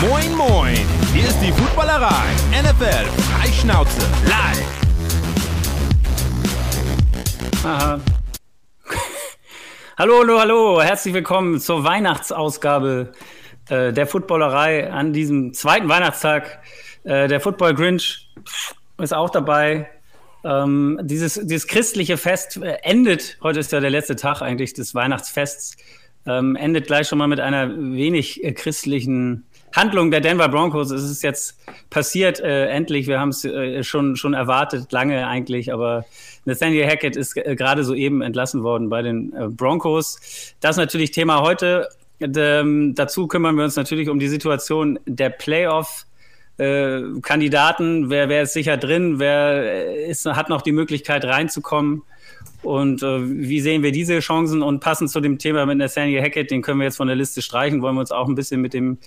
Moin, moin! Hier ist die Footballerei. NFL Freischnauze live. Aha. hallo, hallo, hallo. Herzlich willkommen zur Weihnachtsausgabe äh, der Footballerei an diesem zweiten Weihnachtstag. Äh, der Football Grinch ist auch dabei. Ähm, dieses, dieses christliche Fest äh, endet, heute ist ja der letzte Tag eigentlich des Weihnachtsfests, ähm, endet gleich schon mal mit einer wenig äh, christlichen Handlung der Denver Broncos. Es ist jetzt passiert, äh, endlich. Wir haben es äh, schon, schon erwartet, lange eigentlich, aber Nathaniel Hackett ist äh, gerade soeben entlassen worden bei den äh, Broncos. Das ist natürlich Thema heute. Ähm, dazu kümmern wir uns natürlich um die Situation der Playoff- äh, Kandidaten, wer, wer ist sicher drin, wer ist, hat noch die Möglichkeit reinzukommen. Und äh, wie sehen wir diese Chancen? Und passend zu dem Thema mit Nathaniel Hackett, den können wir jetzt von der Liste streichen, wollen wir uns auch ein bisschen mit dem,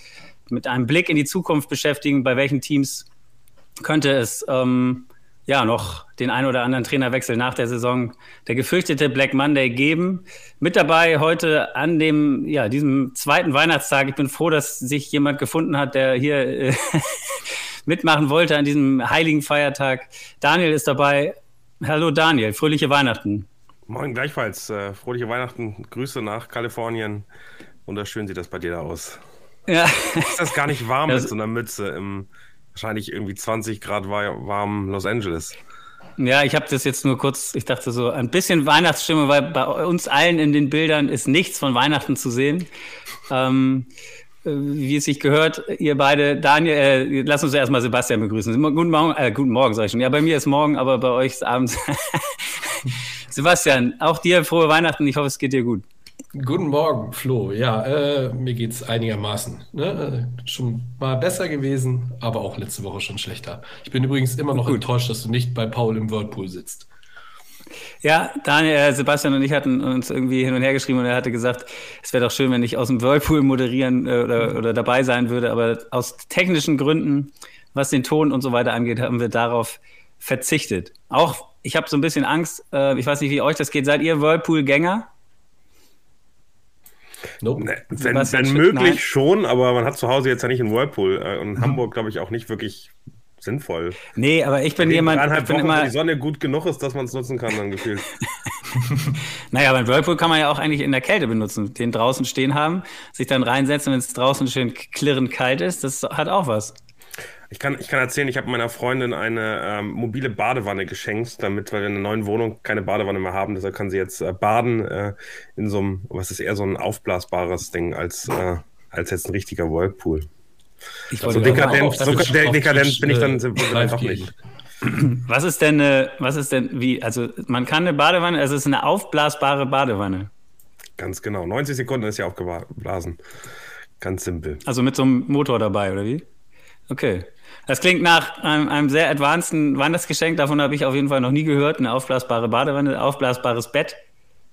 mit einem Blick in die Zukunft beschäftigen. Bei welchen Teams könnte es ähm, ja noch den ein oder anderen Trainerwechsel nach der Saison, der gefürchtete Black Monday geben. Mit dabei heute an dem, ja, diesem zweiten Weihnachtstag. Ich bin froh, dass sich jemand gefunden hat, der hier äh, mitmachen wollte an diesem heiligen Feiertag. Daniel ist dabei. Hallo Daniel, fröhliche Weihnachten. Moin, gleichfalls. Äh, fröhliche Weihnachten. Grüße nach Kalifornien. Wunderschön sieht das bei dir da aus. Ja. Ist das gar nicht warm das mit so einer Mütze im wahrscheinlich irgendwie 20 Grad warm Los Angeles? Ja, ich habe das jetzt nur kurz, ich dachte so, ein bisschen Weihnachtsstimmung, weil bei uns allen in den Bildern ist nichts von Weihnachten zu sehen. Ähm, äh, wie es sich gehört, ihr beide, Daniel, äh, lass uns erstmal Sebastian begrüßen. Guten Morgen, äh, guten Morgen, sag ich schon. Ja, bei mir ist morgen, aber bei euch ist abends. Sebastian, auch dir frohe Weihnachten. Ich hoffe, es geht dir gut. Guten Morgen, Flo. Ja, äh, mir es einigermaßen. Ne? Äh, schon mal besser gewesen, aber auch letzte Woche schon schlechter. Ich bin übrigens immer noch Gut. enttäuscht, dass du nicht bei Paul im Whirlpool sitzt. Ja, Daniel, äh, Sebastian und ich hatten uns irgendwie hin und her geschrieben und er hatte gesagt, es wäre doch schön, wenn ich aus dem Whirlpool moderieren äh, oder, oder dabei sein würde, aber aus technischen Gründen, was den Ton und so weiter angeht, haben wir darauf verzichtet. Auch ich habe so ein bisschen Angst, äh, ich weiß nicht, wie euch das geht. Seid ihr Whirlpool-Gänger? Nope. Ne, wenn, wenn möglich nein. schon, aber man hat zu Hause jetzt ja nicht einen Whirlpool äh, und in mhm. Hamburg, glaube ich, auch nicht wirklich sinnvoll. Nee, aber ich bin jemand, ich bin Wochen, immer... die Sonne gut genug ist, dass man es nutzen kann, dann gefühlt. naja, aber einen Whirlpool kann man ja auch eigentlich in der Kälte benutzen. Den draußen stehen haben, sich dann reinsetzen, wenn es draußen schön klirrend kalt ist, das hat auch was. Ich kann, ich kann erzählen, ich habe meiner Freundin eine ähm, mobile Badewanne geschenkt, damit, weil wir in der neuen Wohnung keine Badewanne mehr haben. Deshalb kann sie jetzt äh, baden äh, in so einem, was ist eher so ein aufblasbares Ding als, äh, als jetzt ein richtiger Whirlpool. Ich so dekadent, so dekadent bin ich dann äh, einfach nicht. Was ist denn, äh, was ist denn, wie, also man kann eine Badewanne, also es ist eine aufblasbare Badewanne. Ganz genau, 90 Sekunden ist sie aufgeblasen. Ganz simpel. Also mit so einem Motor dabei, oder wie? Okay. Das klingt nach einem, einem sehr advanceden Weihnachtsgeschenk. Davon habe ich auf jeden Fall noch nie gehört. Eine aufblasbare Badewanne, aufblasbares Bett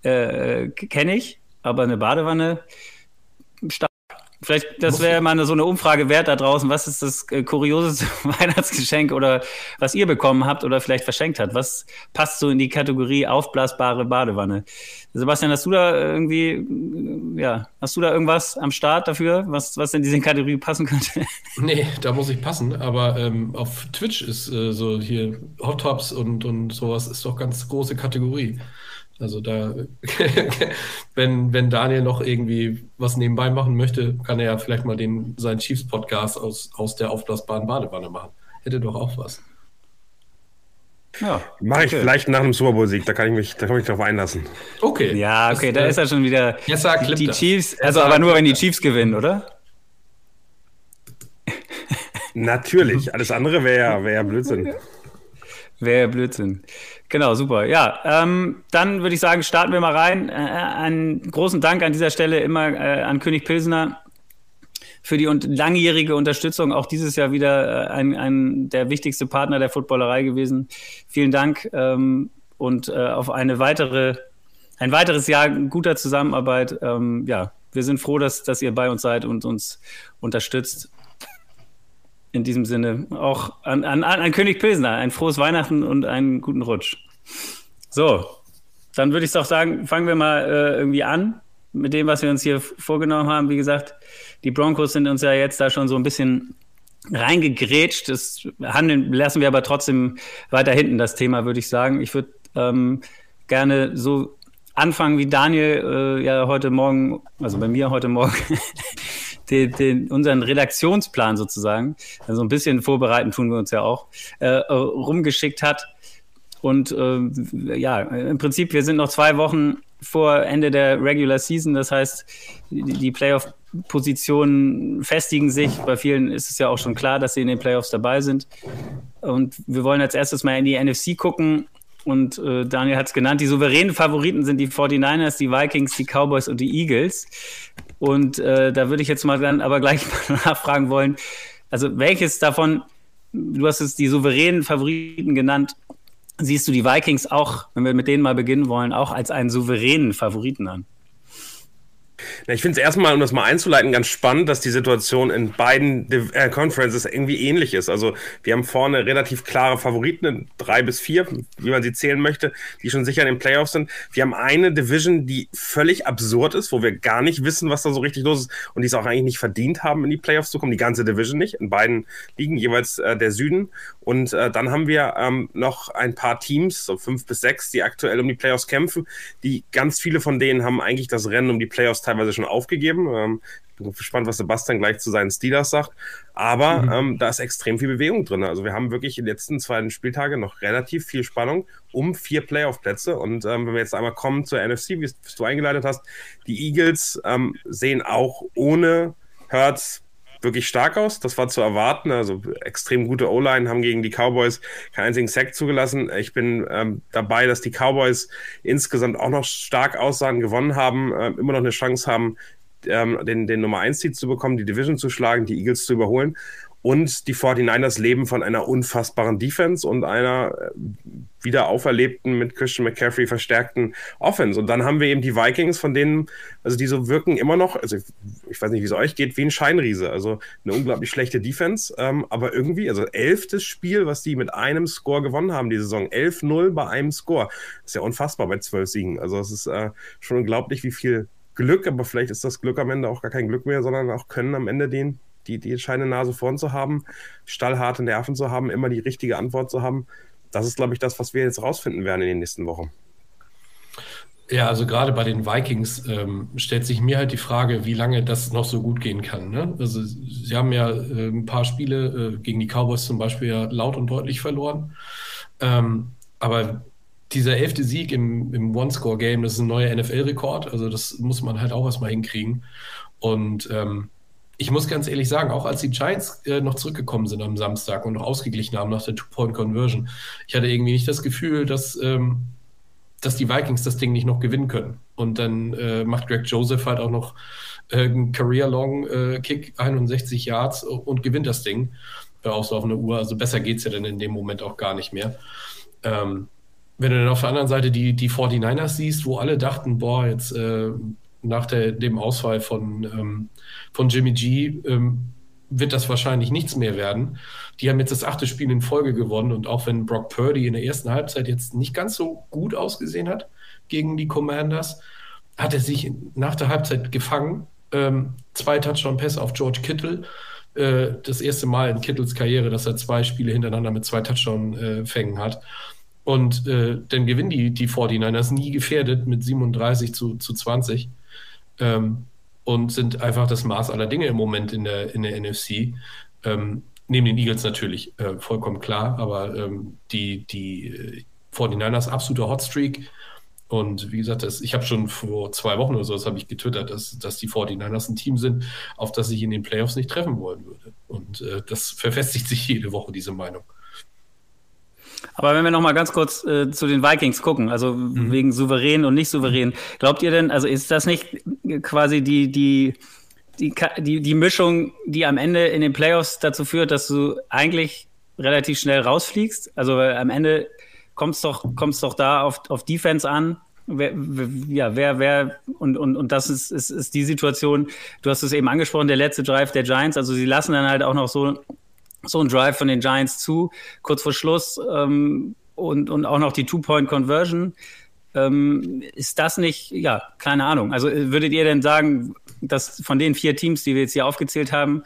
äh, äh kenne ich, aber eine Badewanne. Vielleicht, das wäre mal so eine Umfrage wert da draußen. Was ist das äh, kurioseste Weihnachtsgeschenk oder was ihr bekommen habt oder vielleicht verschenkt habt? Was passt so in die Kategorie aufblasbare Badewanne? Sebastian, hast du da irgendwie, äh, ja, hast du da irgendwas am Start dafür, was, was in diese Kategorie passen könnte? Nee, da muss ich passen, aber ähm, auf Twitch ist äh, so hier Hot Tops und, und sowas ist doch ganz große Kategorie. Also da, wenn, wenn Daniel noch irgendwie was nebenbei machen möchte, kann er ja vielleicht mal den, seinen Chiefs-Podcast aus, aus der aufblasbaren Badewanne machen. Hätte doch auch was. Ja, Mache ich okay. vielleicht nach dem Super Bowl-Sieg, da kann ich mich, da kann ich drauf einlassen. Okay. Ja, okay, das, da ist er schon wieder. Jetzt die, die Chiefs, also aber nur wenn die Chiefs gewinnen, oder? Natürlich, alles andere wäre ja, wär ja Blödsinn. Wäre ja Blödsinn. Genau, super. Ja, ähm, dann würde ich sagen, starten wir mal rein. Äh, einen großen Dank an dieser Stelle immer äh, an König Pilsner für die und langjährige Unterstützung. Auch dieses Jahr wieder äh, ein, ein der wichtigste Partner der Footballerei gewesen. Vielen Dank ähm, und äh, auf eine weitere, ein weiteres Jahr guter Zusammenarbeit. Ähm, ja, wir sind froh, dass, dass ihr bei uns seid und uns unterstützt. In diesem Sinne auch an, an, an König Pilsner ein frohes Weihnachten und einen guten Rutsch. So, dann würde ich doch sagen, fangen wir mal äh, irgendwie an mit dem, was wir uns hier vorgenommen haben. Wie gesagt, Die Broncos sind uns ja jetzt da schon so ein bisschen reingegrätscht. Das Handeln lassen wir aber trotzdem weiter hinten, das Thema, würde ich sagen. Ich würde ähm, gerne so anfangen wie Daniel äh, ja heute Morgen, also bei mir heute Morgen, den, den, unseren Redaktionsplan sozusagen, also ein bisschen vorbereiten tun wir uns ja auch, äh, rumgeschickt hat. Und äh, ja, im Prinzip, wir sind noch zwei Wochen vor Ende der Regular Season. Das heißt, die, Playoff-Positionen festigen sich. Bei vielen ist es ja auch schon klar, dass sie in den Playoffs dabei sind. Und wir wollen als erstes mal in die NFC gucken. Und äh, Daniel hat es genannt, die souveränen Favoriten sind die 49ers, die Vikings, die Cowboys und die Eagles. Und äh, da würde ich jetzt mal dann aber gleich mal nachfragen wollen, also welches davon, du hast es die souveränen Favoriten genannt, siehst du die Vikings auch, wenn wir mit denen mal beginnen wollen, auch als einen souveränen Favoriten an? Ja, ich finde es erstmal, um das mal einzuleiten, ganz spannend, dass die Situation in beiden äh, Conferences irgendwie ähnlich ist. Also wir haben vorne relativ klare Favoriten, drei bis vier, wie man sie zählen möchte, die schon sicher in den Playoffs sind. Wir haben eine Division, die völlig absurd ist, wo wir gar nicht wissen, was da so richtig los ist und die es auch eigentlich nicht verdient haben, in die Playoffs zu kommen. Die ganze Division nicht. In beiden liegen jeweils äh, der Süden. Und äh, dann haben wir ähm, noch ein paar Teams, so fünf bis sechs, die aktuell um die Playoffs kämpfen. Die ganz viele von denen haben eigentlich das Rennen um die Playoffs teilweise schon aufgegeben. Ähm, bin gespannt, was Sebastian gleich zu seinen Steelers sagt. Aber mhm. ähm, da ist extrem viel Bewegung drin. Also wir haben wirklich in den letzten zwei Spieltage noch relativ viel Spannung um vier Playoff-Plätze. Und ähm, wenn wir jetzt einmal kommen zur NFC, wie du eingeleitet hast, die Eagles ähm, sehen auch ohne Hurts wirklich stark aus. Das war zu erwarten. Also extrem gute O-Line haben gegen die Cowboys keinen einzigen Sack zugelassen. Ich bin ähm, dabei, dass die Cowboys insgesamt auch noch stark aussahen, gewonnen haben, äh, immer noch eine Chance haben, ähm, den, den Nummer 1 Seed zu bekommen, die Division zu schlagen, die Eagles zu überholen. Und die 49ers leben von einer unfassbaren Defense und einer äh, wieder auferlebten, mit Christian McCaffrey verstärkten Offense. Und dann haben wir eben die Vikings, von denen, also die so wirken immer noch, also ich, ich weiß nicht, wie es euch geht, wie ein Scheinriese. Also eine unglaublich schlechte Defense, ähm, aber irgendwie, also elftes Spiel, was die mit einem Score gewonnen haben, die Saison. 11-0 bei einem Score. ist ja unfassbar bei zwölf Siegen. Also es ist äh, schon unglaublich, wie viel Glück, aber vielleicht ist das Glück am Ende auch gar kein Glück mehr, sondern auch können am Ende den die, die entscheidende Nase vorn zu haben, stallharte Nerven zu haben, immer die richtige Antwort zu haben. Das ist, glaube ich, das, was wir jetzt rausfinden werden in den nächsten Wochen. Ja, also gerade bei den Vikings ähm, stellt sich mir halt die Frage, wie lange das noch so gut gehen kann. Ne? Also sie haben ja äh, ein paar Spiele äh, gegen die Cowboys zum Beispiel ja laut und deutlich verloren. Ähm, aber dieser elfte Sieg im, im One-Score-Game, das ist ein neuer NFL-Rekord. Also das muss man halt auch erstmal hinkriegen. Und ähm, ich muss ganz ehrlich sagen, auch als die Giants äh, noch zurückgekommen sind am Samstag und noch ausgeglichen haben nach der Two-Point-Conversion, ich hatte irgendwie nicht das Gefühl, dass, ähm, dass die Vikings das Ding nicht noch gewinnen können. Und dann äh, macht Greg Joseph halt auch noch äh, einen Career-Long-Kick, äh, 61 Yards und gewinnt das Ding bei auslaufender Uhr. Also besser geht es ja dann in dem Moment auch gar nicht mehr. Ähm, wenn du dann auf der anderen Seite die, die 49ers siehst, wo alle dachten, boah, jetzt äh, nach der, dem Ausfall von, ähm, von Jimmy G ähm, wird das wahrscheinlich nichts mehr werden. Die haben jetzt das achte Spiel in Folge gewonnen und auch wenn Brock Purdy in der ersten Halbzeit jetzt nicht ganz so gut ausgesehen hat gegen die Commanders, hat er sich nach der Halbzeit gefangen. Ähm, zwei Touchdown-Pässe auf George Kittle. Äh, das erste Mal in Kittles Karriere, dass er zwei Spiele hintereinander mit zwei Touchdown-Fängen äh, hat. Und äh, dann gewinnen die, die 49ers nie gefährdet mit 37 zu, zu 20 ähm, und sind einfach das Maß aller Dinge im Moment in der, in der NFC. Ähm, neben den Eagles natürlich, äh, vollkommen klar, aber ähm, die, die 49ers äh, absoluter Hotstreak. Und wie gesagt, das, ich habe schon vor zwei Wochen oder so, das habe ich getwittert, dass, dass die 49ers ein Team sind, auf das ich in den Playoffs nicht treffen wollen würde. Und äh, das verfestigt sich jede Woche, diese Meinung. Aber wenn wir noch mal ganz kurz äh, zu den Vikings gucken, also mhm. wegen souverän und nicht souverän, glaubt ihr denn, also ist das nicht quasi die, die, die, die, die Mischung, die am Ende in den Playoffs dazu führt, dass du eigentlich relativ schnell rausfliegst? Also am Ende kommt es doch, kommt's doch da auf, auf Defense an. Wer, ja, wer, wer, und, und, und das ist, ist, ist die Situation, du hast es eben angesprochen, der letzte Drive der Giants, also sie lassen dann halt auch noch so so ein Drive von den Giants zu, kurz vor Schluss ähm, und, und auch noch die Two-Point-Conversion. Ähm, ist das nicht, ja, keine Ahnung. Also würdet ihr denn sagen, dass von den vier Teams, die wir jetzt hier aufgezählt haben,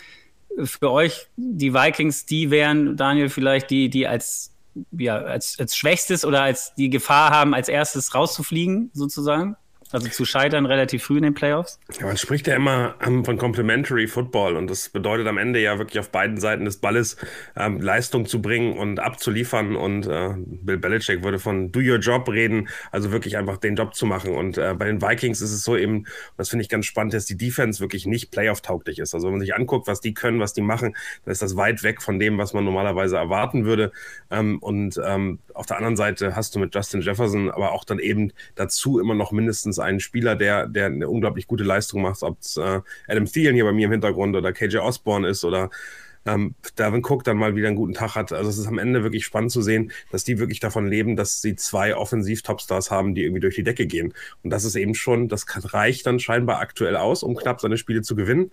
für euch die Vikings, die wären, Daniel, vielleicht die, die als, ja, als, als schwächstes oder als die Gefahr haben, als erstes rauszufliegen, sozusagen? Also zu scheitern relativ früh in den Playoffs? Ja, man spricht ja immer ähm, von Complementary Football und das bedeutet am Ende ja wirklich auf beiden Seiten des Balles ähm, Leistung zu bringen und abzuliefern und äh, Bill Belichick würde von Do Your Job reden, also wirklich einfach den Job zu machen und äh, bei den Vikings ist es so eben, das finde ich ganz spannend, dass die Defense wirklich nicht Playoff-tauglich ist. Also wenn man sich anguckt, was die können, was die machen, dann ist das weit weg von dem, was man normalerweise erwarten würde ähm, und ähm, auf der anderen Seite hast du mit Justin Jefferson aber auch dann eben dazu immer noch mindestens einen Spieler, der, der eine unglaublich gute Leistung macht, ob es äh, Adam Thielen hier bei mir im Hintergrund oder KJ Osborne ist oder ähm, Davin Cook dann mal wieder einen guten Tag hat. Also es ist am Ende wirklich spannend zu sehen, dass die wirklich davon leben, dass sie zwei Offensiv-Topstars haben, die irgendwie durch die Decke gehen. Und das ist eben schon, das reicht dann scheinbar aktuell aus, um knapp seine Spiele zu gewinnen.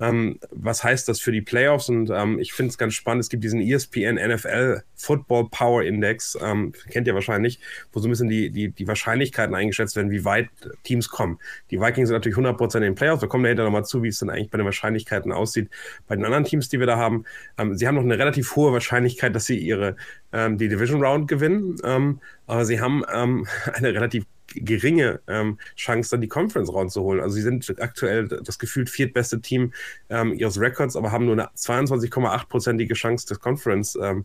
Ähm, was heißt das für die Playoffs? Und ähm, ich finde es ganz spannend. Es gibt diesen ESPN NFL Football Power Index, ähm, kennt ihr wahrscheinlich, wo so ein bisschen die, die, die Wahrscheinlichkeiten eingeschätzt werden, wie weit Teams kommen. Die Vikings sind natürlich 100% in den Playoffs. Wir kommen dahinter nochmal zu, wie es dann eigentlich bei den Wahrscheinlichkeiten aussieht. Bei den anderen Teams, die wir da haben, ähm, sie haben noch eine relativ hohe Wahrscheinlichkeit, dass sie ihre ähm, die Division Round gewinnen. Ähm, aber sie haben eine relativ geringe ähm, Chance, dann die Conference rauszuholen. Also sie sind aktuell das gefühlt viertbeste Team ähm, ihres Records, aber haben nur eine 22,8-prozentige Chance des Conference ähm,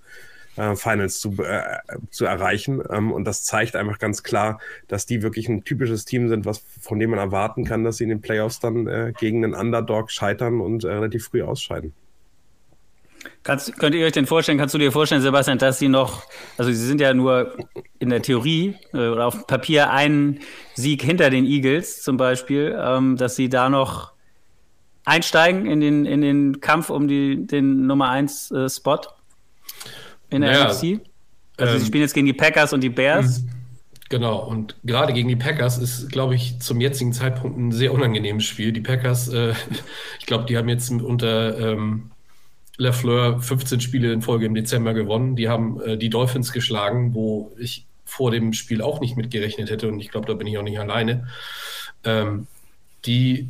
äh, Finals zu, äh, zu erreichen. Ähm, und das zeigt einfach ganz klar, dass die wirklich ein typisches Team sind, was von dem man erwarten kann, dass sie in den Playoffs dann äh, gegen einen Underdog scheitern und äh, relativ früh ausscheiden. Kannst, könnt ihr euch denn vorstellen, kannst du dir vorstellen, Sebastian, dass sie noch, also sie sind ja nur in der Theorie äh, oder auf Papier einen Sieg hinter den Eagles zum Beispiel, ähm, dass sie da noch einsteigen in den, in den Kampf um die, den Nummer 1 äh, Spot in der ja, NFC? Also ähm, sie spielen jetzt gegen die Packers und die Bears. Mhm. Genau, und gerade gegen die Packers ist, glaube ich, zum jetzigen Zeitpunkt ein sehr unangenehmes Spiel. Die Packers, äh, ich glaube, die haben jetzt unter ähm, Lafleur 15 Spiele in Folge im Dezember gewonnen. Die haben äh, die Dolphins geschlagen, wo ich vor dem Spiel auch nicht mitgerechnet hätte und ich glaube, da bin ich auch nicht alleine. Ähm, die,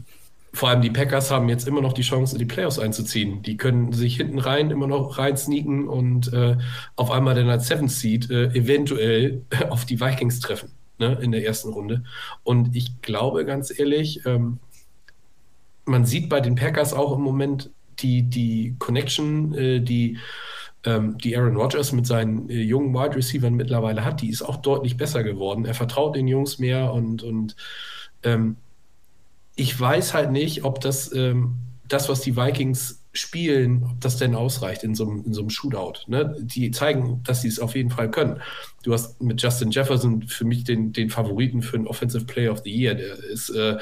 vor allem die Packers haben jetzt immer noch die Chance, in die Playoffs einzuziehen. Die können sich hinten rein immer noch rein sneaken und äh, auf einmal dann als Seventh Seed äh, eventuell auf die Vikings treffen ne, in der ersten Runde. Und ich glaube ganz ehrlich, ähm, man sieht bei den Packers auch im Moment die, die Connection, äh, die, ähm, die Aaron Rodgers mit seinen äh, jungen Wide Receivers mittlerweile hat, die ist auch deutlich besser geworden. Er vertraut den Jungs mehr und, und ähm, ich weiß halt nicht, ob das, ähm, das, was die Vikings spielen, ob das denn ausreicht in so einem, in so einem Shootout. Ne? Die zeigen, dass sie es auf jeden Fall können. Du hast mit Justin Jefferson für mich den, den Favoriten für einen Offensive Player of the Year. Der ist, äh,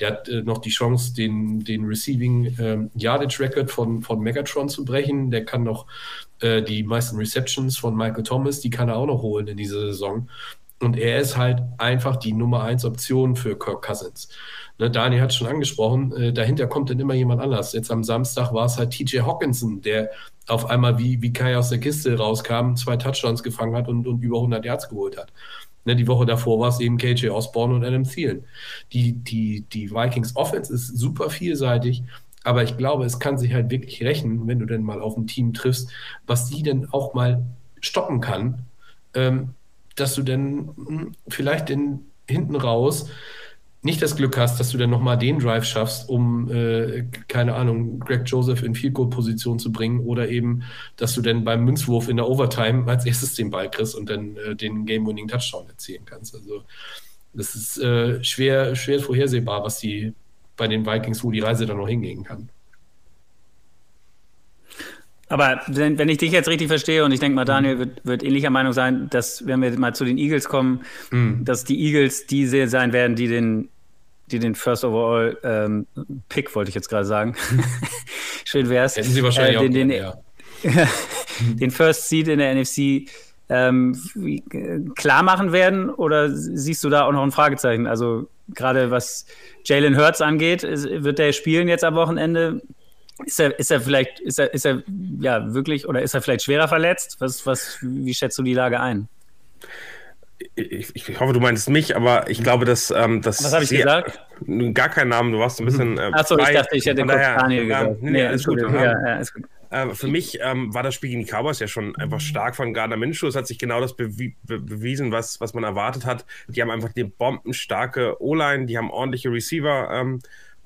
der hat äh, noch die Chance, den, den Receiving ähm, Yardage Record von, von Megatron zu brechen. Der kann noch äh, die meisten Receptions von Michael Thomas, die kann er auch noch holen in dieser Saison. Und er ist halt einfach die Nummer eins Option für Kirk Cousins. Ne, Daniel hat es schon angesprochen, äh, dahinter kommt dann immer jemand anders. Jetzt am Samstag war es halt TJ Hawkinson, der auf einmal wie, wie Kai aus der Kiste rauskam, zwei Touchdowns gefangen hat und, und über 100 Yards geholt hat. Ne, die Woche davor war es eben KJ Osborne und Adam Thielen. Die, die, die Vikings Offense ist super vielseitig, aber ich glaube, es kann sich halt wirklich rechnen, wenn du denn mal auf ein Team triffst, was die denn auch mal stoppen kann, ähm, dass du dann hm, vielleicht in, hinten raus nicht das Glück hast, dass du dann nochmal den Drive schaffst, um, äh, keine Ahnung, Greg Joseph in Field Goal Position zu bringen oder eben, dass du dann beim Münzwurf in der Overtime als erstes den Ball kriegst und dann äh, den Game-Winning Touchdown erzielen kannst. Also, das ist äh, schwer, schwer vorhersehbar, was die bei den Vikings, wo die Reise dann noch hingehen kann. Aber wenn, ich dich jetzt richtig verstehe, und ich denke mal, Daniel wird, wird ähnlicher Meinung sein, dass, wenn wir mal zu den Eagles kommen, mhm. dass die Eagles die sein werden, die den, die den First Overall ähm, Pick, wollte ich jetzt gerade sagen. Schön wär's. Hätten sie wahrscheinlich äh, den, auch den, ja. den First Seed in der NFC ähm, klar machen werden? Oder siehst du da auch noch ein Fragezeichen? Also gerade was Jalen Hurts angeht, wird der spielen jetzt am Wochenende? Ist er, ist er vielleicht, ist er, ist er ja wirklich oder ist er vielleicht schwerer verletzt? Was, was, wie schätzt du die Lage ein? ich, ich, hoffe, du meinst mich, aber ich glaube, dass. Ähm, dass Was habe ich gesagt? Gar keinen Namen, du warst ein bisschen. Äh, Achso, ich dachte, ich hätte kurz Daniel gesagt. Nee, nee, alles gut. gut. Ja, ja, ist gut. Äh, für mich ähm, war das Spiel gegen die Cowboys ja schon einfach stark von Gardner Minshew. Es hat sich genau das bewi be bewiesen, was, was man erwartet hat. Die haben einfach die bombenstarke O-Line, die haben ordentliche Receiver. Ähm,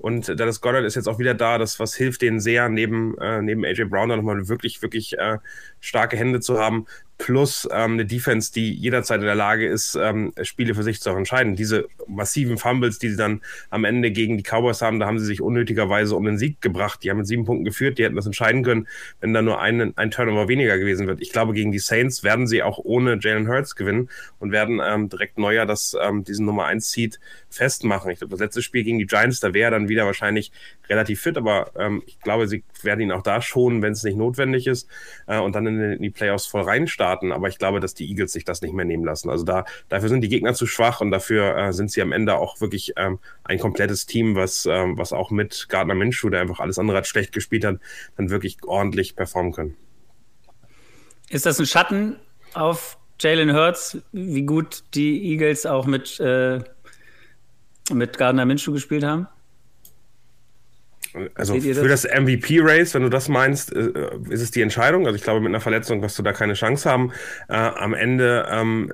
und Dallas Goddard ist jetzt auch wieder da, das was hilft denen sehr, neben, äh, neben AJ Brown da nochmal wirklich, wirklich äh, starke Hände zu haben plus ähm, eine Defense, die jederzeit in der Lage ist, ähm, Spiele für sich zu entscheiden. Diese massiven Fumbles, die sie dann am Ende gegen die Cowboys haben, da haben sie sich unnötigerweise um den Sieg gebracht. Die haben mit sieben Punkten geführt, die hätten das entscheiden können, wenn da nur ein, ein Turnover weniger gewesen wird. Ich glaube, gegen die Saints werden sie auch ohne Jalen Hurts gewinnen und werden ähm, direkt neuer das, ähm, diesen Nummer 1 Seed festmachen. Ich glaube, das letzte Spiel gegen die Giants, da wäre dann wieder wahrscheinlich relativ fit, aber ähm, ich glaube, sie werden ihn auch da schonen, wenn es nicht notwendig ist äh, und dann in, in die Playoffs voll reinstarten. Aber ich glaube, dass die Eagles sich das nicht mehr nehmen lassen. Also da dafür sind die Gegner zu schwach und dafür äh, sind sie am Ende auch wirklich ähm, ein komplettes Team, was, ähm, was auch mit Gardner Minshew, der einfach alles andere hat schlecht gespielt hat, dann wirklich ordentlich performen können. Ist das ein Schatten auf Jalen Hurts, wie gut die Eagles auch mit, äh, mit Gardner Minshew gespielt haben? Also für das, das MVP-Race, wenn du das meinst, äh, ist es die Entscheidung. Also ich glaube, mit einer Verletzung wirst du da keine Chance haben. Äh, am Ende ähm,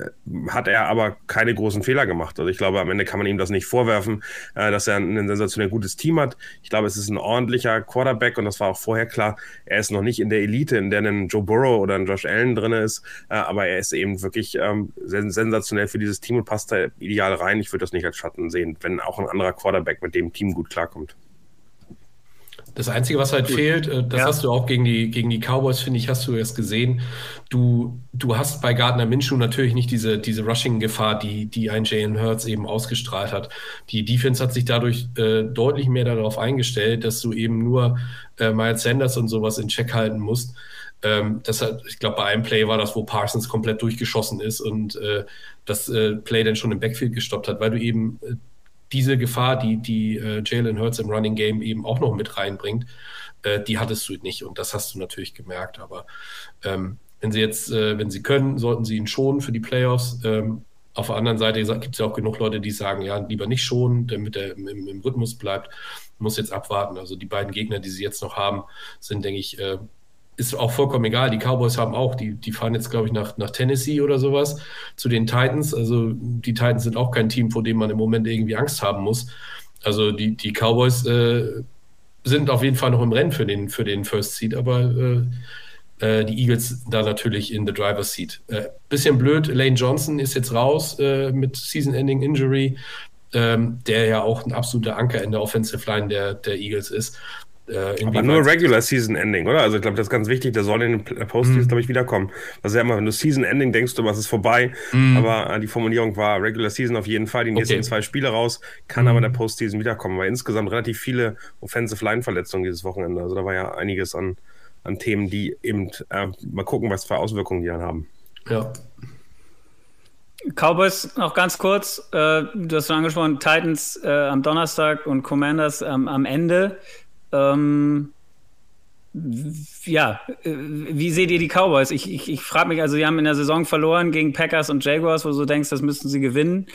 hat er aber keine großen Fehler gemacht. Also ich glaube, am Ende kann man ihm das nicht vorwerfen, äh, dass er ein sensationell gutes Team hat. Ich glaube, es ist ein ordentlicher Quarterback und das war auch vorher klar. Er ist noch nicht in der Elite, in der ein Joe Burrow oder ein Josh Allen drin ist, äh, aber er ist eben wirklich ähm, sensationell für dieses Team und passt da ideal rein. Ich würde das nicht als Schatten sehen, wenn auch ein anderer Quarterback mit dem Team gut klarkommt. Das Einzige, was halt Gut. fehlt, äh, das ja. hast du auch gegen die, gegen die Cowboys, finde ich, hast du erst gesehen. Du, du hast bei Gardner Minshew natürlich nicht diese, diese Rushing-Gefahr, die, die ein Jalen Hurts eben ausgestrahlt hat. Die Defense hat sich dadurch äh, deutlich mehr darauf eingestellt, dass du eben nur äh, Miles Sanders und sowas in Check halten musst. Ähm, das hat, ich glaube, bei einem Play war das, wo Parsons komplett durchgeschossen ist und äh, das äh, Play dann schon im Backfield gestoppt hat, weil du eben äh, diese Gefahr, die, die äh, Jalen Hurts im Running Game eben auch noch mit reinbringt, äh, die hattest du nicht. Und das hast du natürlich gemerkt. Aber ähm, wenn sie jetzt, äh, wenn sie können, sollten sie ihn schonen für die Playoffs. Ähm, auf der anderen Seite gibt es ja auch genug Leute, die sagen, ja, lieber nicht schonen, damit er im, im, Rhythmus bleibt. Muss jetzt abwarten. Also die beiden Gegner, die sie jetzt noch haben, sind, denke ich, äh, ist auch vollkommen egal. Die Cowboys haben auch, die, die fahren jetzt, glaube ich, nach, nach Tennessee oder sowas zu den Titans. Also die Titans sind auch kein Team, vor dem man im Moment irgendwie Angst haben muss. Also die, die Cowboys äh, sind auf jeden Fall noch im Rennen für den, für den First Seed, aber äh, äh die Eagles da natürlich in the driver's seat. Äh, bisschen blöd, Lane Johnson ist jetzt raus äh, mit Season-Ending Injury, ähm, der ja auch ein absoluter Anker in der Offensive Line der, der Eagles ist. Äh, aber nur Regular Season Ending, oder? Also ich glaube, das ist ganz wichtig. Der soll in den Postseason, mhm. glaube ich, wiederkommen. Also ja immer, wenn du Season Ending denkst, du was ist vorbei. Mhm. Aber äh, die Formulierung war Regular Season auf jeden Fall. Die nächsten okay. zwei Spiele raus, kann mhm. aber in der Postseason wiederkommen. Weil insgesamt relativ viele Offensive Line Verletzungen dieses Wochenende. Also da war ja einiges an, an Themen, die eben äh, mal gucken, was für Auswirkungen die dann haben. Ja. Cowboys noch ganz kurz, äh, du hast schon angesprochen, Titans äh, am Donnerstag und Commanders ähm, am Ende. Ähm, ja, äh, wie seht ihr die Cowboys? Ich, ich, ich frage mich, also, sie haben in der Saison verloren gegen Packers und Jaguars, wo du denkst, das müssten sie gewinnen.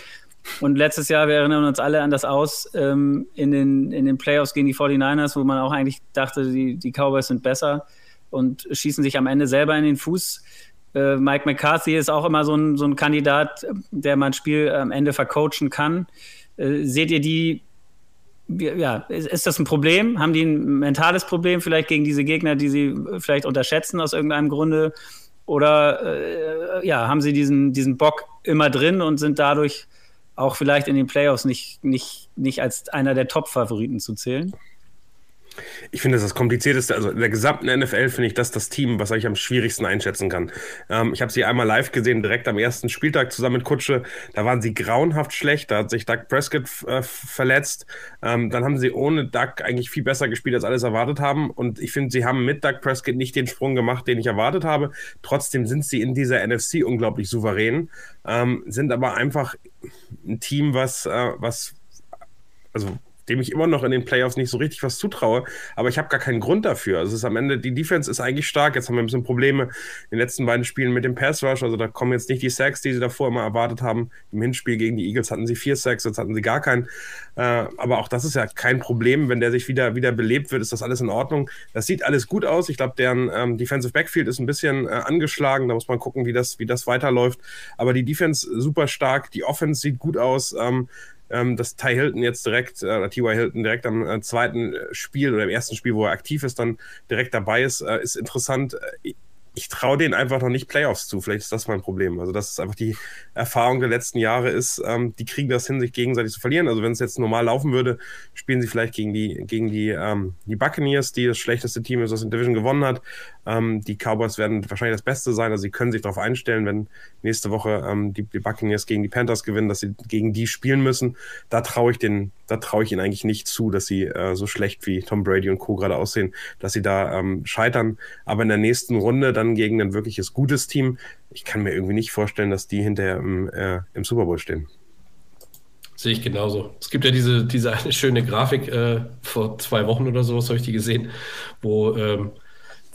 Und letztes Jahr, wir erinnern uns alle an das Aus ähm, in, den, in den Playoffs gegen die 49ers, wo man auch eigentlich dachte, die, die Cowboys sind besser und schießen sich am Ende selber in den Fuß. Äh, Mike McCarthy ist auch immer so ein, so ein Kandidat, der man Spiel am Ende vercoachen kann. Äh, seht ihr die ja, ist das ein Problem? Haben die ein mentales Problem vielleicht gegen diese Gegner, die sie vielleicht unterschätzen aus irgendeinem Grunde? Oder äh, ja, haben sie diesen, diesen Bock immer drin und sind dadurch auch vielleicht in den Playoffs nicht, nicht, nicht als einer der Top-Favoriten zu zählen? Ich finde, das das komplizierteste, also in der gesamten NFL finde ich das das Team, was ich am schwierigsten einschätzen kann. Ähm, ich habe sie einmal live gesehen, direkt am ersten Spieltag zusammen mit Kutsche. Da waren sie grauenhaft schlecht, da hat sich Doug Prescott äh, verletzt. Ähm, dann haben sie ohne Doug eigentlich viel besser gespielt, als alles erwartet haben. Und ich finde, sie haben mit Doug Prescott nicht den Sprung gemacht, den ich erwartet habe. Trotzdem sind sie in dieser NFC unglaublich souverän, ähm, sind aber einfach ein Team, was, äh, was also dem ich immer noch in den Playoffs nicht so richtig was zutraue, aber ich habe gar keinen Grund dafür. Also es ist am Ende, die Defense ist eigentlich stark. Jetzt haben wir ein bisschen Probleme in den letzten beiden Spielen mit dem Pass Rush. Also da kommen jetzt nicht die Sacks, die sie davor immer erwartet haben. Im Hinspiel gegen die Eagles hatten sie vier Sacks, jetzt hatten sie gar keinen. Äh, aber auch das ist ja kein Problem. Wenn der sich wieder, wieder belebt wird, ist das alles in Ordnung. Das sieht alles gut aus. Ich glaube, deren ähm, Defensive Backfield ist ein bisschen äh, angeschlagen. Da muss man gucken, wie das, wie das weiterläuft. Aber die Defense super stark. Die Offense sieht gut aus. Ähm, ähm, dass Ty Hilton jetzt direkt, äh, T.Y. Hilton direkt am äh, zweiten Spiel oder im ersten Spiel, wo er aktiv ist, dann direkt dabei ist, äh, ist interessant. Äh, ich traue denen einfach noch nicht Playoffs zu. Vielleicht ist das mein Problem. Also, das ist einfach die Erfahrung der letzten Jahre ist, ähm, die kriegen das hin, sich gegenseitig zu verlieren. Also, wenn es jetzt normal laufen würde, spielen sie vielleicht gegen die, gegen die, ähm, die Buccaneers, die das schlechteste Team ist, das in Division gewonnen hat. Ähm, die Cowboys werden wahrscheinlich das Beste sein. Also, sie können sich darauf einstellen, wenn nächste Woche ähm, die, die Buccaneers gegen die Panthers gewinnen, dass sie gegen die spielen müssen. Da traue ich den, da traue ich ihnen eigentlich nicht zu, dass sie äh, so schlecht wie Tom Brady und Co. gerade aussehen, dass sie da ähm, scheitern. Aber in der nächsten Runde dann gegen ein wirkliches gutes Team, ich kann mir irgendwie nicht vorstellen, dass die hinterher im, äh, im Super Bowl stehen. Sehe ich genauso. Es gibt ja diese, diese eine schöne Grafik äh, vor zwei Wochen oder sowas, habe ich die gesehen, wo ähm,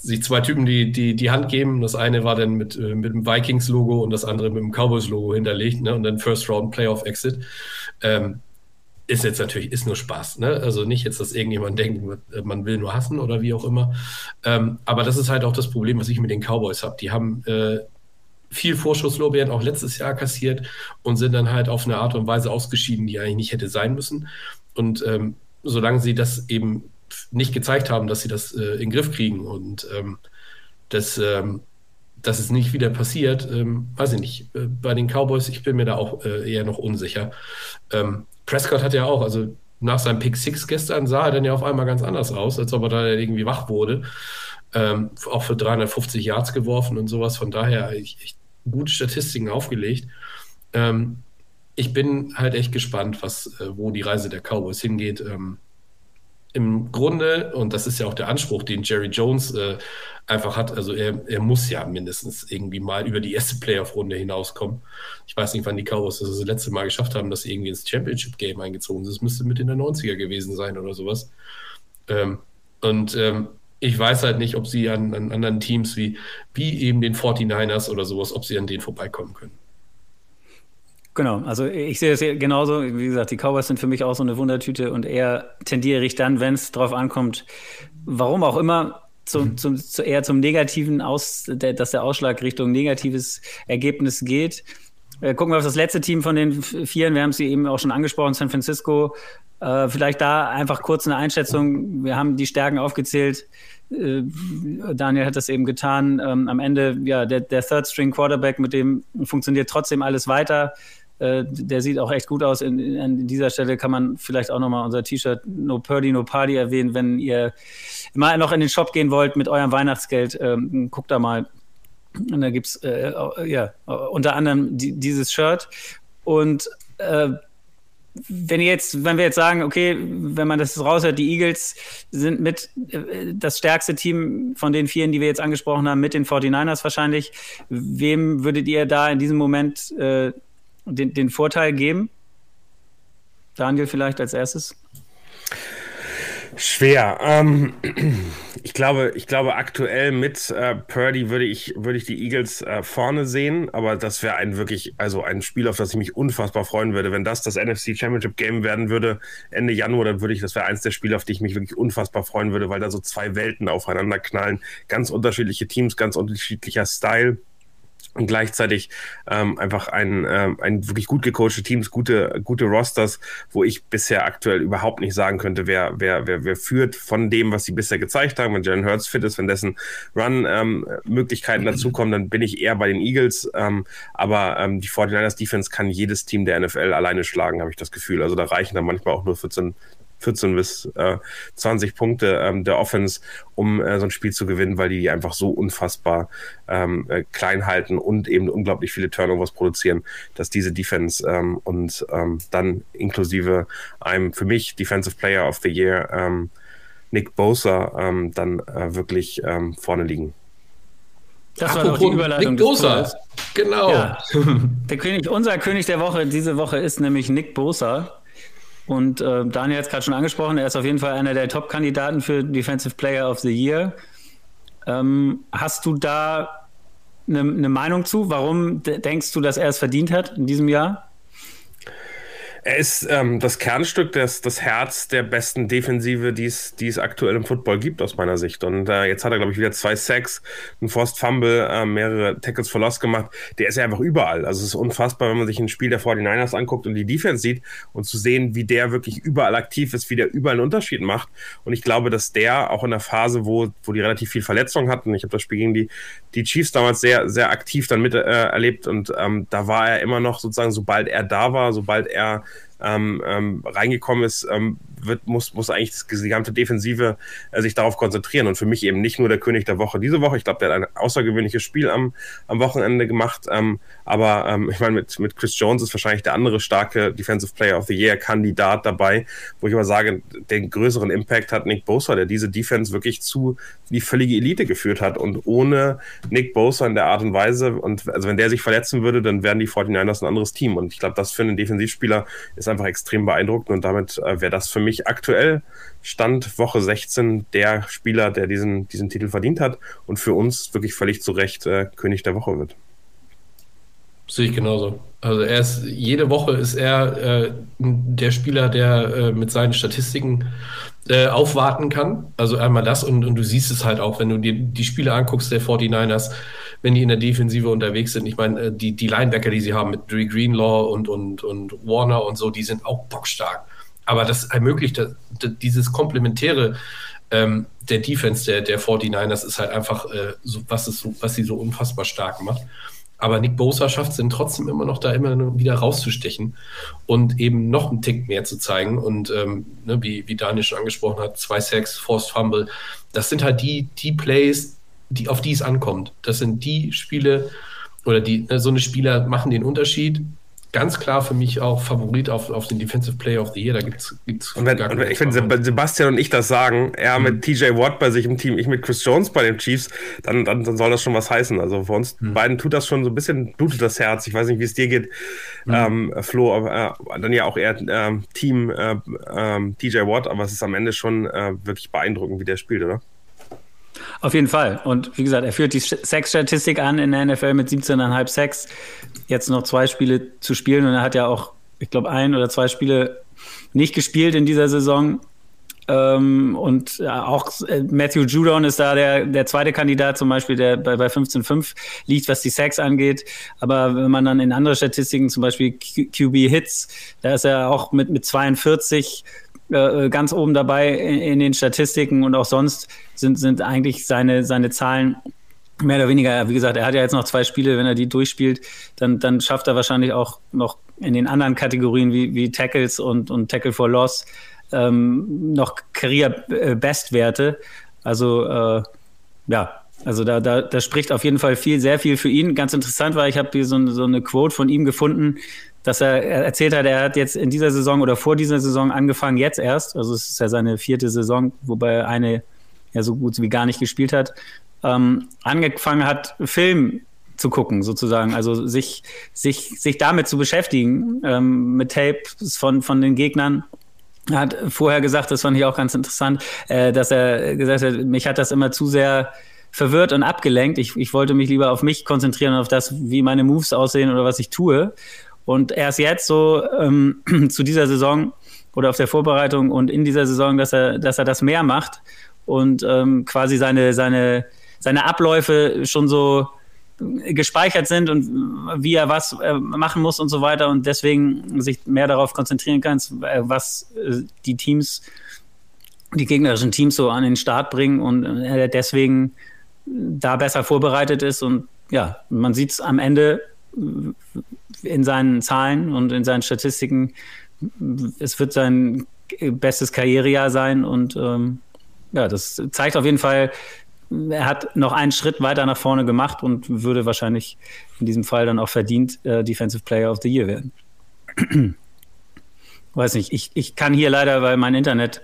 sich zwei Typen die, die, die Hand geben. Das eine war dann mit, äh, mit dem Vikings-Logo und das andere mit dem Cowboys-Logo hinterlegt, ne? Und dann First Round Playoff Exit. Ähm, ist jetzt natürlich, ist nur Spaß, ne? Also nicht jetzt, dass irgendjemand denkt, man will nur hassen oder wie auch immer. Ähm, aber das ist halt auch das Problem, was ich mit den Cowboys habe. Die haben äh, viel Vorschusslorbeeren auch letztes Jahr kassiert und sind dann halt auf eine Art und Weise ausgeschieden, die eigentlich nicht hätte sein müssen. Und ähm, solange sie das eben nicht gezeigt haben, dass sie das äh, in den Griff kriegen und ähm, das, ähm, dass es nicht wieder passiert, ähm, weiß ich nicht. Äh, bei den Cowboys, ich bin mir da auch äh, eher noch unsicher. Ähm, Prescott hat ja auch, also nach seinem Pick Six gestern sah er dann ja auf einmal ganz anders aus, als ob er da irgendwie wach wurde. Ähm, auch für 350 Yards geworfen und sowas. Von daher ich, ich, gute Statistiken aufgelegt. Ähm, ich bin halt echt gespannt, was, äh, wo die Reise der Cowboys hingeht. Ähm, Im Grunde, und das ist ja auch der Anspruch, den Jerry Jones äh, einfach hat. Also er, er muss ja mindestens irgendwie mal über die erste Playoff-Runde hinauskommen. Ich weiß nicht, wann die Cowboys das, das letzte Mal geschafft haben, dass sie irgendwie ins Championship-Game eingezogen sind. Das müsste mit in der 90er gewesen sein oder sowas. Ähm, und ähm, ich weiß halt nicht, ob sie an, an, anderen Teams wie, wie eben den 49ers oder sowas, ob sie an denen vorbeikommen können. Genau, also ich sehe es genauso. Wie gesagt, die Cowboys sind für mich auch so eine Wundertüte und eher tendiere ich dann, wenn es drauf ankommt, warum auch immer, zum, mhm. zum, zu, eher zum Negativen aus, der, dass der Ausschlag Richtung negatives Ergebnis geht. Äh, gucken wir auf das letzte Team von den Vieren. Wir haben sie eben auch schon angesprochen, San Francisco. Äh, vielleicht da einfach kurz eine Einschätzung. Wir haben die Stärken aufgezählt. Äh, Daniel hat das eben getan. Ähm, am Ende, ja, der, der Third String Quarterback, mit dem funktioniert trotzdem alles weiter. Äh, der sieht auch echt gut aus. In, in, an dieser Stelle kann man vielleicht auch nochmal unser T-Shirt No Purdy, No Party erwähnen, wenn ihr mal noch in den Shop gehen wollt mit eurem Weihnachtsgeld. Ähm, guckt da mal. Und da gibt's äh, ja unter anderem die, dieses Shirt. Und äh, wenn jetzt, wenn wir jetzt sagen, okay, wenn man das raushört, die Eagles sind mit äh, das stärkste Team von den vielen, die wir jetzt angesprochen haben, mit den 49ers wahrscheinlich. Wem würdet ihr da in diesem Moment äh, den, den Vorteil geben? Daniel vielleicht als erstes? Schwer. Ähm, ich glaube, ich glaube aktuell mit äh, Purdy würde ich, würde ich die Eagles äh, vorne sehen, aber das wäre ein wirklich, also ein Spiel, auf das ich mich unfassbar freuen würde. Wenn das das NFC Championship Game werden würde Ende Januar, dann würde ich, das wäre eins der Spiele, auf die ich mich wirklich unfassbar freuen würde, weil da so zwei Welten aufeinander knallen. Ganz unterschiedliche Teams, ganz unterschiedlicher Style und gleichzeitig ähm, einfach ein, ähm, ein wirklich gut gecoachte Teams, gute, gute Rosters, wo ich bisher aktuell überhaupt nicht sagen könnte, wer, wer, wer, wer führt von dem, was sie bisher gezeigt haben. Wenn Jalen Hurts fit ist, wenn dessen Run-Möglichkeiten ähm, dazukommen, dann bin ich eher bei den Eagles. Ähm, aber ähm, die 49ers Defense kann jedes Team der NFL alleine schlagen, habe ich das Gefühl. Also da reichen dann manchmal auch nur 14, 14 bis äh, 20 Punkte ähm, der Offense, um äh, so ein Spiel zu gewinnen, weil die einfach so unfassbar ähm, äh, klein halten und eben unglaublich viele Turnovers produzieren, dass diese Defense ähm, und ähm, dann inklusive einem für mich Defensive Player of the Year ähm, Nick Bosa ähm, dann äh, wirklich ähm, vorne liegen. Das war doch die Überleitung Nick Bosa. Genau. Ja. Der König, unser König der Woche diese Woche ist nämlich Nick Bosa. Und äh, Daniel hat es gerade schon angesprochen, er ist auf jeden Fall einer der Top-Kandidaten für Defensive Player of the Year. Ähm, hast du da eine ne Meinung zu? Warum denkst du, dass er es verdient hat in diesem Jahr? Er ist ähm, das Kernstück, das, das Herz der besten Defensive, die es, die es aktuell im Football gibt, aus meiner Sicht. Und äh, jetzt hat er, glaube ich, wieder zwei Sacks, einen Forced Fumble, äh, mehrere Tackles for Loss gemacht. Der ist ja einfach überall. Also es ist unfassbar, wenn man sich ein Spiel der 49ers anguckt und die Defense sieht und zu sehen, wie der wirklich überall aktiv ist, wie der überall einen Unterschied macht. Und ich glaube, dass der auch in der Phase, wo, wo die relativ viel Verletzung hatten, ich habe das Spiel gegen die, die Chiefs damals sehr, sehr aktiv dann mit äh, erlebt und ähm, da war er immer noch sozusagen, sobald er da war, sobald er ähm, ähm, reingekommen ist, ähm, wird, muss, muss eigentlich das, die gesamte Defensive äh, sich darauf konzentrieren. Und für mich eben nicht nur der König der Woche diese Woche. Ich glaube, der hat ein außergewöhnliches Spiel am, am Wochenende gemacht. Ähm, aber ähm, ich meine, mit, mit Chris Jones ist wahrscheinlich der andere starke Defensive Player of the Year-Kandidat dabei, wo ich aber sage, den größeren Impact hat Nick Bosa, der diese Defense wirklich zu die völlige Elite geführt hat. Und ohne Nick Bosa in der Art und Weise, und also wenn der sich verletzen würde, dann wären die 49ers ein anderes Team. Und ich glaube, das für einen Defensivspieler ist einfach extrem beeindruckend und damit äh, wäre das für mich aktuell Stand Woche 16 der Spieler, der diesen, diesen Titel verdient hat und für uns wirklich völlig zu Recht äh, König der Woche wird. Sehe ich genauso. Also er ist, jede Woche ist er äh, der Spieler, der äh, mit seinen Statistiken äh, aufwarten kann. Also einmal das und, und du siehst es halt auch, wenn du dir die Spiele anguckst der 49ers, wenn die in der Defensive unterwegs sind. Ich meine, äh, die, die Linebacker, die sie haben mit Dre Greenlaw und, und, und Warner und so, die sind auch bockstark. Aber das ermöglicht das, dieses Komplementäre ähm, der Defense der, der 49ers ist halt einfach, äh, so, was, ist so, was sie so unfassbar stark macht. Aber Nick Bosa schafft es dann trotzdem immer noch da immer wieder rauszustechen und eben noch einen Tick mehr zu zeigen. Und ähm, ne, wie, wie Daniel schon angesprochen hat, zwei Sacks, Forced Fumble, das sind halt die, die Plays, die, auf die es ankommt. Das sind die Spiele oder die, ne, so eine Spieler machen den Unterschied ganz klar für mich auch Favorit auf, auf den Defensive Player of the Year. Da gibt's gibt's und wenn, und wenn, ich finde, Sebastian und ich das sagen, er mhm. mit TJ Watt bei sich im Team, ich mit Chris Jones bei den Chiefs, dann, dann, dann soll das schon was heißen. Also für uns mhm. beiden tut das schon so ein bisschen, blutet das Herz. Ich weiß nicht, wie es dir geht, mhm. ähm, Flo, aber äh, dann ja auch eher äh, Team äh, äh, TJ Watt, aber es ist am Ende schon äh, wirklich beeindruckend, wie der spielt, oder? Auf jeden Fall. Und wie gesagt, er führt die Sex-Statistik an in der NFL mit 17,5 Sex. Jetzt noch zwei Spiele zu spielen und er hat ja auch, ich glaube, ein oder zwei Spiele nicht gespielt in dieser Saison. Ähm, und ja, auch äh, Matthew Judon ist da der, der zweite Kandidat zum Beispiel, der bei, bei 15,5 liegt, was die Sex angeht. Aber wenn man dann in andere Statistiken, zum Beispiel QB Hits, da ist er auch mit, mit 42 äh, ganz oben dabei in, in, den Statistiken und auch sonst sind, sind eigentlich seine, seine Zahlen mehr oder weniger, wie gesagt, er hat ja jetzt noch zwei Spiele, wenn er die durchspielt, dann, dann schafft er wahrscheinlich auch noch in den anderen Kategorien wie, wie Tackles und, und Tackle for Loss ähm, noch Career-Bestwerte. Also äh, ja, also da, da, da spricht auf jeden Fall viel, sehr viel für ihn. Ganz interessant war, ich habe hier so, so eine Quote von ihm gefunden, dass er, er erzählt hat, er hat jetzt in dieser Saison oder vor dieser Saison angefangen, jetzt erst, also es ist ja seine vierte Saison, wobei eine ja so gut wie gar nicht gespielt hat, ähm, angefangen hat, Film zu gucken, sozusagen. Also sich, sich, sich damit zu beschäftigen, ähm, mit Tapes von, von den Gegnern. Er hat vorher gesagt, das fand ich auch ganz interessant, äh, dass er gesagt hat, mich hat das immer zu sehr verwirrt und abgelenkt. Ich, ich wollte mich lieber auf mich konzentrieren, auf das, wie meine Moves aussehen oder was ich tue. Und erst jetzt so ähm, zu dieser Saison oder auf der Vorbereitung und in dieser Saison, dass er, dass er das mehr macht und ähm, quasi seine, seine, seine Abläufe schon so gespeichert sind und wie er was äh, machen muss und so weiter und deswegen sich mehr darauf konzentrieren kann, äh, was äh, die Teams, die gegnerischen Teams so an den Start bringen und er deswegen da besser vorbereitet ist und ja, man sieht es am Ende in seinen Zahlen und in seinen Statistiken. Es wird sein bestes Karrierejahr sein und ähm, ja, das zeigt auf jeden Fall, er hat noch einen Schritt weiter nach vorne gemacht und würde wahrscheinlich in diesem Fall dann auch verdient äh, Defensive Player of the Year werden. Weiß nicht, ich, ich kann hier leider, weil mein Internet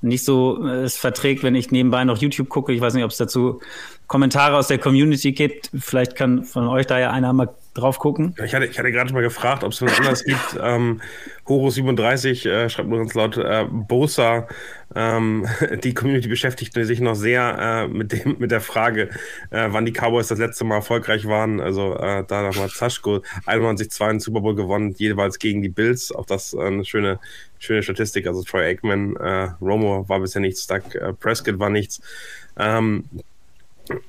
nicht so äh, es verträgt, wenn ich nebenbei noch YouTube gucke. Ich weiß nicht, ob es dazu Kommentare aus der Community gibt. Vielleicht kann von euch da ja einer mal drauf gucken. Ich hatte, ich hatte gerade mal gefragt, ob es was anderes gibt. Ähm, Horus37 äh, schreibt nur ganz laut, äh, Bosa, ähm, die Community beschäftigt sich noch sehr äh, mit, dem, mit der Frage, äh, wann die Cowboys das letzte Mal erfolgreich waren. Also äh, da nochmal Zaschko, 91-2 in Super Bowl gewonnen, jeweils gegen die Bills. Auch das äh, eine schöne, schöne Statistik. Also Troy Aikman, äh, Romo war bisher nichts, Doug äh, Prescott war nichts. Ähm,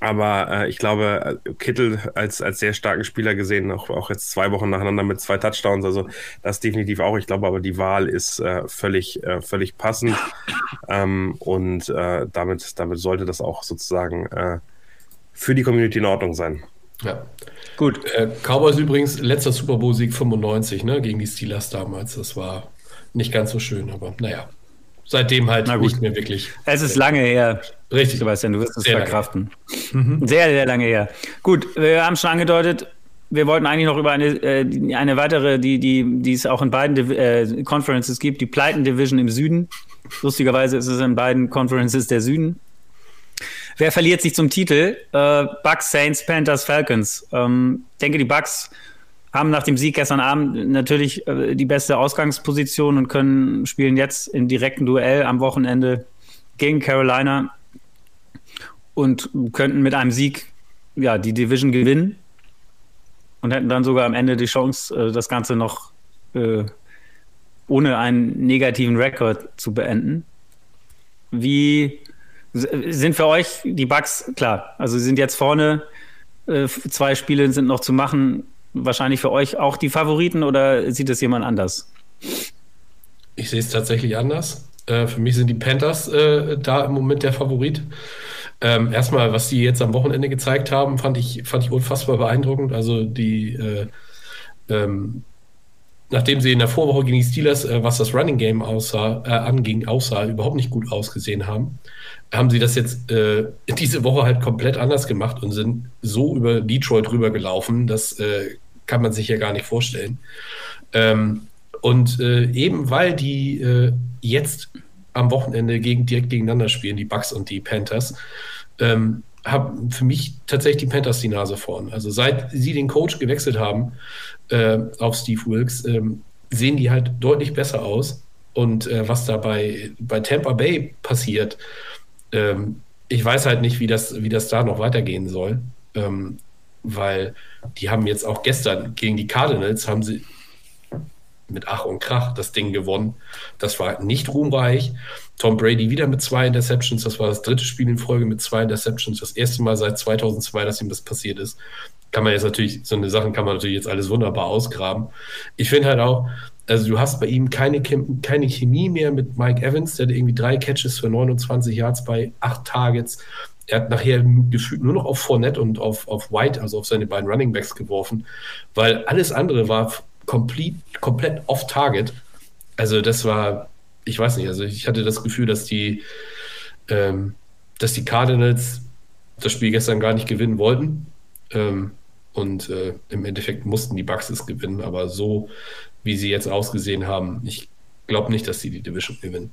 aber äh, ich glaube, äh, Kittel als, als sehr starken Spieler gesehen, auch, auch jetzt zwei Wochen nacheinander mit zwei Touchdowns, also das definitiv auch. Ich glaube aber, die Wahl ist äh, völlig, äh, völlig passend. Ähm, und äh, damit, damit sollte das auch sozusagen äh, für die Community in Ordnung sein. Ja. Gut. Äh, Cowboys übrigens letzter Super Bowl-Sieg 95, ne, gegen die Steelers damals. Das war nicht ganz so schön, aber naja seitdem halt nicht mehr wirklich. Es ist lange her. Richtig. Sebastian, du wirst es verkraften. Mhm. Sehr, sehr lange her. Gut, wir haben schon angedeutet, wir wollten eigentlich noch über eine, äh, eine weitere, die, die, die es auch in beiden Div äh, Conferences gibt, die Pleiten Division im Süden. Lustigerweise ist es in beiden Conferences der Süden. Wer verliert sich zum Titel? Äh, Bucks, Saints, Panthers, Falcons. Ähm, denke, die Bucks haben nach dem Sieg gestern Abend natürlich äh, die beste Ausgangsposition und können spielen jetzt im direkten Duell am Wochenende gegen Carolina und könnten mit einem Sieg ja die Division gewinnen und hätten dann sogar am Ende die Chance, äh, das Ganze noch äh, ohne einen negativen Rekord zu beenden. Wie sind für euch die Bugs klar? Also sie sind jetzt vorne, äh, zwei Spiele sind noch zu machen wahrscheinlich für euch auch die Favoriten oder sieht es jemand anders? Ich sehe es tatsächlich anders. Äh, für mich sind die Panthers äh, da im Moment der Favorit. Ähm, erstmal, was die jetzt am Wochenende gezeigt haben, fand ich, fand ich unfassbar beeindruckend. Also die, äh, ähm, nachdem sie in der Vorwoche gegen die Steelers, äh, was das Running Game aussah, äh, anging, aussah, überhaupt nicht gut ausgesehen haben, haben sie das jetzt äh, diese Woche halt komplett anders gemacht und sind so über Detroit rübergelaufen, das äh, kann man sich ja gar nicht vorstellen. Ähm, und äh, eben weil die äh, jetzt am Wochenende gegen, direkt gegeneinander spielen, die Bucks und die Panthers, ähm, haben für mich tatsächlich die Panthers die Nase vorn. Also seit sie den Coach gewechselt haben äh, auf Steve Wilkes, ähm, sehen die halt deutlich besser aus. Und äh, was da bei, bei Tampa Bay passiert, ähm, ich weiß halt nicht, wie das, wie das da noch weitergehen soll, ähm, weil die haben jetzt auch gestern gegen die Cardinals haben sie mit Ach und Krach das Ding gewonnen. Das war nicht ruhmreich. Tom Brady wieder mit zwei Interceptions. Das war das dritte Spiel in Folge mit zwei Interceptions. Das erste Mal seit 2002, dass ihm das passiert ist. Kann man jetzt natürlich, so eine Sachen kann man natürlich jetzt alles wunderbar ausgraben. Ich finde halt auch, also du hast bei ihm keine, keine Chemie mehr mit Mike Evans, der hat irgendwie drei Catches für 29 Yards bei acht Targets. Er hat nachher gefühlt nur noch auf Fournette und auf, auf White, also auf seine beiden Running Backs geworfen, weil alles andere war komplett, komplett off-target. Also das war, ich weiß nicht, also ich hatte das Gefühl, dass die, ähm, dass die Cardinals das Spiel gestern gar nicht gewinnen wollten. Ähm, und äh, im Endeffekt mussten die Bucks es gewinnen, aber so wie sie jetzt ausgesehen haben, ich glaube nicht, dass sie die Division gewinnen.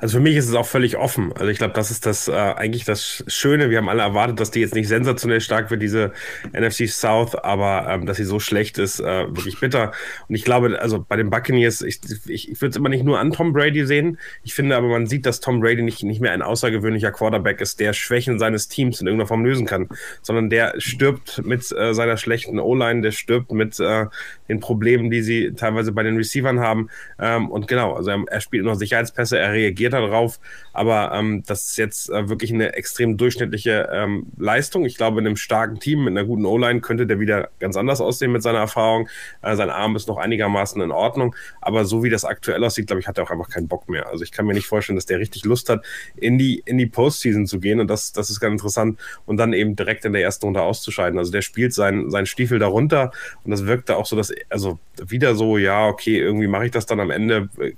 Also für mich ist es auch völlig offen. Also ich glaube, das ist das äh, eigentlich das Schöne. Wir haben alle erwartet, dass die jetzt nicht sensationell stark wird, diese NFC South, aber ähm, dass sie so schlecht ist, äh, wirklich bitter. Und ich glaube, also bei den Buccaneers, ich, ich, ich würde es immer nicht nur an Tom Brady sehen. Ich finde aber, man sieht, dass Tom Brady nicht, nicht mehr ein außergewöhnlicher Quarterback ist, der Schwächen seines Teams in irgendeiner Form lösen kann, sondern der stirbt mit äh, seiner schlechten O-Line, der stirbt mit äh, den Problemen, die sie teilweise bei den Receivern haben. Ähm, und genau, also er, er spielt noch Sicherheitspässe, er reagiert darauf. Aber ähm, das ist jetzt äh, wirklich eine extrem durchschnittliche ähm, Leistung. Ich glaube, in einem starken Team mit einer guten O-Line könnte der wieder ganz anders aussehen mit seiner Erfahrung. Äh, sein Arm ist noch einigermaßen in Ordnung. Aber so wie das aktuell aussieht, glaube ich, hat er auch einfach keinen Bock mehr. Also ich kann mir nicht vorstellen, dass der richtig Lust hat, in die, in die Postseason zu gehen. Und das, das ist ganz interessant. Und dann eben direkt in der ersten Runde auszuscheiden. Also der spielt seinen, seinen Stiefel darunter. Und das wirkte auch so, dass, also wieder so, ja, okay, irgendwie mache ich das dann am Ende, äh,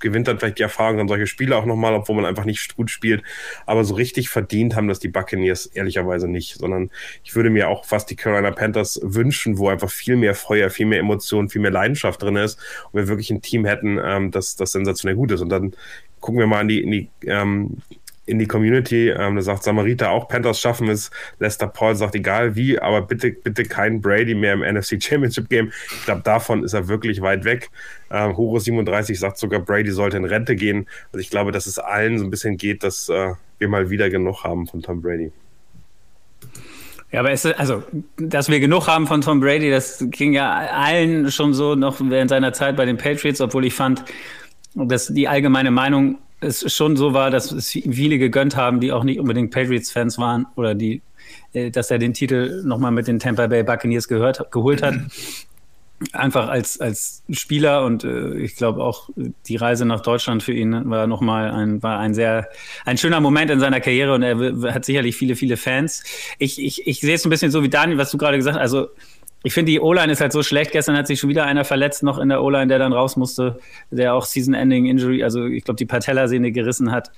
gewinnt dann vielleicht die Erfahrung, dann solche Spiele auch nochmal, obwohl man einfach nicht gut spielt. Aber so richtig verdient haben das die Buccaneers ehrlicherweise nicht, sondern ich würde mir auch fast die Carolina Panthers wünschen, wo einfach viel mehr Feuer, viel mehr Emotion, viel mehr Leidenschaft drin ist und wir wirklich ein Team hätten, ähm, das, das sensationell gut ist. Und dann gucken wir mal in die, in die ähm, in die Community. Ähm, da sagt Samarita auch, Panthers schaffen es. Lester Paul sagt, egal wie, aber bitte, bitte kein Brady mehr im NFC Championship Game. Ich glaube, davon ist er wirklich weit weg. Ähm, Huro 37 sagt sogar, Brady sollte in Rente gehen. Also ich glaube, dass es allen so ein bisschen geht, dass äh, wir mal wieder genug haben von Tom Brady. Ja, aber es ist, also, dass wir genug haben von Tom Brady, das ging ja allen schon so noch während seiner Zeit bei den Patriots, obwohl ich fand, dass die allgemeine Meinung es schon so war, dass es viele gegönnt haben, die auch nicht unbedingt Patriots-Fans waren oder die, äh, dass er den Titel nochmal mit den Tampa Bay Buccaneers gehört, geholt hat. Einfach als, als Spieler und äh, ich glaube auch die Reise nach Deutschland für ihn war nochmal ein, war ein sehr, ein schöner Moment in seiner Karriere und er hat sicherlich viele, viele Fans. Ich, ich, ich sehe es ein bisschen so wie Daniel, was du gerade gesagt hast. Also ich finde, die O-Line ist halt so schlecht. Gestern hat sich schon wieder einer verletzt, noch in der O-Line, der dann raus musste, der auch Season-Ending-Injury, also ich glaube, die Patellasehne gerissen hat.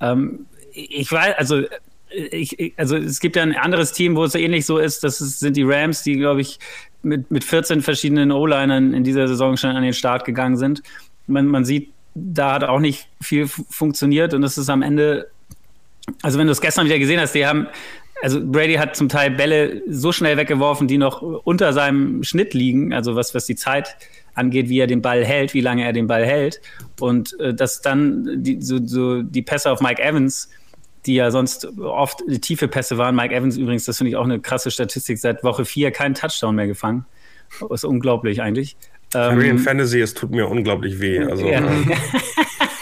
Ähm, ich weiß, also ich, also es gibt ja ein anderes Team, wo es ähnlich so ist. Das sind die Rams, die, glaube ich, mit, mit 14 verschiedenen O-Linern in dieser Saison schon an den Start gegangen sind. Man, man sieht, da hat auch nicht viel funktioniert und es ist am Ende, also wenn du es gestern wieder gesehen hast, die haben also Brady hat zum Teil Bälle so schnell weggeworfen, die noch unter seinem Schnitt liegen, also was, was die Zeit angeht, wie er den Ball hält, wie lange er den Ball hält. Und äh, dass dann die, so, so die Pässe auf Mike Evans, die ja sonst oft tiefe Pässe waren. Mike Evans übrigens, das finde ich auch eine krasse Statistik, seit Woche vier keinen Touchdown mehr gefangen. Ist unglaublich eigentlich. Ähm, Fantasy, es tut mir unglaublich weh. Also, ja.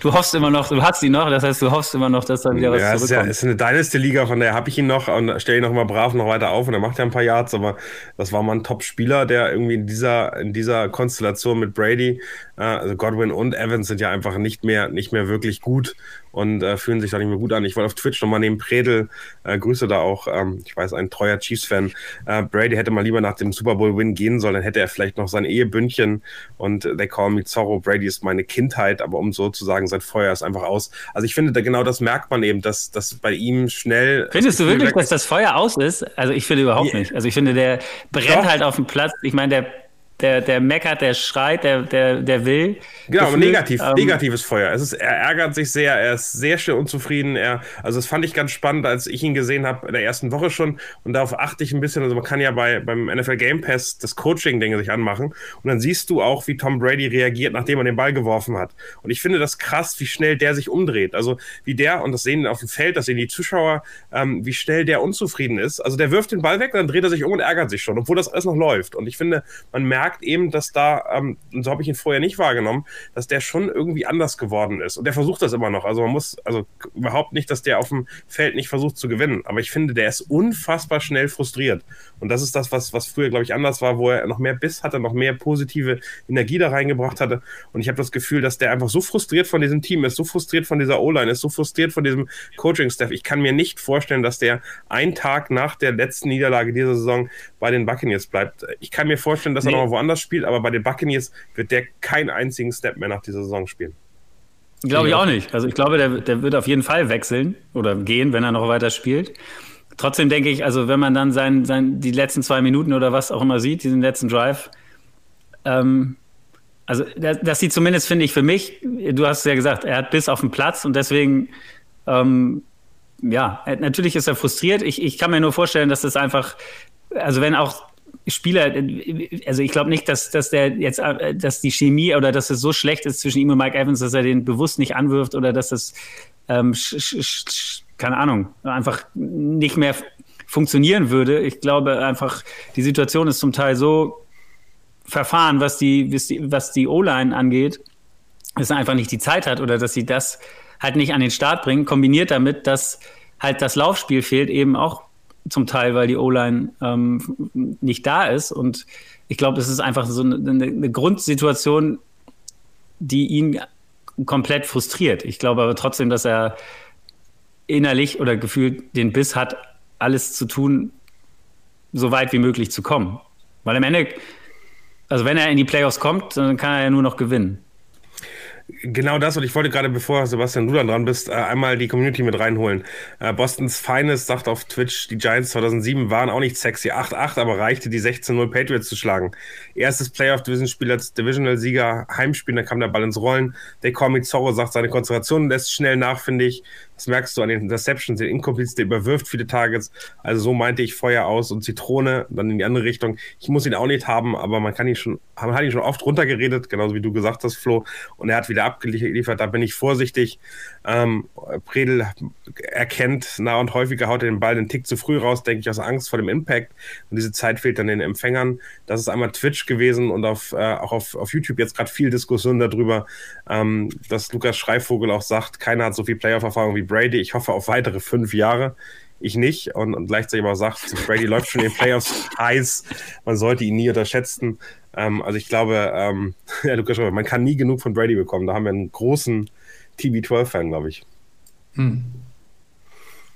Du hoffst immer noch, du hast ihn noch, das heißt, du hoffst immer noch, dass dann wieder was ja, zurückkommt. Ja, es ist eine Dynasty-Liga, von der habe ich ihn noch und stelle ihn noch mal brav noch weiter auf und er macht ja ein paar Yards, aber das war mal ein Top-Spieler, der irgendwie in dieser, in dieser Konstellation mit Brady, äh, also Godwin und Evans sind ja einfach nicht mehr, nicht mehr wirklich gut und äh, fühlen sich da nicht mehr gut an. Ich wollte auf Twitch nochmal neben Predel, äh, Grüße da auch, ähm, ich weiß, ein treuer Chiefs-Fan, äh, Brady hätte mal lieber nach dem Super Bowl-Win gehen sollen, dann hätte er vielleicht noch sein Ehebündchen und they call me Zorro, Brady ist meine Kindheit, aber um so zu sagen, sein Feuer ist einfach aus. Also ich finde, da genau das merkt man eben, dass, dass bei ihm schnell... Findest du wirklich, dass das Feuer aus ist? Also ich finde überhaupt yeah. nicht. Also ich finde, der brennt Doch. halt auf dem Platz. Ich meine, der der, der meckert, der schreit, der, der, der will. Genau, aber negativ, ähm, negatives Feuer. Es ist, er ärgert sich sehr, er ist sehr schnell unzufrieden. Er, also das fand ich ganz spannend, als ich ihn gesehen habe in der ersten Woche schon. Und darauf achte ich ein bisschen. Also man kann ja bei, beim NFL Game Pass das Coaching-Ding sich anmachen. Und dann siehst du auch, wie Tom Brady reagiert, nachdem er den Ball geworfen hat. Und ich finde das krass, wie schnell der sich umdreht. Also wie der, und das sehen auf dem Feld, das sehen die Zuschauer, ähm, wie schnell der unzufrieden ist. Also der wirft den Ball weg, dann dreht er sich um und ärgert sich schon, obwohl das alles noch läuft. Und ich finde, man merkt, merkt eben, dass da, ähm, und so habe ich ihn vorher nicht wahrgenommen, dass der schon irgendwie anders geworden ist. Und der versucht das immer noch. Also man muss, also überhaupt nicht, dass der auf dem Feld nicht versucht zu gewinnen. Aber ich finde, der ist unfassbar schnell frustriert. Und das ist das, was, was früher, glaube ich, anders war, wo er noch mehr Biss hatte, noch mehr positive Energie da reingebracht hatte. Und ich habe das Gefühl, dass der einfach so frustriert von diesem Team ist, so frustriert von dieser O-Line ist, so frustriert von diesem Coaching-Staff. Ich kann mir nicht vorstellen, dass der einen Tag nach der letzten Niederlage dieser Saison bei den Buccaneers bleibt. Ich kann mir vorstellen, dass nee. er noch woanders spielt, aber bei den Buccaneers wird der keinen einzigen Step mehr nach dieser Saison spielen. Glaube ich auch nicht. Also ich glaube, der, der wird auf jeden Fall wechseln oder gehen, wenn er noch weiter spielt. Trotzdem denke ich, also wenn man dann sein, sein, die letzten zwei Minuten oder was auch immer sieht, diesen letzten Drive, ähm, also das, das sieht zumindest, finde ich, für mich, du hast es ja gesagt, er hat bis auf den Platz und deswegen, ähm, ja, natürlich ist er frustriert. Ich, ich kann mir nur vorstellen, dass das einfach, also wenn auch Spieler, also ich glaube nicht, dass, dass der jetzt, dass die Chemie oder dass es so schlecht ist zwischen ihm und Mike Evans, dass er den bewusst nicht anwirft oder dass das, ähm, keine Ahnung, einfach nicht mehr funktionieren würde. Ich glaube einfach, die Situation ist zum Teil so verfahren, was die, was die O-Line angeht, dass er einfach nicht die Zeit hat oder dass sie das halt nicht an den Start bringen, kombiniert damit, dass halt das Laufspiel fehlt, eben auch zum Teil, weil die O-Line ähm, nicht da ist. Und ich glaube, es ist einfach so eine, eine, Grundsituation, die ihn komplett frustriert. Ich glaube aber trotzdem, dass er innerlich oder gefühlt den Biss hat, alles zu tun, so weit wie möglich zu kommen. Weil am Ende, also wenn er in die Playoffs kommt, dann kann er ja nur noch gewinnen. Genau das, und ich wollte gerade, bevor Sebastian, du dann dran bist, äh, einmal die Community mit reinholen. Äh, Bostons Finest sagt auf Twitch, die Giants 2007 waren auch nicht sexy. 8-8, aber reichte die 16-0 Patriots zu schlagen. Erstes Playoff-Division-Spiel als Divisional-Sieger, Heimspiel, dann kam der Ball ins Rollen. They call me Zorro sagt, seine Konzentration lässt schnell nach, finde ich. Das merkst du an den Interceptions, den Incompletes, der überwirft viele Targets. Also so meinte ich Feuer aus und Zitrone, dann in die andere Richtung. Ich muss ihn auch nicht haben, aber man kann ihn schon, man hat ihn schon oft runtergeredet, genauso wie du gesagt hast, Flo. Und er hat wieder abgeliefert. Da bin ich vorsichtig. Ähm, Predel erkennt nah und häufiger haut er den Ball den Tick zu früh raus, denke ich, aus Angst vor dem Impact. Und diese Zeit fehlt dann den Empfängern. Das ist einmal Twitch gewesen und auf, äh, auch auf, auf YouTube jetzt gerade viel Diskussion darüber, ähm, dass Lukas Schreivogel auch sagt, keiner hat so viel Playoff-Erfahrung wie Brady. Ich hoffe auf weitere fünf Jahre. Ich nicht. Und, und gleichzeitig aber sagt, Brady läuft schon in den Playoffs heiß. Man sollte ihn nie unterschätzen. Ähm, also ich glaube, ähm, ja, Lukas man kann nie genug von Brady bekommen. Da haben wir einen großen TB12-Fan, glaube ich. Hm.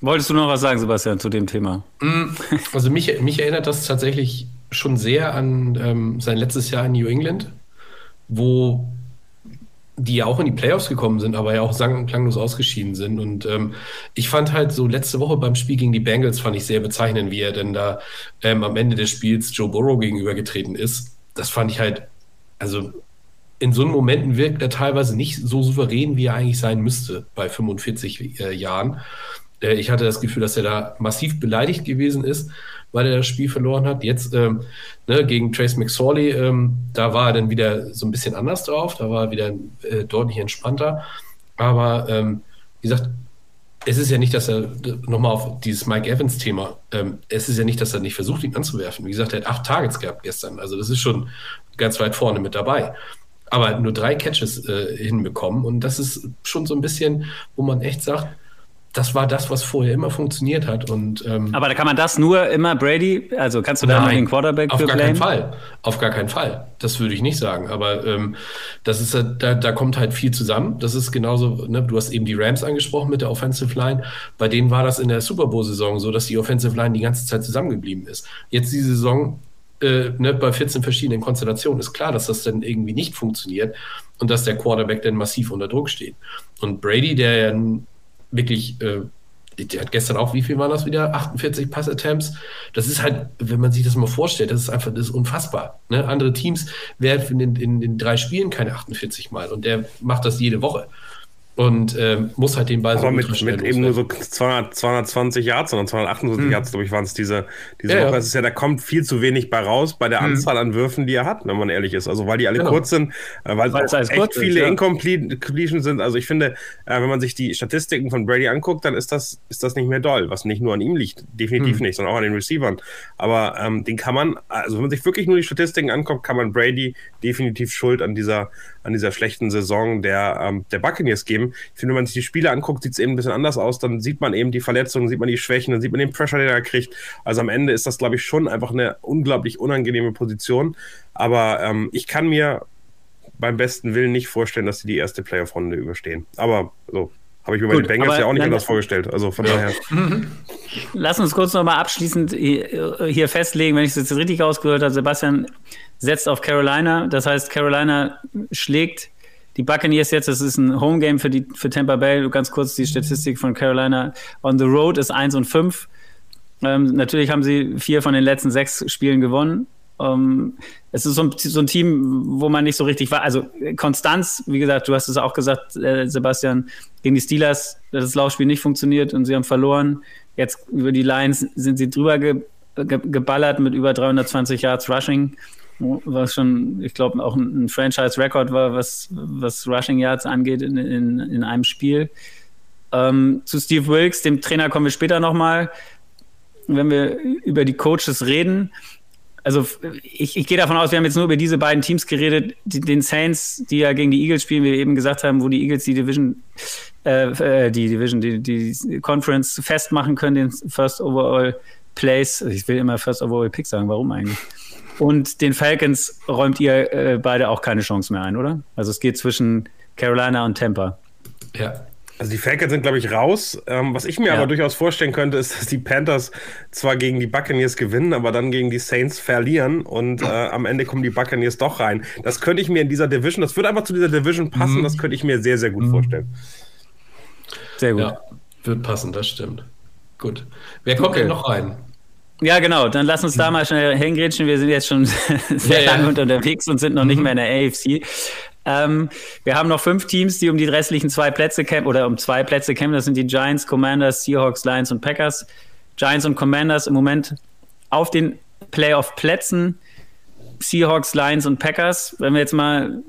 Wolltest du noch was sagen, Sebastian, zu dem Thema? Hm, also mich, mich erinnert das tatsächlich schon sehr an ähm, sein letztes Jahr in New England, wo die ja auch in die Playoffs gekommen sind, aber ja auch sang- und klanglos ausgeschieden sind. Und ähm, ich fand halt so letzte Woche beim Spiel gegen die Bengals fand ich sehr bezeichnend, wie er denn da ähm, am Ende des Spiels Joe Burrow gegenübergetreten ist. Das fand ich halt, also in so Momenten wirkt er teilweise nicht so souverän, wie er eigentlich sein müsste bei 45 äh, Jahren. Äh, ich hatte das Gefühl, dass er da massiv beleidigt gewesen ist, weil er das Spiel verloren hat. Jetzt ähm, ne, gegen Trace McSorley, ähm, da war er dann wieder so ein bisschen anders drauf, da war er wieder äh, deutlich entspannter. Aber ähm, wie gesagt, es ist ja nicht, dass er, nochmal auf dieses Mike Evans-Thema, ähm, es ist ja nicht, dass er nicht versucht, ihn anzuwerfen. Wie gesagt, er hat acht Targets gehabt gestern. Also das ist schon ganz weit vorne mit dabei aber nur drei Catches äh, hinbekommen. Und das ist schon so ein bisschen, wo man echt sagt, das war das, was vorher immer funktioniert hat. Und, ähm, aber da kann man das nur immer Brady, also kannst du da noch den Quarterback auf gar keinen Fall. Auf gar keinen Fall. Das würde ich nicht sagen. Aber ähm, das ist da, da kommt halt viel zusammen. Das ist genauso, ne, du hast eben die Rams angesprochen mit der Offensive Line. Bei denen war das in der Super Bowl-Saison so, dass die Offensive Line die ganze Zeit zusammengeblieben ist. Jetzt die Saison äh, ne, bei 14 verschiedenen Konstellationen ist klar, dass das dann irgendwie nicht funktioniert und dass der Quarterback dann massiv unter Druck steht. Und Brady, der ja wirklich, äh, der hat gestern auch, wie viel waren das wieder? 48 Pass-Attempts. Das ist halt, wenn man sich das mal vorstellt, das ist einfach, das ist unfassbar. Ne? Andere Teams werfen in, in, in drei Spielen keine 48 Mal und der macht das jede Woche und ähm, muss halt den Ball Aber so mit, mit eben nur so 200, 220 Yards, sondern 228 hm. Yards, glaube ich, waren es diese, diese ja, Woche. Ja. Es ist ja, da kommt viel zu wenig bei raus bei der hm. Anzahl an Würfen, die er hat, wenn man ehrlich ist. Also weil die alle genau. kurz sind, äh, weil, weil es echt viele ja. Incompletion sind. Also ich finde, äh, wenn man sich die Statistiken von Brady anguckt, dann ist das, ist das nicht mehr doll, was nicht nur an ihm liegt, definitiv hm. nicht, sondern auch an den Receivern. Aber ähm, den kann man, also wenn man sich wirklich nur die Statistiken anguckt, kann man Brady definitiv Schuld an dieser, an dieser schlechten Saison der, ähm, der Buccaneers geben ich finde, wenn man sich die Spiele anguckt, sieht es eben ein bisschen anders aus. Dann sieht man eben die Verletzungen, sieht man die Schwächen, dann sieht man den Pressure, den er kriegt. Also am Ende ist das, glaube ich, schon einfach eine unglaublich unangenehme Position. Aber ähm, ich kann mir beim besten Willen nicht vorstellen, dass sie die erste Playoff-Runde überstehen. Aber so, habe ich mir bei den Bengals ja auch nicht anders vorgestellt. Also von ja. daher. Lass uns kurz nochmal abschließend hier festlegen, wenn ich es jetzt richtig ausgehört habe. Sebastian setzt auf Carolina. Das heißt, Carolina schlägt die Buccaneers jetzt, das ist ein Homegame für, die, für Tampa Bay. Ganz kurz die Statistik von Carolina. On the road ist 1 und 5. Ähm, natürlich haben sie vier von den letzten sechs Spielen gewonnen. Ähm, es ist so ein, so ein, Team, wo man nicht so richtig war. Also Konstanz, wie gesagt, du hast es auch gesagt, äh, Sebastian, gegen die Steelers, das Laufspiel nicht funktioniert und sie haben verloren. Jetzt über die Lions sind sie drüber ge, ge, geballert mit über 320 Yards Rushing was schon, ich glaube, auch ein, Franchise-Record war, was, was Rushing Yards angeht in, in, in einem Spiel. Ähm, zu Steve Wilkes, dem Trainer, kommen wir später nochmal, wenn wir über die Coaches reden. Also ich, ich gehe davon aus, wir haben jetzt nur über diese beiden Teams geredet, die, den Saints, die ja gegen die Eagles spielen, wie wir eben gesagt haben, wo die Eagles die Division, äh, äh die Division, die, die Conference festmachen können, den First Overall Place. Ich will immer First Overall Pick sagen, warum eigentlich? Und den Falcons räumt ihr äh, beide auch keine Chance mehr ein, oder? Also es geht zwischen Carolina und Tampa. Ja. Also die Falcons sind, glaube ich, raus. Ähm, was ich mir ja. aber durchaus vorstellen könnte, ist, dass die Panthers zwar gegen die Buccaneers gewinnen, aber dann gegen die Saints verlieren und äh, am Ende kommen die Buccaneers doch rein. Das könnte ich mir in dieser Division, das würde einfach zu dieser Division passen, mhm. das könnte ich mir sehr, sehr gut mhm. vorstellen. Sehr gut. Ja, wird passen, das stimmt. Gut. Wer kommt okay. denn noch rein? Ja, genau. Dann lass uns da mal schnell hingrätschen. Wir sind jetzt schon sehr ja, lange ja. unterwegs und sind noch nicht mehr in der AFC. Ähm, wir haben noch fünf Teams, die um die restlichen zwei Plätze kämpfen oder um zwei Plätze kämpfen. Das sind die Giants, Commanders, Seahawks, Lions und Packers. Giants und Commanders im Moment auf den Playoff-Plätzen. Seahawks, Lions und Packers. Wenn wir jetzt mal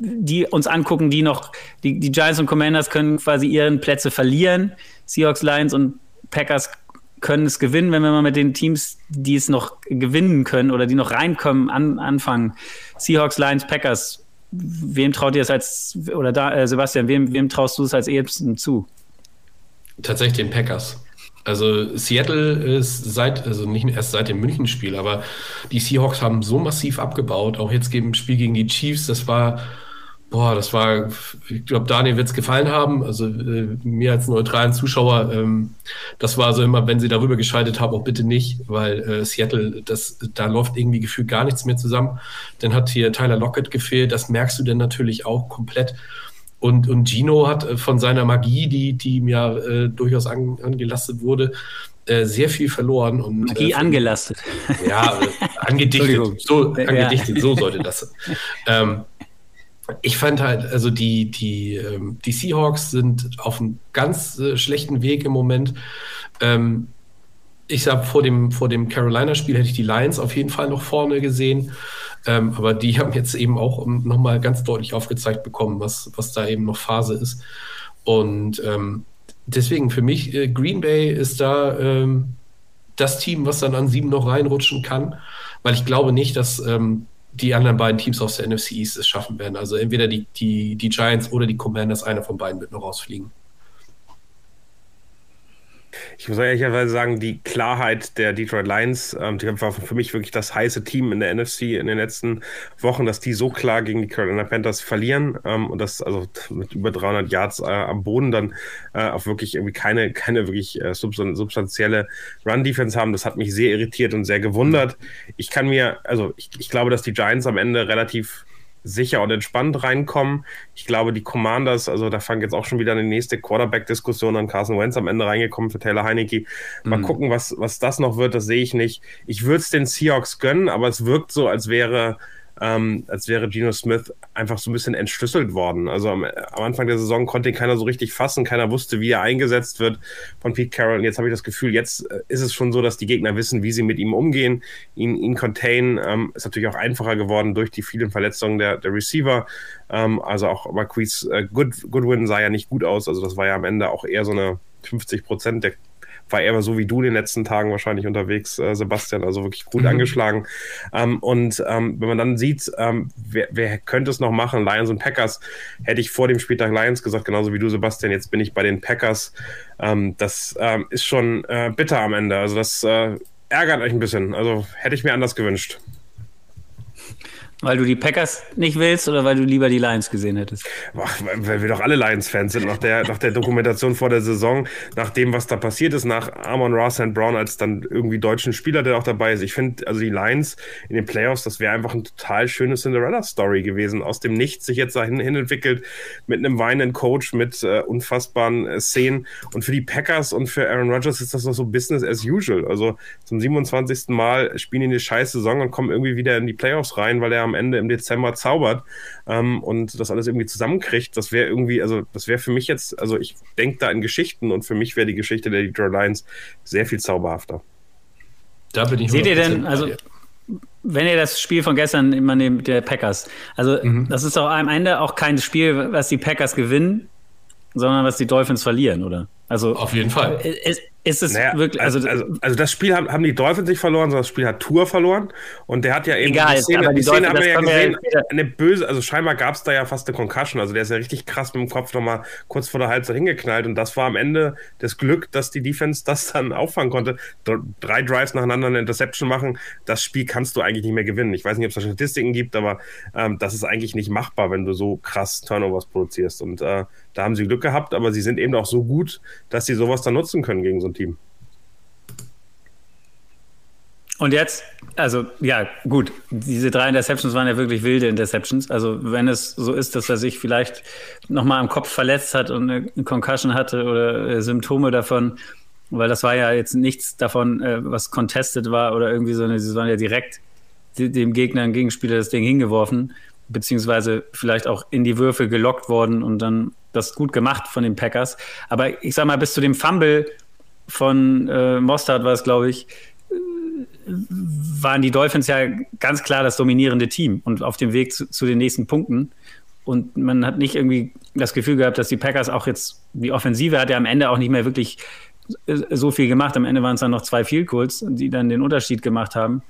die uns angucken, die noch, die, die Giants und Commanders können quasi ihren Plätze verlieren. Seahawks, Lions und Packers können es gewinnen, wenn wir mal mit den Teams, die es noch gewinnen können oder die noch reinkommen, an, anfangen. Seahawks, Lions, Packers. Wem traut ihr es als, oder da, äh, Sebastian, wem, wem traust du es als ehesten zu? Tatsächlich den Packers. Also Seattle ist seit, also nicht erst seit dem München-Spiel, aber die Seahawks haben so massiv abgebaut, auch jetzt im Spiel gegen die Chiefs, das war Boah, das war, ich glaube, Daniel wird es gefallen haben. Also äh, mir als neutralen Zuschauer, ähm, das war so immer, wenn sie darüber geschaltet haben, auch bitte nicht, weil äh, Seattle, das, da läuft irgendwie gefühlt gar nichts mehr zusammen. Dann hat hier Tyler Lockett gefehlt, das merkst du denn natürlich auch komplett. Und, und Gino hat äh, von seiner Magie, die, die ihm ja äh, durchaus an, angelastet wurde, äh, sehr viel verloren. Und, Magie äh, angelastet. Ja, äh, angedichtet. so, angedichtet, ja. so sollte das. Ähm, ich fand halt, also die, die, ähm, die Seahawks sind auf einem ganz äh, schlechten Weg im Moment. Ähm, ich sag, vor dem, vor dem Carolina-Spiel hätte ich die Lions auf jeden Fall noch vorne gesehen. Ähm, aber die haben jetzt eben auch nochmal ganz deutlich aufgezeigt bekommen, was, was da eben noch Phase ist. Und ähm, deswegen für mich, äh, Green Bay ist da ähm, das Team, was dann an sieben noch reinrutschen kann, weil ich glaube nicht, dass ähm, die anderen beiden Teams aus der NFC East es schaffen werden. Also entweder die, die, die Giants oder die Commanders, einer von beiden wird noch rausfliegen. Ich muss ehrlicherweise sagen, die Klarheit der Detroit Lions, ähm, die war für mich wirklich das heiße Team in der NFC in den letzten Wochen, dass die so klar gegen die Carolina Panthers verlieren ähm, und das also mit über 300 Yards äh, am Boden dann äh, auch wirklich irgendwie keine, keine wirklich äh, substanzielle Run-Defense haben. Das hat mich sehr irritiert und sehr gewundert. Ich kann mir, also ich, ich glaube, dass die Giants am Ende relativ sicher und entspannt reinkommen. Ich glaube, die Commanders, also da fangen jetzt auch schon wieder eine nächste Quarterback-Diskussion an. Carson Wentz am Ende reingekommen für Taylor Heineke. Mal mhm. gucken, was, was das noch wird, das sehe ich nicht. Ich würde es den Seahawks gönnen, aber es wirkt so, als wäre ähm, als wäre Geno Smith einfach so ein bisschen entschlüsselt worden. Also am, am, Anfang der Saison konnte ihn keiner so richtig fassen, keiner wusste, wie er eingesetzt wird von Pete Carroll. Und jetzt habe ich das Gefühl, jetzt äh, ist es schon so, dass die Gegner wissen, wie sie mit ihm umgehen, ihn, ihn containen. Ähm, ist natürlich auch einfacher geworden durch die vielen Verletzungen der, der Receiver. Ähm, also auch Marquise äh, Good, Goodwin sah ja nicht gut aus. Also das war ja am Ende auch eher so eine 50 Prozent der war er aber so wie du in den letzten Tagen wahrscheinlich unterwegs, äh, Sebastian, also wirklich gut mhm. angeschlagen. Ähm, und ähm, wenn man dann sieht, ähm, wer, wer, könnte es noch machen, Lions und Packers, hätte ich vor dem Spieltag Lions gesagt, genauso wie du, Sebastian, jetzt bin ich bei den Packers. Ähm, das ähm, ist schon äh, bitter am Ende. Also das äh, ärgert euch ein bisschen. Also hätte ich mir anders gewünscht. Weil du die Packers nicht willst oder weil du lieber die Lions gesehen hättest? Ach, weil wir doch alle Lions-Fans sind, nach der, nach der Dokumentation vor der Saison, nach dem, was da passiert ist, nach Amon Ross and Brown als dann irgendwie deutschen Spieler, der auch dabei ist. Ich finde, also die Lions in den Playoffs, das wäre einfach ein total schönes Cinderella-Story gewesen. Aus dem Nichts sich jetzt dahin hin entwickelt, mit einem weinenden Coach, mit äh, unfassbaren äh, Szenen. Und für die Packers und für Aaron Rodgers ist das doch so Business as usual. Also zum 27. Mal spielen die eine scheiß Saison und kommen irgendwie wieder in die Playoffs rein, weil er am Ende im Dezember zaubert ähm, und das alles irgendwie zusammenkriegt, das wäre irgendwie, also das wäre für mich jetzt, also ich denke da in Geschichten und für mich wäre die Geschichte der Detroit Lions sehr viel zauberhafter. Da bin ich Seht ihr denn, also wenn ihr das Spiel von gestern immer nehmt, der Packers, also mhm. das ist doch am Ende auch kein Spiel, was die Packers gewinnen, sondern was die Dolphins verlieren, oder? Also auf jeden Fall. Ist, ist es naja, wirklich. Also, also, also, also, das Spiel haben, haben die Dolphins nicht verloren, sondern das Spiel hat Tour verloren. Und der hat ja eben Egal, die Szene, die, die Szene haben wir ja gesehen, ja eine böse, also scheinbar gab es da ja fast eine Concussion. Also der ist ja richtig krass mit dem Kopf nochmal kurz vor der Halbzeit hingeknallt. Und das war am Ende das Glück, dass die Defense das dann auffangen konnte. Drei Drives nacheinander eine Interception machen, das Spiel kannst du eigentlich nicht mehr gewinnen. Ich weiß nicht, ob es da Statistiken gibt, aber ähm, das ist eigentlich nicht machbar, wenn du so krass Turnovers produzierst. Und äh, da haben sie Glück gehabt, aber sie sind eben auch so gut, dass sie sowas dann nutzen können gegen so ein Team. Und jetzt, also ja, gut, diese drei Interceptions waren ja wirklich wilde Interceptions. Also wenn es so ist, dass er sich vielleicht nochmal am Kopf verletzt hat und eine Concussion hatte oder äh, Symptome davon, weil das war ja jetzt nichts davon, äh, was contested war oder irgendwie so, eine, sie waren ja direkt dem Gegner, dem Gegenspieler das Ding hingeworfen. beziehungsweise vielleicht auch in die Würfe gelockt worden und dann das gut gemacht von den Packers. Aber ich sag mal, bis zu dem Fumble von äh, Mostard war es, glaube ich, waren die Dolphins ja ganz klar das dominierende Team und auf dem Weg zu, zu, den nächsten Punkten. Und man hat nicht irgendwie das Gefühl gehabt, dass die Packers auch jetzt, die Offensive hat ja am Ende auch nicht mehr wirklich so viel gemacht. Am Ende waren es dann noch zwei Field Goals, die dann den Unterschied gemacht haben.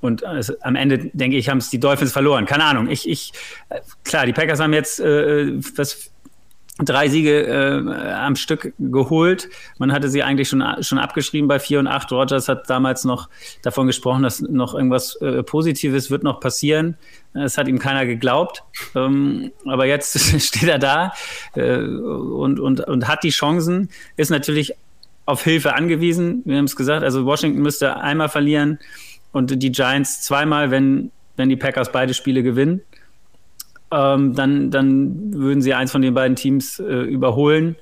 Und es, am Ende, denke ich, haben es die Dolphins verloren. Keine Ahnung. Ich, ich, klar, die Packers haben jetzt äh, das drei Siege äh, am Stück geholt. Man hatte sie eigentlich schon, schon abgeschrieben bei 4 und 8. Rogers hat damals noch davon gesprochen, dass noch irgendwas äh, Positives wird noch passieren. Es hat ihm keiner geglaubt. Ähm, aber jetzt steht er da äh, und, und, und hat die Chancen, ist natürlich auf Hilfe angewiesen. Wir haben es gesagt, also Washington müsste einmal verlieren und die Giants zweimal, wenn, wenn die Packers beide Spiele gewinnen ähm, dann, dann würden sie eins von den beiden Teams äh, überholen.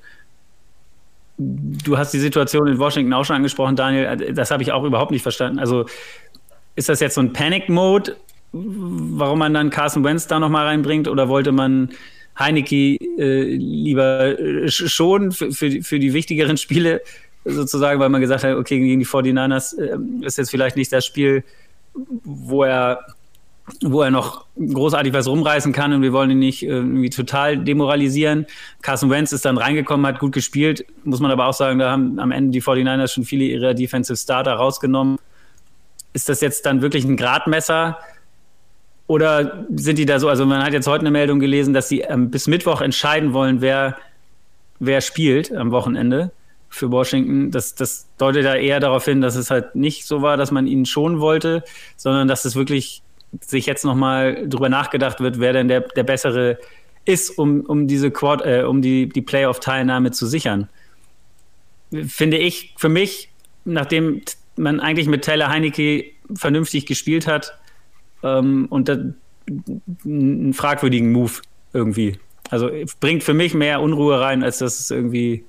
Du hast die Situation in Washington auch schon angesprochen, Daniel. Das habe ich auch überhaupt nicht verstanden. Also ist das jetzt so ein Panic-Mode, warum man dann Carson Wentz da nochmal reinbringt? Oder wollte man Heineke äh, lieber äh, schon für, für, die, für die wichtigeren Spiele sozusagen, weil man gesagt hat, okay, gegen die 49ers äh, ist jetzt vielleicht nicht das Spiel, wo er wo er noch großartig was rumreißen kann und wir wollen ihn nicht irgendwie total demoralisieren. Carson Wentz ist dann reingekommen, hat gut gespielt, muss man aber auch sagen, da haben am Ende die 49ers schon viele ihrer Defensive Starter rausgenommen. Ist das jetzt dann wirklich ein Gradmesser? Oder sind die da so, also man hat jetzt heute eine Meldung gelesen, dass sie ähm, bis Mittwoch entscheiden wollen, wer, wer spielt am Wochenende für Washington. Das, das deutet da eher darauf hin, dass es halt nicht so war, dass man ihn schonen wollte, sondern dass es wirklich sich jetzt nochmal drüber nachgedacht wird, wer denn der, der bessere ist, um, um diese Quad, äh, um die, die Playoff-Teilnahme zu sichern. Finde ich für mich, nachdem man eigentlich mit Taylor Heinecke vernünftig gespielt hat ähm, und einen fragwürdigen Move irgendwie. Also bringt für mich mehr Unruhe rein, als dass es irgendwie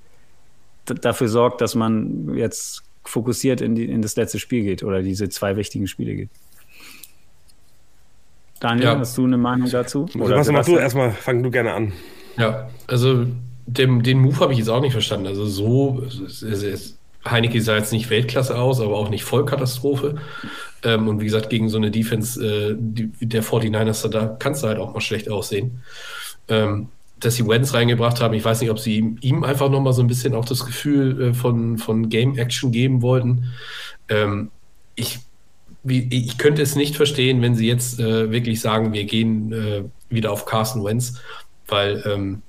dafür sorgt, dass man jetzt fokussiert in, die, in das letzte Spiel geht oder diese zwei wichtigen Spiele geht. Daniel, ja. hast du eine Meinung dazu? Oder was machst du erstmal? Fang du gerne an. Ja, also dem, den Move habe ich jetzt auch nicht verstanden. Also so, es, es, Heineke sah jetzt nicht Weltklasse aus, aber auch nicht Vollkatastrophe. Ähm, und wie gesagt, gegen so eine Defense äh, die, der 49ers, da kannst du halt auch mal schlecht aussehen. Ähm, dass sie Wentz reingebracht haben, ich weiß nicht, ob sie ihm, ihm einfach nochmal so ein bisschen auch das Gefühl äh, von, von Game Action geben wollten. Ähm, ich ich könnte es nicht verstehen, wenn sie jetzt äh, wirklich sagen, wir gehen äh, wieder auf Carson Wentz, weil ähm,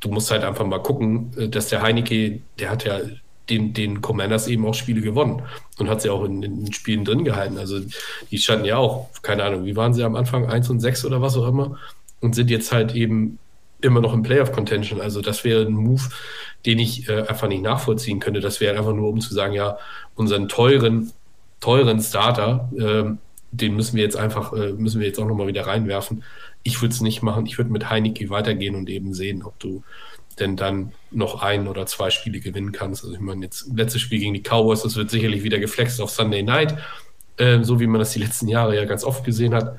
du musst halt einfach mal gucken, äh, dass der Heineke, der hat ja den, den Commanders eben auch Spiele gewonnen und hat sie auch in, den Spielen drin gehalten. Also die standen ja auch, keine Ahnung, wie waren sie am Anfang, 1 und 6 oder was auch immer und sind jetzt halt eben immer noch im Playoff-Contention. Also das wäre ein Move, den ich äh, einfach nicht nachvollziehen könnte. Das wäre einfach nur, um zu sagen, ja, unseren teuren teuren Starter, äh, den müssen wir jetzt einfach, äh, müssen wir jetzt auch nochmal wieder reinwerfen. Ich würde es nicht machen. Ich würde mit Heineke weitergehen und eben sehen, ob du denn dann noch ein oder zwei Spiele gewinnen kannst. Also ich meine, jetzt letztes Spiel gegen die Cowboys, das wird sicherlich wieder geflext auf Sunday Night, äh, so wie man das die letzten Jahre ja ganz oft gesehen hat,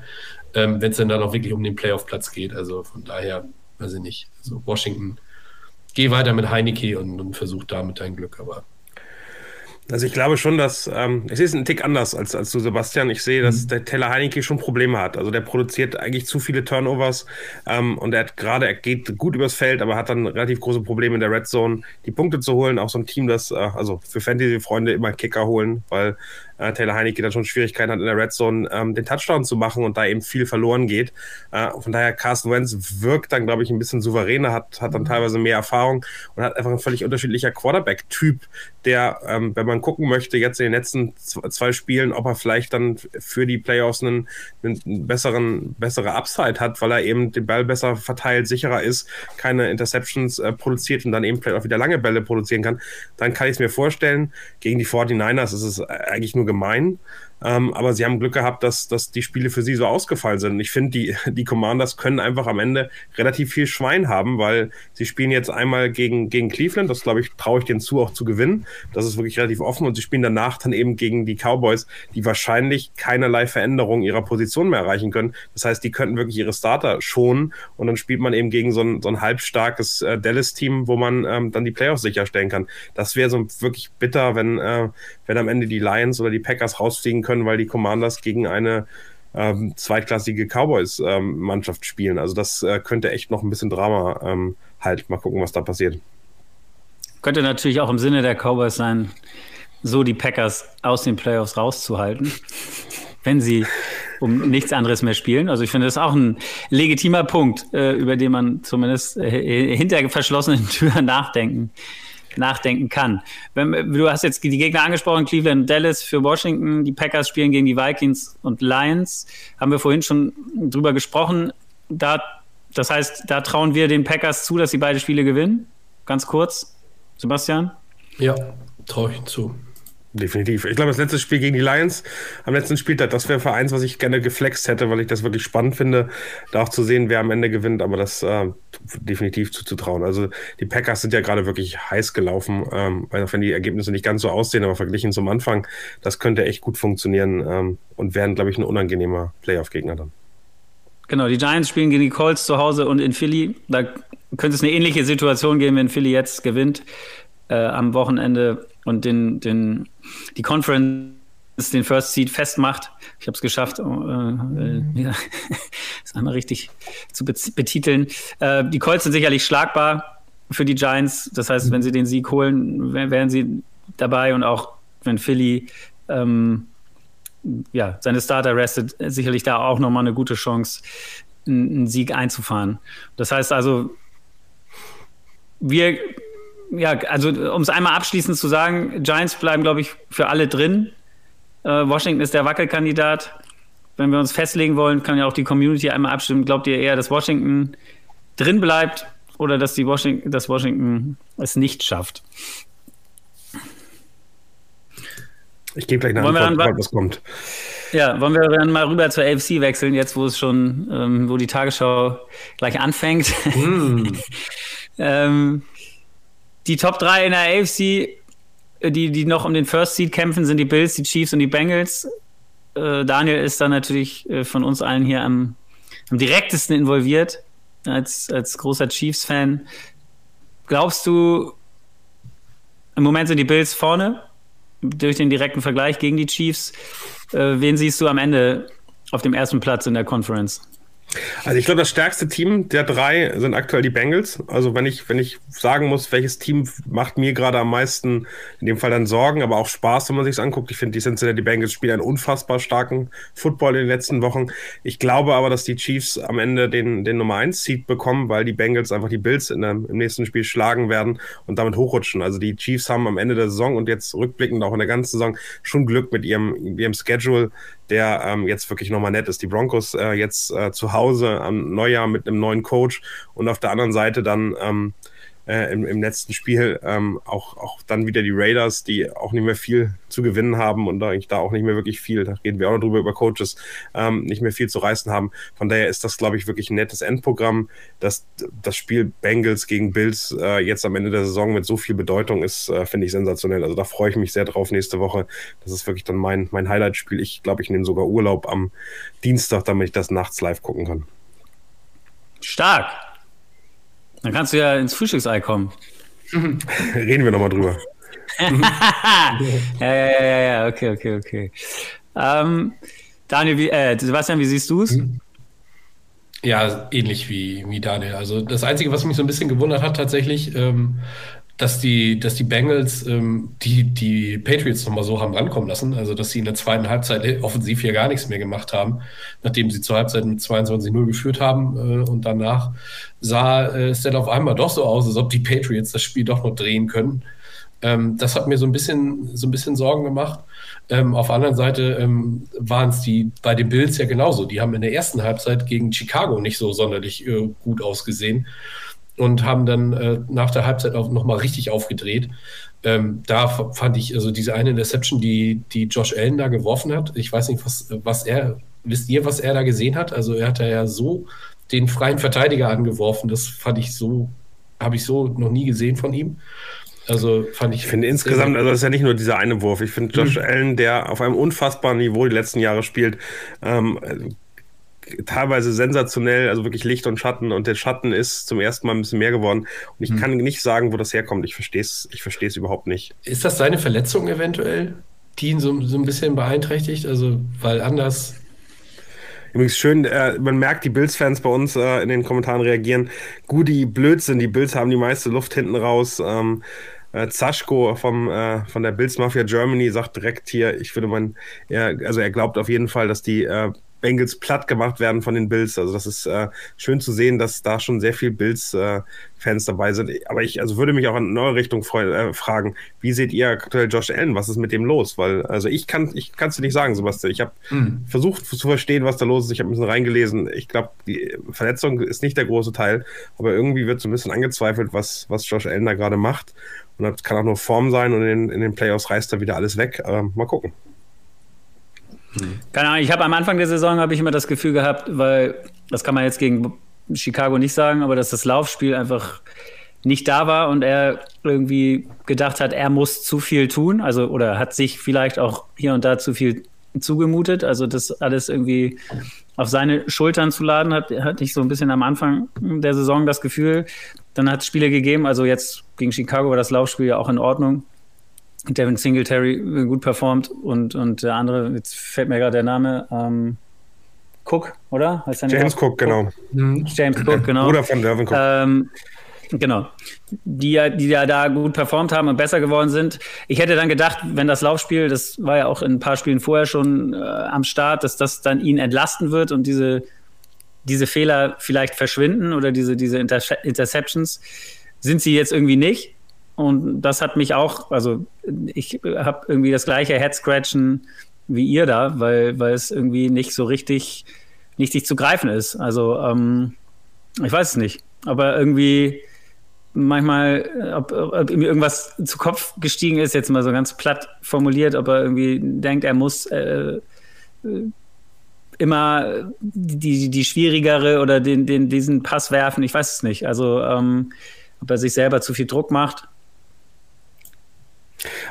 ähm, wenn es dann dann auch wirklich um den Playoff-Platz geht. Also von daher, weiß ich nicht. Also Washington, geh weiter mit Heineke und, und versuch damit dein Glück, aber also ich glaube schon, dass ähm, es ist ein Tick anders als, als du, Sebastian. Ich sehe, dass mhm. der Teller Heineke schon Probleme hat. Also der produziert eigentlich zu viele Turnovers ähm, und er hat gerade, er geht gut übers Feld, aber hat dann relativ große Probleme in der Red Zone, die Punkte zu holen. Auch so ein Team, das, äh, also für Fantasy-Freunde immer Kicker holen, weil äh, Taylor Heineke dann schon Schwierigkeiten hat in der Red Zone ähm, den Touchdown zu machen und da eben viel verloren geht. Äh, von daher Carsten Wentz wirkt dann, glaube ich, ein bisschen souveräner, hat, hat dann teilweise mehr Erfahrung und hat einfach ein völlig unterschiedlicher Quarterback-Typ, der, ähm, wenn man gucken möchte, jetzt in den letzten zwei Spielen, ob er vielleicht dann für die Playoffs einen, einen besseren, bessere Upside hat, weil er eben den Ball besser verteilt, sicherer ist, keine Interceptions äh, produziert und dann eben vielleicht auch wieder lange Bälle produzieren kann, dann kann ich es mir vorstellen. Gegen die 49ers ist es eigentlich nur gemein. Ähm, aber sie haben Glück gehabt, dass, dass die Spiele für sie so ausgefallen sind. Ich finde, die, die Commanders können einfach am Ende relativ viel Schwein haben, weil sie spielen jetzt einmal gegen, gegen Cleveland. Das, glaube ich, traue ich denen zu, auch zu gewinnen. Das ist wirklich relativ offen. Und sie spielen danach dann eben gegen die Cowboys, die wahrscheinlich keinerlei Veränderung ihrer Position mehr erreichen können. Das heißt, die könnten wirklich ihre Starter schonen. Und dann spielt man eben gegen so ein, so ein halbstarkes äh, Dallas-Team, wo man ähm, dann die Playoffs sicherstellen kann. Das wäre so wirklich bitter, wenn, äh, wenn am Ende die Lions oder die Packers rausfliegen können, weil die Commanders gegen eine ähm, zweitklassige Cowboys-Mannschaft ähm, spielen. Also das äh, könnte echt noch ein bisschen Drama ähm, halt. Mal gucken, was da passiert. Könnte natürlich auch im Sinne der Cowboys sein, so die Packers aus den Playoffs rauszuhalten, wenn sie um nichts anderes mehr spielen. Also ich finde, das auch ein legitimer Punkt, äh, über den man zumindest äh, hinter verschlossenen Türen nachdenken nachdenken kann. Wenn, du hast jetzt die Gegner angesprochen, Cleveland, Dallas für Washington, die Packers spielen gegen die Vikings und Lions. Haben wir vorhin schon drüber gesprochen. Da, das heißt, da trauen wir den Packers zu, dass sie beide Spiele gewinnen. Ganz kurz, Sebastian. Ja, traue ich zu. Definitiv. Ich glaube, das letzte Spiel gegen die Lions am letzten Spieltag, das wäre für eins, was ich gerne geflext hätte, weil ich das wirklich spannend finde, da auch zu sehen, wer am Ende gewinnt, aber das äh, definitiv zuzutrauen. Also die Packers sind ja gerade wirklich heiß gelaufen, ähm, auch wenn die Ergebnisse nicht ganz so aussehen, aber verglichen zum Anfang, das könnte echt gut funktionieren ähm, und wären, glaube ich, ein unangenehmer Playoff-Gegner dann. Genau, die Giants spielen gegen die Colts zu Hause und in Philly. Da könnte es eine ähnliche Situation geben, wenn Philly jetzt gewinnt äh, am Wochenende und den, den, die Conference den First Seed festmacht. Ich habe es geschafft, äh, äh, ja, das einmal richtig zu betiteln. Äh, die Colts sind sicherlich schlagbar für die Giants. Das heißt, wenn sie den Sieg holen, wären sie dabei und auch wenn Philly ähm, ja, seine Starter restet, sicherlich da auch nochmal eine gute Chance, einen Sieg einzufahren. Das heißt also, wir ja, also um es einmal abschließend zu sagen, Giants bleiben, glaube ich, für alle drin. Äh, Washington ist der Wackelkandidat. Wenn wir uns festlegen wollen, kann ja auch die Community einmal abstimmen. Glaubt ihr eher, dass Washington drin bleibt oder dass, die Washington, dass Washington es nicht schafft? Ich gebe gleich eine wollen Antwort, dann, was kommt. Ja, wollen wir dann mal rüber zur AFC wechseln, jetzt wo es schon, ähm, wo die Tagesschau gleich anfängt. Mm. ähm, die Top 3 in der AFC, äh, die, die noch um den First Seed kämpfen, sind die Bills, die Chiefs und die Bengals. Äh, Daniel ist da natürlich äh, von uns allen hier am, am direktesten involviert, als, als großer Chiefs-Fan. Glaubst du, im Moment sind die Bills vorne durch den direkten Vergleich gegen die Chiefs. Äh, wen siehst du am Ende auf dem ersten Platz in der Conference? Also ich glaube, das stärkste Team der drei sind aktuell die Bengals. Also wenn ich, wenn ich sagen muss, welches Team macht mir gerade am meisten, in dem Fall dann Sorgen, aber auch Spaß, wenn man sich anguckt. Ich finde, die Cincinnati Bengals spielen einen unfassbar starken Football in den letzten Wochen. Ich glaube aber, dass die Chiefs am Ende den, den Nummer 1 Seed bekommen, weil die Bengals einfach die Bills in der, im nächsten Spiel schlagen werden und damit hochrutschen. Also die Chiefs haben am Ende der Saison und jetzt rückblickend auch in der ganzen Saison schon Glück mit ihrem, ihrem Schedule der ähm, jetzt wirklich nochmal nett ist. Die Broncos äh, jetzt äh, zu Hause am Neujahr mit einem neuen Coach und auf der anderen Seite dann ähm, äh, im, im letzten Spiel ähm, auch, auch dann wieder die Raiders, die auch nicht mehr viel zu gewinnen haben und eigentlich da auch nicht mehr wirklich viel, da reden wir auch noch drüber über Coaches, ähm, nicht mehr viel zu reißen haben. Von daher ist das, glaube ich, wirklich ein nettes Endprogramm. dass das Spiel Bengals gegen Bills äh, jetzt am Ende der Saison mit so viel Bedeutung ist, äh, finde ich sensationell. Also da freue ich mich sehr drauf nächste Woche. Das ist wirklich dann mein, mein Highlight-Spiel. Ich glaube, ich nehme sogar Urlaub am Dienstag, damit ich das nachts live gucken kann. Stark. Dann kannst du ja ins Frühstücksei kommen. Reden wir nochmal drüber. ja, ja, ja, ja, okay, okay, okay. Ähm, Daniel, wie, äh, Sebastian, wie siehst du es? Ja, ähnlich wie, wie Daniel. Also das Einzige, was mich so ein bisschen gewundert hat, tatsächlich, ähm, dass die, dass die Bengals ähm, die, die Patriots nochmal so haben rankommen lassen. Also, dass sie in der zweiten Halbzeit offensiv hier gar nichts mehr gemacht haben, nachdem sie zur Halbzeit mit 22-0 geführt haben. Äh, und danach sah äh, es dann auf einmal doch so aus, als ob die Patriots das Spiel doch noch drehen können. Ähm, das hat mir so ein bisschen, so ein bisschen Sorgen gemacht. Ähm, auf der anderen Seite ähm, waren es die bei den Bills ja genauso. Die haben in der ersten Halbzeit gegen Chicago nicht so sonderlich äh, gut ausgesehen und haben dann äh, nach der Halbzeit auch nochmal richtig aufgedreht. ähm, da fand ich, also diese eine Interception, die, die Josh Allen da geworfen hat, ich weiß nicht, was, was er, wisst ihr, was er da gesehen hat? Also er hat ja so den freien Verteidiger angeworfen, das fand ich so, habe ich so noch nie gesehen von ihm. Also fand ich. Ich finde insgesamt, also das ist ja nicht nur dieser eine Wurf. Ich finde Josh mhm. Allen, der auf einem unfassbaren Niveau die letzten Jahre spielt, ähm, teilweise sensationell, also wirklich Licht und Schatten und der Schatten ist zum ersten Mal ein bisschen mehr geworden und ich hm. kann nicht sagen, wo das herkommt. Ich verstehe es ich versteh's überhaupt nicht. Ist das seine Verletzung eventuell, die ihn so, so ein bisschen beeinträchtigt? Also, weil anders Übrigens schön, äh, man merkt, die Bills-Fans bei uns äh, in den Kommentaren reagieren. Gudi Blödsinn, die Bills haben die meiste Luft hinten raus. Ähm, äh, Zaschko vom, äh, von der Bills Mafia Germany sagt direkt hier, ich würde man, er, also er glaubt auf jeden Fall, dass die äh, Bengals platt gemacht werden von den Bills. Also das ist äh, schön zu sehen, dass da schon sehr viel Bills-Fans äh, dabei sind. Aber ich also würde mich auch in neue Richtung äh, fragen, wie seht ihr aktuell Josh Allen? Was ist mit dem los? Weil, also ich kann ich kann es dir nicht sagen, Sebastian. Ich habe mhm. versucht zu verstehen, was da los ist. Ich habe ein bisschen reingelesen. Ich glaube, die Verletzung ist nicht der große Teil, aber irgendwie wird so ein bisschen angezweifelt, was, was Josh Allen da gerade macht. Und das kann auch nur Form sein und in, in den Playoffs reißt er wieder alles weg. Aber mal gucken. Keine Ahnung, ich habe am Anfang der Saison habe ich immer das Gefühl gehabt, weil das kann man jetzt gegen Chicago nicht sagen, aber dass das Laufspiel einfach nicht da war und er irgendwie gedacht hat, er muss zu viel tun, also oder hat sich vielleicht auch hier und da zu viel zugemutet, also das alles irgendwie auf seine Schultern zu laden, hat, hatte ich so ein bisschen am Anfang der Saison das Gefühl. Dann hat es Spiele gegeben, also jetzt gegen Chicago war das Laufspiel ja auch in Ordnung. Devin Singletary gut performt und, und der andere, jetzt fällt mir gerade der Name, ähm, Cook, oder? James Cook, genau. Mhm. James Cook, genau. Bruder von Devin Cook. Ähm, genau. Die ja, die ja da gut performt haben und besser geworden sind. Ich hätte dann gedacht, wenn das Laufspiel, das war ja auch in ein paar Spielen vorher schon äh, am Start, dass das dann ihn entlasten wird und diese, diese Fehler vielleicht verschwinden oder diese, diese Inter Interceptions. Sind sie jetzt irgendwie nicht. Und das hat mich auch, also ich habe irgendwie das gleiche Head-Scratchen wie ihr da, weil, weil es irgendwie nicht so richtig, nicht zu greifen ist. Also ähm, ich weiß es nicht, aber irgendwie manchmal, ob, ob ihm irgendwas zu Kopf gestiegen ist, jetzt mal so ganz platt formuliert, ob er irgendwie denkt, er muss äh, immer die, die schwierigere oder den, den, diesen Pass werfen. Ich weiß es nicht. Also ähm, ob er sich selber zu viel Druck macht.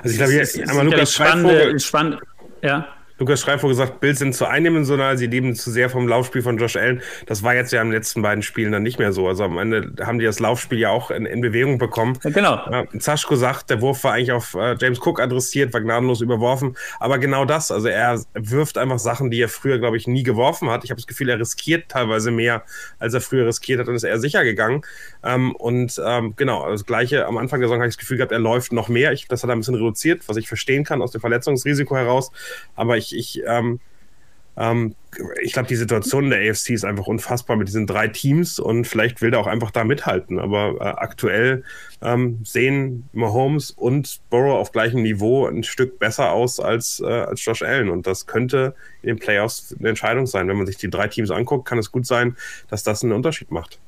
Also ich glaube, einmal Lukas Schreivogel. Spannend, ja. Lukas Schreivogel gesagt, Bills sind zu eindimensional, sie leben zu sehr vom Laufspiel von Josh Allen. Das war jetzt ja in den letzten beiden Spielen dann nicht mehr so. Also am Ende haben die das Laufspiel ja auch in, in Bewegung bekommen. Ja, genau. Ja, Zaschko sagt, der Wurf war eigentlich auf äh, James Cook adressiert, war gnadenlos überworfen. Aber genau das, also er wirft einfach Sachen, die er früher, glaube ich, nie geworfen hat. Ich habe das Gefühl, er riskiert teilweise mehr, als er früher riskiert hat und ist eher sicher gegangen. Ähm, und ähm, genau, das Gleiche am Anfang der Saison habe ich das Gefühl gehabt, er läuft noch mehr. Ich, das hat er ein bisschen reduziert, was ich verstehen kann aus dem Verletzungsrisiko heraus. Aber ich, ich, ähm, ähm, ich glaube, die Situation der AFC ist einfach unfassbar mit diesen drei Teams und vielleicht will er auch einfach da mithalten. Aber äh, aktuell ähm, sehen Mahomes und Burrow auf gleichem Niveau ein Stück besser aus als, äh, als Josh Allen. Und das könnte in den Playoffs eine Entscheidung sein. Wenn man sich die drei Teams anguckt, kann es gut sein, dass das einen Unterschied macht.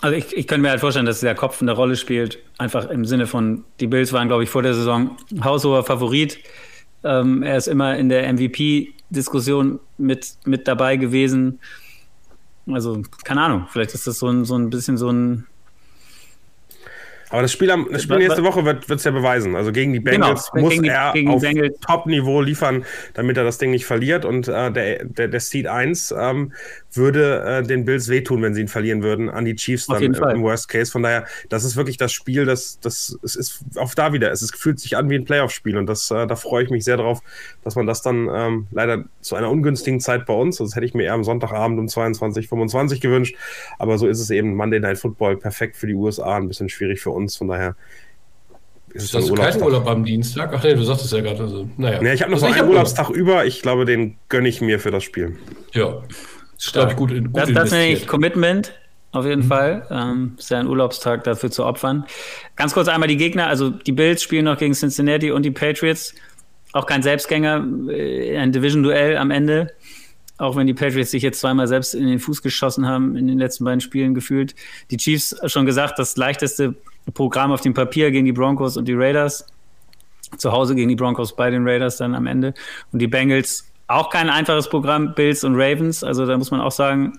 Also ich, ich könnte mir halt vorstellen, dass der Kopf eine Rolle spielt. Einfach im Sinne von, die Bills waren, glaube ich, vor der Saison haushoher Favorit. Ähm, er ist immer in der MVP-Diskussion mit, mit dabei gewesen. Also, keine Ahnung, vielleicht ist das so ein, so ein bisschen so ein aber das Spiel, am, das Spiel nächste Woche wird es ja beweisen. Also gegen die genau, Bengals genau, muss die, er auf Top-Niveau liefern, damit er das Ding nicht verliert. Und äh, der, der, der Seed 1 ähm, würde äh, den Bills wehtun, wenn sie ihn verlieren würden, an die Chiefs dann im Worst Case. Von daher, das ist wirklich das Spiel, das, das es ist auch da wieder. Es ist, fühlt sich an wie ein Playoff-Spiel und das, äh, da freue ich mich sehr drauf, dass man das dann ähm, leider zu einer ungünstigen Zeit bei uns, das hätte ich mir eher am Sonntagabend um 22, 25 gewünscht, aber so ist es eben Monday Night Football, perfekt für die USA, ein bisschen schwierig für uns. Von daher ist es Hast du keinen Urlaub am Dienstag? Ach nee, du sagtest ja gerade. Also, naja. Nee, ich habe noch also so einen Urlaubstag Urlaub. über. Ich glaube, den gönne ich mir für das Spiel. Ja, glaube ich, gut, gut Das, das nenne ich Commitment. Auf jeden mhm. Fall. Ähm, ist ja ein Urlaubstag dafür zu opfern. Ganz kurz einmal die Gegner. Also die Bills spielen noch gegen Cincinnati und die Patriots. Auch kein Selbstgänger, äh, ein Division-Duell am Ende. Auch wenn die Patriots sich jetzt zweimal selbst in den Fuß geschossen haben in den letzten beiden Spielen gefühlt. Die Chiefs schon gesagt, das leichteste Programm auf dem Papier gegen die Broncos und die Raiders. zu Hause gegen die Broncos bei den Raiders dann am Ende. Und die Bengals auch kein einfaches Programm, Bills und Ravens. Also da muss man auch sagen,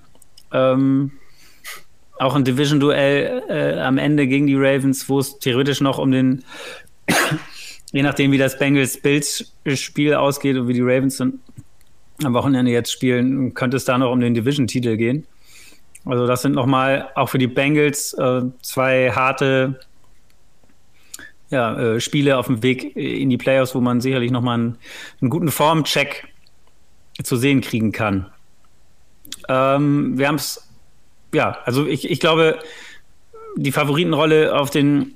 ähm, auch ein Division-Duell äh, am Ende gegen die Ravens, wo es theoretisch noch um den, je nachdem wie das Bengals-Bills-Spiel ausgeht und wie die Ravens dann am Wochenende jetzt spielen, könnte es da noch um den Division-Titel gehen. Also das sind nochmal auch für die Bengals äh, zwei harte ja, äh, Spiele auf dem Weg in die Playoffs, wo man sicherlich nochmal einen, einen guten Formcheck zu sehen kriegen kann. Ähm, wir haben es, ja, also ich, ich glaube, die Favoritenrolle auf den,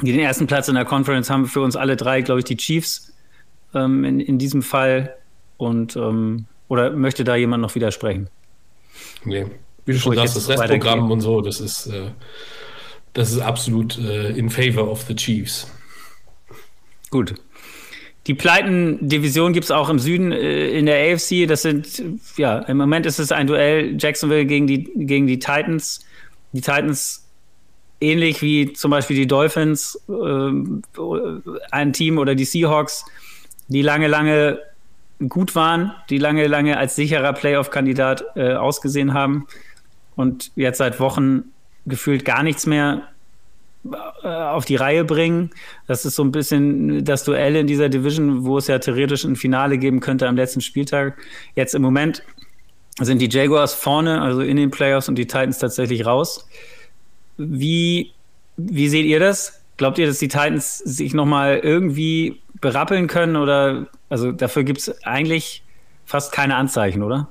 den ersten Platz in der Conference haben für uns alle drei, glaube ich, die Chiefs ähm, in, in diesem Fall. Und ähm, oder möchte da jemand noch widersprechen? Nee, wie du schon sagst, das Restprogramm und so, das ist, äh, das ist absolut äh, in favor of the Chiefs. Gut. Die Pleiten-Division gibt es auch im Süden äh, in der AFC. Das sind, ja, im Moment ist es ein Duell Jacksonville gegen die, gegen die Titans. Die Titans ähnlich wie zum Beispiel die Dolphins, äh, ein Team oder die Seahawks, die lange, lange gut waren, die lange, lange als sicherer Playoff-Kandidat äh, ausgesehen haben und jetzt seit Wochen gefühlt gar nichts mehr auf die Reihe bringen. Das ist so ein bisschen das Duell in dieser Division, wo es ja theoretisch ein Finale geben könnte am letzten Spieltag. Jetzt im Moment sind die Jaguars vorne, also in den Playoffs und die Titans tatsächlich raus. Wie, wie seht ihr das? Glaubt ihr, dass die Titans sich nochmal irgendwie berappeln können oder also dafür gibt es eigentlich fast keine Anzeichen, oder?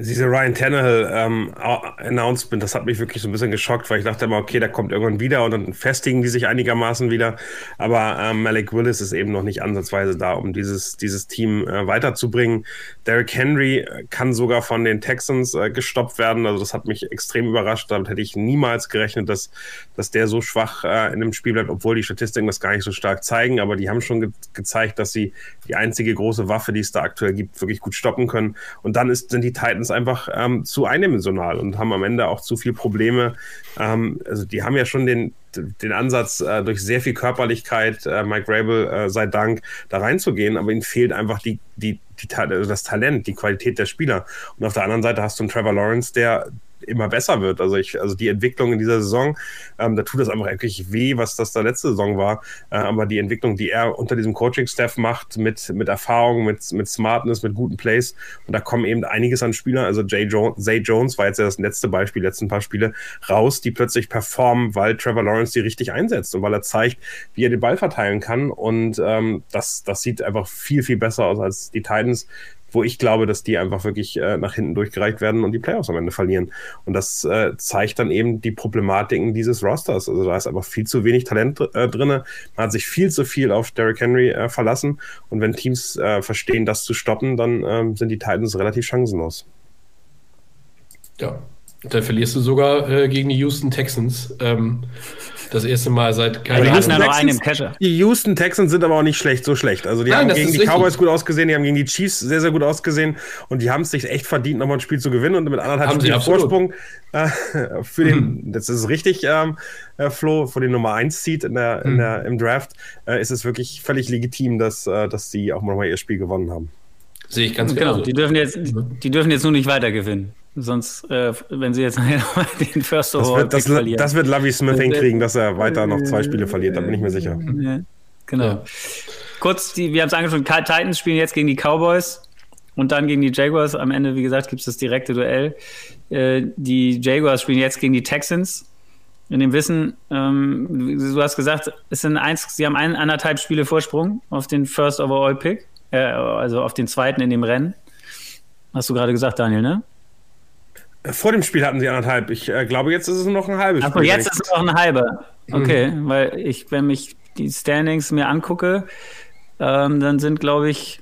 Diese Ryan Tannehill ähm, Announcement, das hat mich wirklich so ein bisschen geschockt, weil ich dachte immer, okay, der kommt irgendwann wieder und dann festigen die sich einigermaßen wieder. Aber ähm, Malik Willis ist eben noch nicht ansatzweise da, um dieses, dieses Team äh, weiterzubringen. Derrick Henry kann sogar von den Texans äh, gestoppt werden. Also das hat mich extrem überrascht. Damit hätte ich niemals gerechnet, dass, dass der so schwach äh, in dem Spiel bleibt, obwohl die Statistiken das gar nicht so stark zeigen. Aber die haben schon ge gezeigt, dass sie die einzige große Waffe, die es da aktuell gibt, wirklich gut stoppen können. Und dann ist, sind die Titans einfach ähm, zu eindimensional und haben am Ende auch zu viel Probleme. Ähm, also die haben ja schon den, den Ansatz, äh, durch sehr viel Körperlichkeit, äh, Mike Rabel äh, sei Dank, da reinzugehen, aber ihnen fehlt einfach die, die, die, also das Talent, die Qualität der Spieler. Und auf der anderen Seite hast du einen Trevor Lawrence, der immer besser wird. Also ich, also die Entwicklung in dieser Saison, ähm, da tut es einfach wirklich weh, was das da letzte Saison war. Äh, aber die Entwicklung, die er unter diesem Coaching-Staff macht, mit, mit Erfahrung, mit, mit Smartness, mit guten Plays, und da kommen eben einiges an Spielern. Also Jay Jones, Zay Jones war jetzt ja das letzte Beispiel, letzten paar Spiele, raus, die plötzlich performen, weil Trevor Lawrence die richtig einsetzt und weil er zeigt, wie er den Ball verteilen kann. Und ähm, das, das sieht einfach viel, viel besser aus als die Titans, wo ich glaube, dass die einfach wirklich äh, nach hinten durchgereicht werden und die Playoffs am Ende verlieren. Und das äh, zeigt dann eben die Problematiken dieses Rosters. Also da ist einfach viel zu wenig Talent äh, drin. Man hat sich viel zu viel auf Derrick Henry äh, verlassen. Und wenn Teams äh, verstehen, das zu stoppen, dann ähm, sind die Titans relativ chancenlos. Ja, da verlierst du sogar äh, gegen die Houston Texans. Ähm, das erste Mal seit keine die Houston, Texans, die Houston Texans sind aber auch nicht schlecht, so schlecht. Also die Nein, haben gegen die richtig. Cowboys gut ausgesehen, die haben gegen die Chiefs sehr, sehr gut ausgesehen und die haben es sich echt verdient, nochmal ein Spiel zu gewinnen und mit anderthalb haben Spielen Vorsprung äh, für den, mhm. das ist richtig, ähm, äh, Flo, vor den Nummer 1 zieht in der, in mhm. der, im Draft, äh, ist es wirklich völlig legitim, dass, äh, dass die auch mal ihr Spiel gewonnen haben. Sehe ich ganz genau. genau. Die dürfen jetzt, die dürfen jetzt nur nicht weiter gewinnen. Sonst, äh, wenn sie jetzt den First das wird, das, verlieren. Das wird Lovey Smith hinkriegen, dass er weiter noch zwei Spiele verliert, da bin ich mir sicher. Genau. Ja. Kurz, die, wir haben es angesprochen, Titans spielen jetzt gegen die Cowboys und dann gegen die Jaguars. Am Ende, wie gesagt, gibt es das direkte Duell. Äh, die Jaguars spielen jetzt gegen die Texans. In dem Wissen, ähm, du hast gesagt, es sind eins, sie haben ein, anderthalb Spiele Vorsprung auf den First Overall Pick, äh, also auf den zweiten in dem Rennen. Hast du gerade gesagt, Daniel, ne? Vor dem Spiel hatten sie anderthalb. Ich äh, glaube, jetzt ist es noch ein halbes Spiel. Aber jetzt ist es noch ein halber. Okay, mhm. weil ich, wenn ich die Standings mir angucke, ähm, dann sind, glaube ich.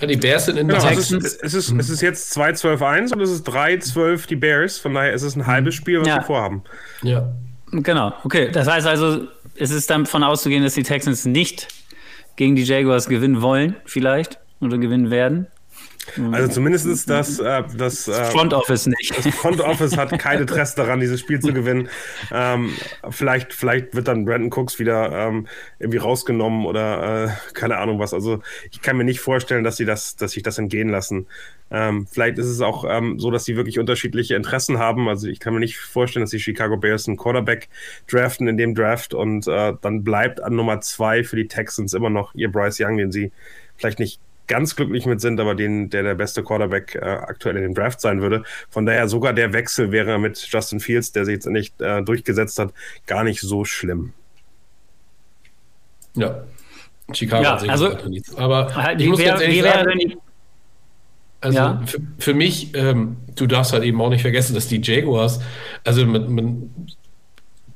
Ja, die Bears sind in genau, der es ist, es, ist, es ist jetzt 2-12-1 und es ist 3-12 die Bears. Von daher ist es ein halbes Spiel, was ja. wir vorhaben. Ja. Genau, okay. Das heißt also, es ist dann davon auszugehen, dass die Texans nicht gegen die Jaguars gewinnen wollen, vielleicht, oder gewinnen werden. Also zumindest das, äh, das, äh, Front Office nicht. Das Front Office hat kein Interesse daran, dieses Spiel zu gewinnen. Ähm, vielleicht, vielleicht wird dann Brandon Cooks wieder ähm, irgendwie rausgenommen oder äh, keine Ahnung was. Also ich kann mir nicht vorstellen, dass sie das, dass sich das entgehen lassen. Ähm, vielleicht ist es auch ähm, so, dass sie wirklich unterschiedliche Interessen haben. Also ich kann mir nicht vorstellen, dass die Chicago Bears einen Quarterback draften in dem Draft und äh, dann bleibt an Nummer zwei für die Texans immer noch ihr Bryce Young, den sie vielleicht nicht ganz glücklich mit sind, aber den, der der beste Quarterback äh, aktuell in dem Draft sein würde. Von daher sogar der Wechsel wäre mit Justin Fields, der sich jetzt nicht äh, durchgesetzt hat, gar nicht so schlimm. Ja. Chicago Ja, hat sich also- nichts. Aber Halt, ich muss wär- ganz ehrlich sagen, Also Ja. für, für mich, ähm, du darfst halt eben auch nicht vergessen, dass die Jaguars, also mit, mit,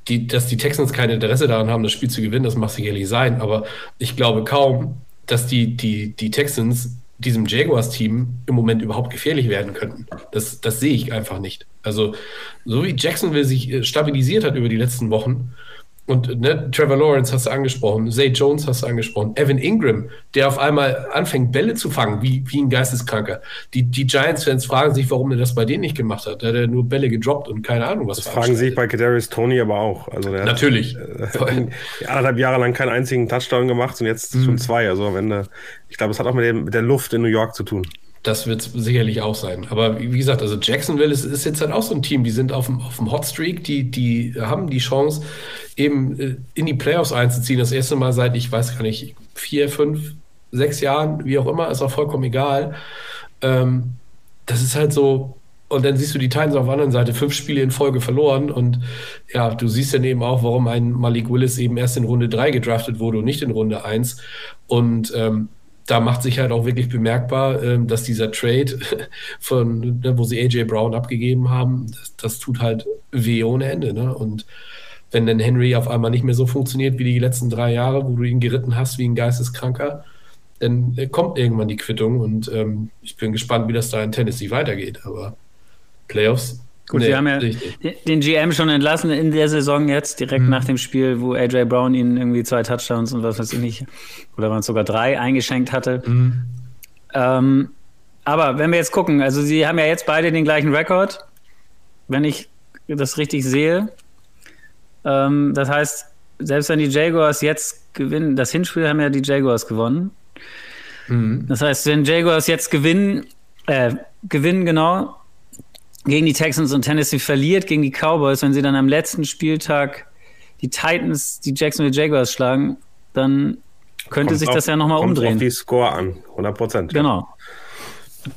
die, dass die Texans kein Interesse daran haben, das Spiel zu gewinnen, das mag sicherlich sein, aber ich glaube kaum, dass die, die, die Texans diesem Jaguars-Team im Moment überhaupt gefährlich werden könnten. Das, das sehe ich einfach nicht. Also, so wie Jacksonville sich äh, stabilisiert hat über die letzten Wochen, und ne, Trevor Lawrence hast du angesprochen, Zay Jones hast du angesprochen, Evan Ingram, der auf einmal anfängt, Bälle zu fangen, wie, wie ein Geisteskranker. Die, die Giants-Fans fragen sich, warum er das bei denen nicht gemacht hat. Da hat er nur Bälle gedroppt und keine Ahnung, was Das fragen sich bei Kadarius Tony aber auch. Also der Natürlich. hat äh, anderthalb Jahre lang keinen einzigen Touchdown gemacht und jetzt schon zwei. Also am Ende, ich glaube, es hat auch mit, dem, mit der Luft in New York zu tun. Das wird sicherlich auch sein. Aber wie gesagt, also Jacksonville ist, ist jetzt halt auch so ein Team, die sind auf dem, auf dem Hotstreak, die, die haben die Chance, eben äh, in die Playoffs einzuziehen. Das erste Mal seit, ich weiß gar nicht, vier, fünf, sechs Jahren, wie auch immer, ist auch vollkommen egal. Ähm, das ist halt so. Und dann siehst du die Titans auf der anderen Seite, fünf Spiele in Folge verloren. Und ja, du siehst dann eben auch, warum ein Malik Willis eben erst in Runde drei gedraftet wurde und nicht in Runde eins. Und ähm, da macht sich halt auch wirklich bemerkbar, ähm, dass dieser Trade von, ne, wo sie AJ Brown abgegeben haben, das, das tut halt weh ohne Ende. Ne? Und wenn dann Henry auf einmal nicht mehr so funktioniert wie die letzten drei Jahre, wo du ihn geritten hast wie ein Geisteskranker, dann äh, kommt irgendwann die Quittung und ähm, ich bin gespannt, wie das da in Tennessee weitergeht. Aber Playoffs. Gut, nee, wir haben ja nicht. den GM schon entlassen in der Saison jetzt, direkt Mhm. nach dem Spiel, wo AJ Brown ihnen irgendwie zwei Touchdowns und was weiß ich nicht, oder waren es sogar drei eingeschenkt hatte. Mhm. Ähm, aber wenn wir jetzt gucken, also sie haben ja jetzt beide den gleichen Rekord, wenn ich das richtig sehe. Ähm, das heißt, selbst wenn die Jaguars jetzt gewinnen, das Hinspiel haben ja die Jaguars gewonnen. Mhm. Das heißt, wenn Jaguars jetzt gewinnen, äh, gewinnen genau gegen die Texans und Tennessee verliert gegen die Cowboys, wenn sie dann am letzten Spieltag die Titans, die Jacksonville Jaguars schlagen, dann könnte Kommt sich auf- das ja nochmal kommt umdrehen. auf die Score an, 100 Prozent. Genau.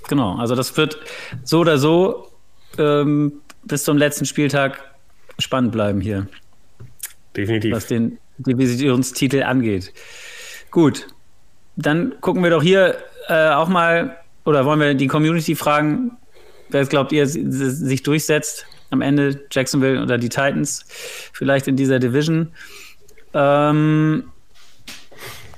Genau. Also das wird so oder so ähm, bis zum letzten Spieltag spannend bleiben hier, Definitiv. was den Divisionstitel angeht. Gut. Dann gucken wir doch hier äh, auch mal, oder wollen wir die Community fragen, wer glaubt ihr si- si- sich durchsetzt am Ende, Jacksonville oder die Titans, vielleicht in dieser Division. Ähm,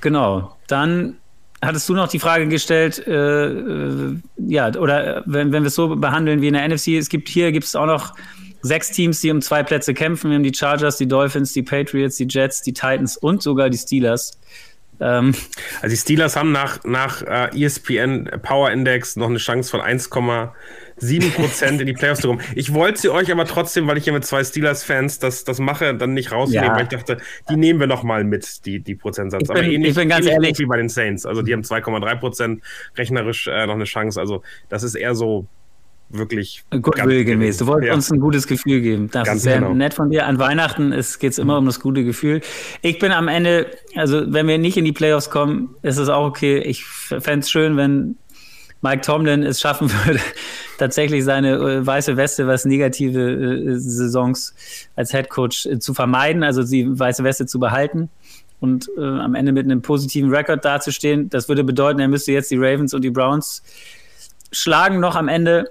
genau. Dann hattest du noch die Frage gestellt, äh, äh, ja, oder äh, wenn, wenn wir es so behandeln wie in der NFC, es gibt hier gibt auch noch sechs Teams, die um zwei Plätze kämpfen. Wir haben die Chargers, die Dolphins, die Patriots, die Jets, die Titans und sogar die Steelers. Ähm, Also die Steelers haben nach, nach äh, ESPN Power Index noch eine Chance von 1,7 Prozent in die Playoffs zu kommen. Ich wollte sie euch aber trotzdem, weil ich hier mit zwei Steelers-Fans das, das mache, dann nicht rausnehmen, Ja. weil ich dachte, die nehmen wir noch mal mit, die, die Prozentsatz. Ich bin- aber ähnlich, ich bin ganz ähnlich ehrlich- wie bei den Saints. Also die haben 2,3 Prozent rechnerisch äh, noch eine Chance. Also das ist eher so wirklich Goodwill gemäß. Du wolltest Ja. uns ein gutes Gefühl geben. Das Ganz ist sehr genau. nett von dir. An Weihnachten geht es immer um das gute Gefühl. Ich bin am Ende, also wenn wir nicht in die Playoffs kommen, ist es auch okay. Ich fände es schön, wenn Mike Tomlin es schaffen würde, tatsächlich seine äh, weiße Weste, was negative äh, Saisons als Head Coach äh, zu vermeiden, also die weiße Weste zu behalten und äh, am Ende mit einem positiven Rekord dazustehen. Das würde bedeuten, er müsste jetzt die Ravens und die Browns schlagen noch am Ende.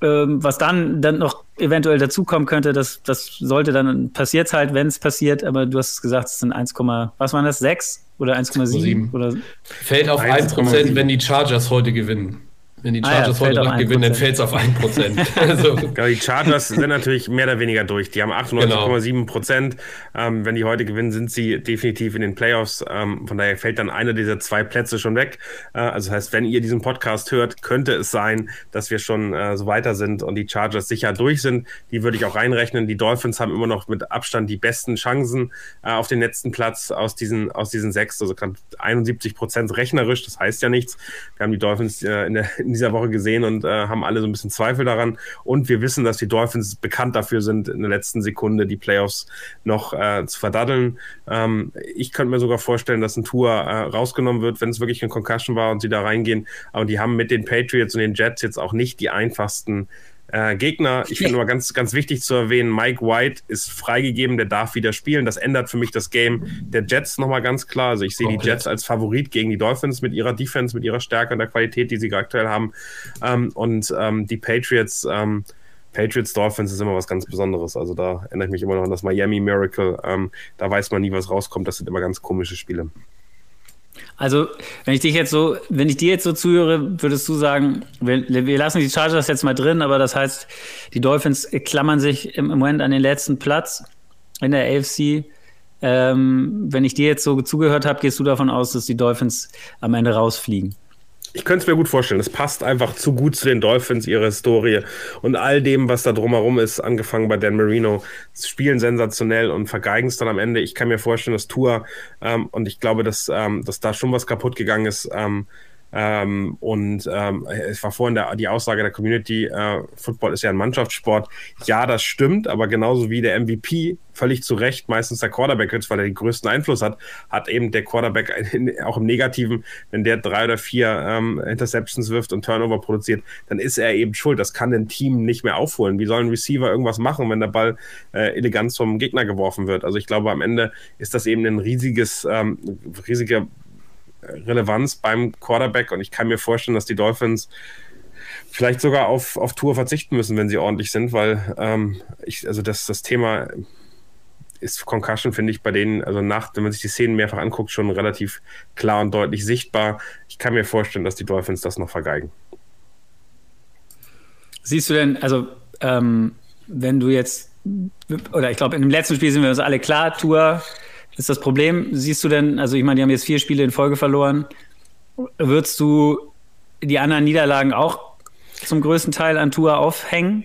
Ähm, was dann, dann noch eventuell dazukommen könnte, das, das sollte dann passiert halt, wenn es passiert, aber du hast es gesagt, es sind 1, was waren das, 6 oder 1,7 1,7. oder Fällt auf 1,7. 1%, wenn die Chargers heute gewinnen. Wenn die Chargers ah ja, heute Nacht gewinnen, dann fällt es auf 1%. also. Genau, die Chargers sind natürlich mehr oder weniger durch. Die haben 98,7 Prozent. Genau. Ähm, wenn die heute gewinnen, sind sie definitiv in den Playoffs. Ähm, von daher fällt dann einer dieser zwei Plätze schon weg. Äh, also das heißt, wenn ihr diesen Podcast hört, könnte es sein, dass wir schon äh, so weiter sind und die Chargers sicher durch sind. Die würde ich auch reinrechnen. Die Dolphins haben immer noch mit Abstand die besten Chancen äh, auf den letzten Platz aus diesen, aus diesen sechs. Also gerade 71 Prozent rechnerisch. Das heißt ja nichts. Wir haben die Dolphins äh, in der in dieser Woche gesehen und äh, haben alle so ein bisschen Zweifel daran. Und wir wissen, dass die Dolphins bekannt dafür sind, in der letzten Sekunde die Playoffs noch äh, zu verdaddeln. Ähm, ich könnte mir sogar vorstellen, dass ein Tour äh, rausgenommen wird, wenn es wirklich ein Concussion war und sie da reingehen. Aber die haben mit den Patriots und den Jets jetzt auch nicht die einfachsten äh, Gegner. Ich finde aber ganz, ganz wichtig zu erwähnen, Mike White ist freigegeben, der darf wieder spielen. Das ändert für mich das Game der Jets nochmal ganz klar. Also ich sehe die Jets als Favorit gegen die Dolphins mit ihrer Defense, mit ihrer Stärke und der Qualität, die sie aktuell haben. Ähm, und ähm, die Patriots, ähm, Patriots Dolphins ist immer was ganz Besonderes. Also da erinnere ich mich immer noch an das Miami Miracle. Ähm, da weiß man nie, was rauskommt. Das sind immer ganz komische Spiele. Also, wenn ich dich jetzt so, wenn ich dir jetzt so zuhöre, würdest du sagen, wir, wir, lassen die Chargers jetzt mal drin, aber das heißt, die Dolphins klammern sich im Moment an den letzten Platz in der AFC. Ähm, wenn ich dir jetzt so zugehört habe, gehst du davon aus, dass die Dolphins am Ende rausfliegen? Ich könnte es mir gut vorstellen. Es passt einfach zu gut zu den Dolphins, ihre Historie und all dem, was da drumherum ist, angefangen bei Dan Marino. Sie spielen sensationell und vergeigen es dann am Ende. Ich kann mir vorstellen, dass Tour ähm, und ich glaube, dass, ähm, dass da schon was kaputt gegangen ist. Ähm, ähm, und ähm, es war vorhin der, die Aussage der Community, äh, Football ist ja ein Mannschaftssport. Ja, das stimmt, aber genauso wie der MVP völlig zu Recht meistens der Quarterback ist, weil er den größten Einfluss hat, hat eben der Quarterback auch im Negativen, wenn der drei oder vier ähm, Interceptions wirft und Turnover produziert, dann ist er eben schuld. Das kann ein Team nicht mehr aufholen. Wie soll ein Receiver irgendwas machen, wenn der Ball äh, elegant vom Gegner geworfen wird? Also ich glaube, am Ende ist das eben ein riesiges, ähm, riesiger Relevanz beim Quarterback und ich kann mir vorstellen, dass die Dolphins vielleicht sogar auf, auf Tour verzichten müssen, wenn sie ordentlich sind, weil ähm, ich, also das, das Thema ist Concussion, finde ich, bei denen, also nach, wenn man sich die Szenen mehrfach anguckt, schon relativ klar und deutlich sichtbar. Ich kann mir vorstellen, dass die Dolphins das noch vergeigen. Siehst du denn, also ähm, wenn du jetzt, oder ich glaube, in dem letzten Spiel sind wir uns alle klar, Tour ist das Problem. Siehst du denn, also ich meine, die haben jetzt vier Spiele in Folge verloren. Würdest du die anderen Niederlagen auch zum größten Teil an Tour aufhängen?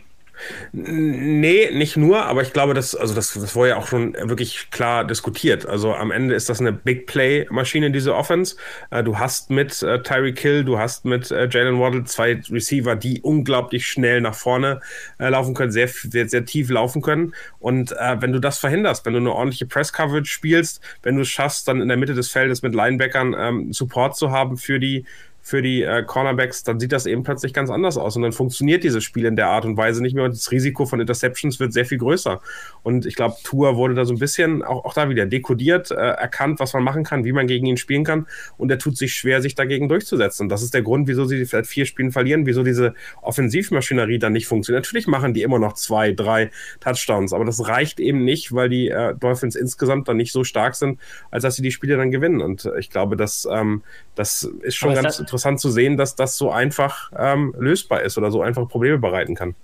Nee, nicht nur, aber ich glaube, das, also das, das wurde ja auch schon wirklich klar diskutiert. Also am Ende ist das eine Big Play-Maschine, diese Offense. Äh, du hast mit äh, Tyreek Hill, du hast mit äh, Jalen Waddle zwei Receiver, die unglaublich schnell nach vorne laufen können, sehr, sehr, sehr tief laufen können. Und wenn du das verhinderst, wenn du eine ordentliche Press-Coverage spielst, wenn du es schaffst, dann in der Mitte des Feldes mit Linebackern ähm, Support zu haben für die für die äh, Cornerbacks, dann sieht das eben plötzlich ganz anders aus und dann funktioniert dieses Spiel in der Art und Weise nicht mehr und das Risiko von Interceptions wird sehr viel größer. Und ich glaube, Tour wurde da so ein bisschen auch, auch da wieder dekodiert, äh, erkannt, was man machen kann, wie man gegen ihn spielen kann und er tut sich schwer, sich dagegen durchzusetzen. Und das ist der Grund, wieso sie vielleicht vier Spielen verlieren, wieso diese Offensivmaschinerie dann nicht funktioniert. Natürlich machen die immer noch zwei, drei Touchdowns, aber das reicht eben nicht, weil die äh, Dolphins insgesamt dann nicht so stark sind, als dass sie die Spiele dann gewinnen. Und ich glaube, dass ähm, das ist schon ganz interessant interessant zu sehen, dass das so einfach ähm, lösbar ist oder so einfach Probleme bereiten kann.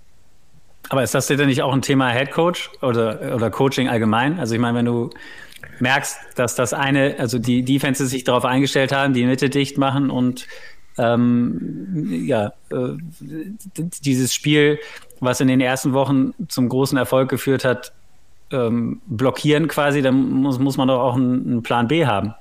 Aber ist das denn nicht auch ein Thema Head Coach oder, oder Coaching allgemein? Also ich meine, wenn du merkst, dass das eine, also die Defenses sich darauf eingestellt haben, die Mitte dicht machen und ähm, ja, äh, dieses Spiel, was in den ersten Wochen zum großen Erfolg geführt hat, ähm, blockieren quasi, dann muss, muss man doch auch einen, einen Plan B haben.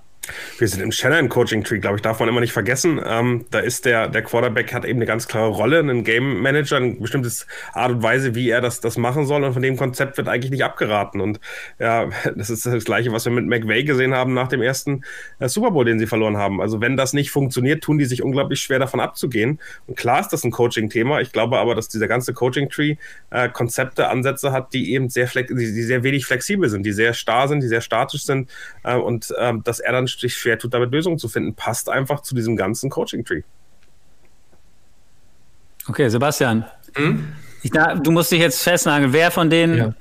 Wir sind im Shannon Coaching Tree, glaube ich, darf man immer nicht vergessen. Ähm, da ist der, der Quarterback hat eben eine ganz klare Rolle, einen Game Manager, eine bestimmte Art und Weise, wie er das, das machen soll. Und von dem Konzept wird eigentlich nicht abgeraten. Und ja, das ist das Gleiche, was wir mit McVay gesehen haben nach dem ersten äh, Super Bowl, den sie verloren haben. Also wenn das nicht funktioniert, tun die sich unglaublich schwer davon abzugehen. Und klar ist das ein Coaching-Thema. Ich glaube aber, dass dieser ganze Coaching Tree äh, Konzepte, Ansätze hat, die eben sehr, die, die sehr wenig flexibel sind, die sehr starr sind, die sehr statisch sind. Äh, und äh, dass er dann sich schwer tut, damit Lösungen zu finden, passt einfach zu diesem ganzen Coaching-Tree. Okay, Sebastian. Hm? Ich, na, du musst dich jetzt festnageln, wer von denen, ja.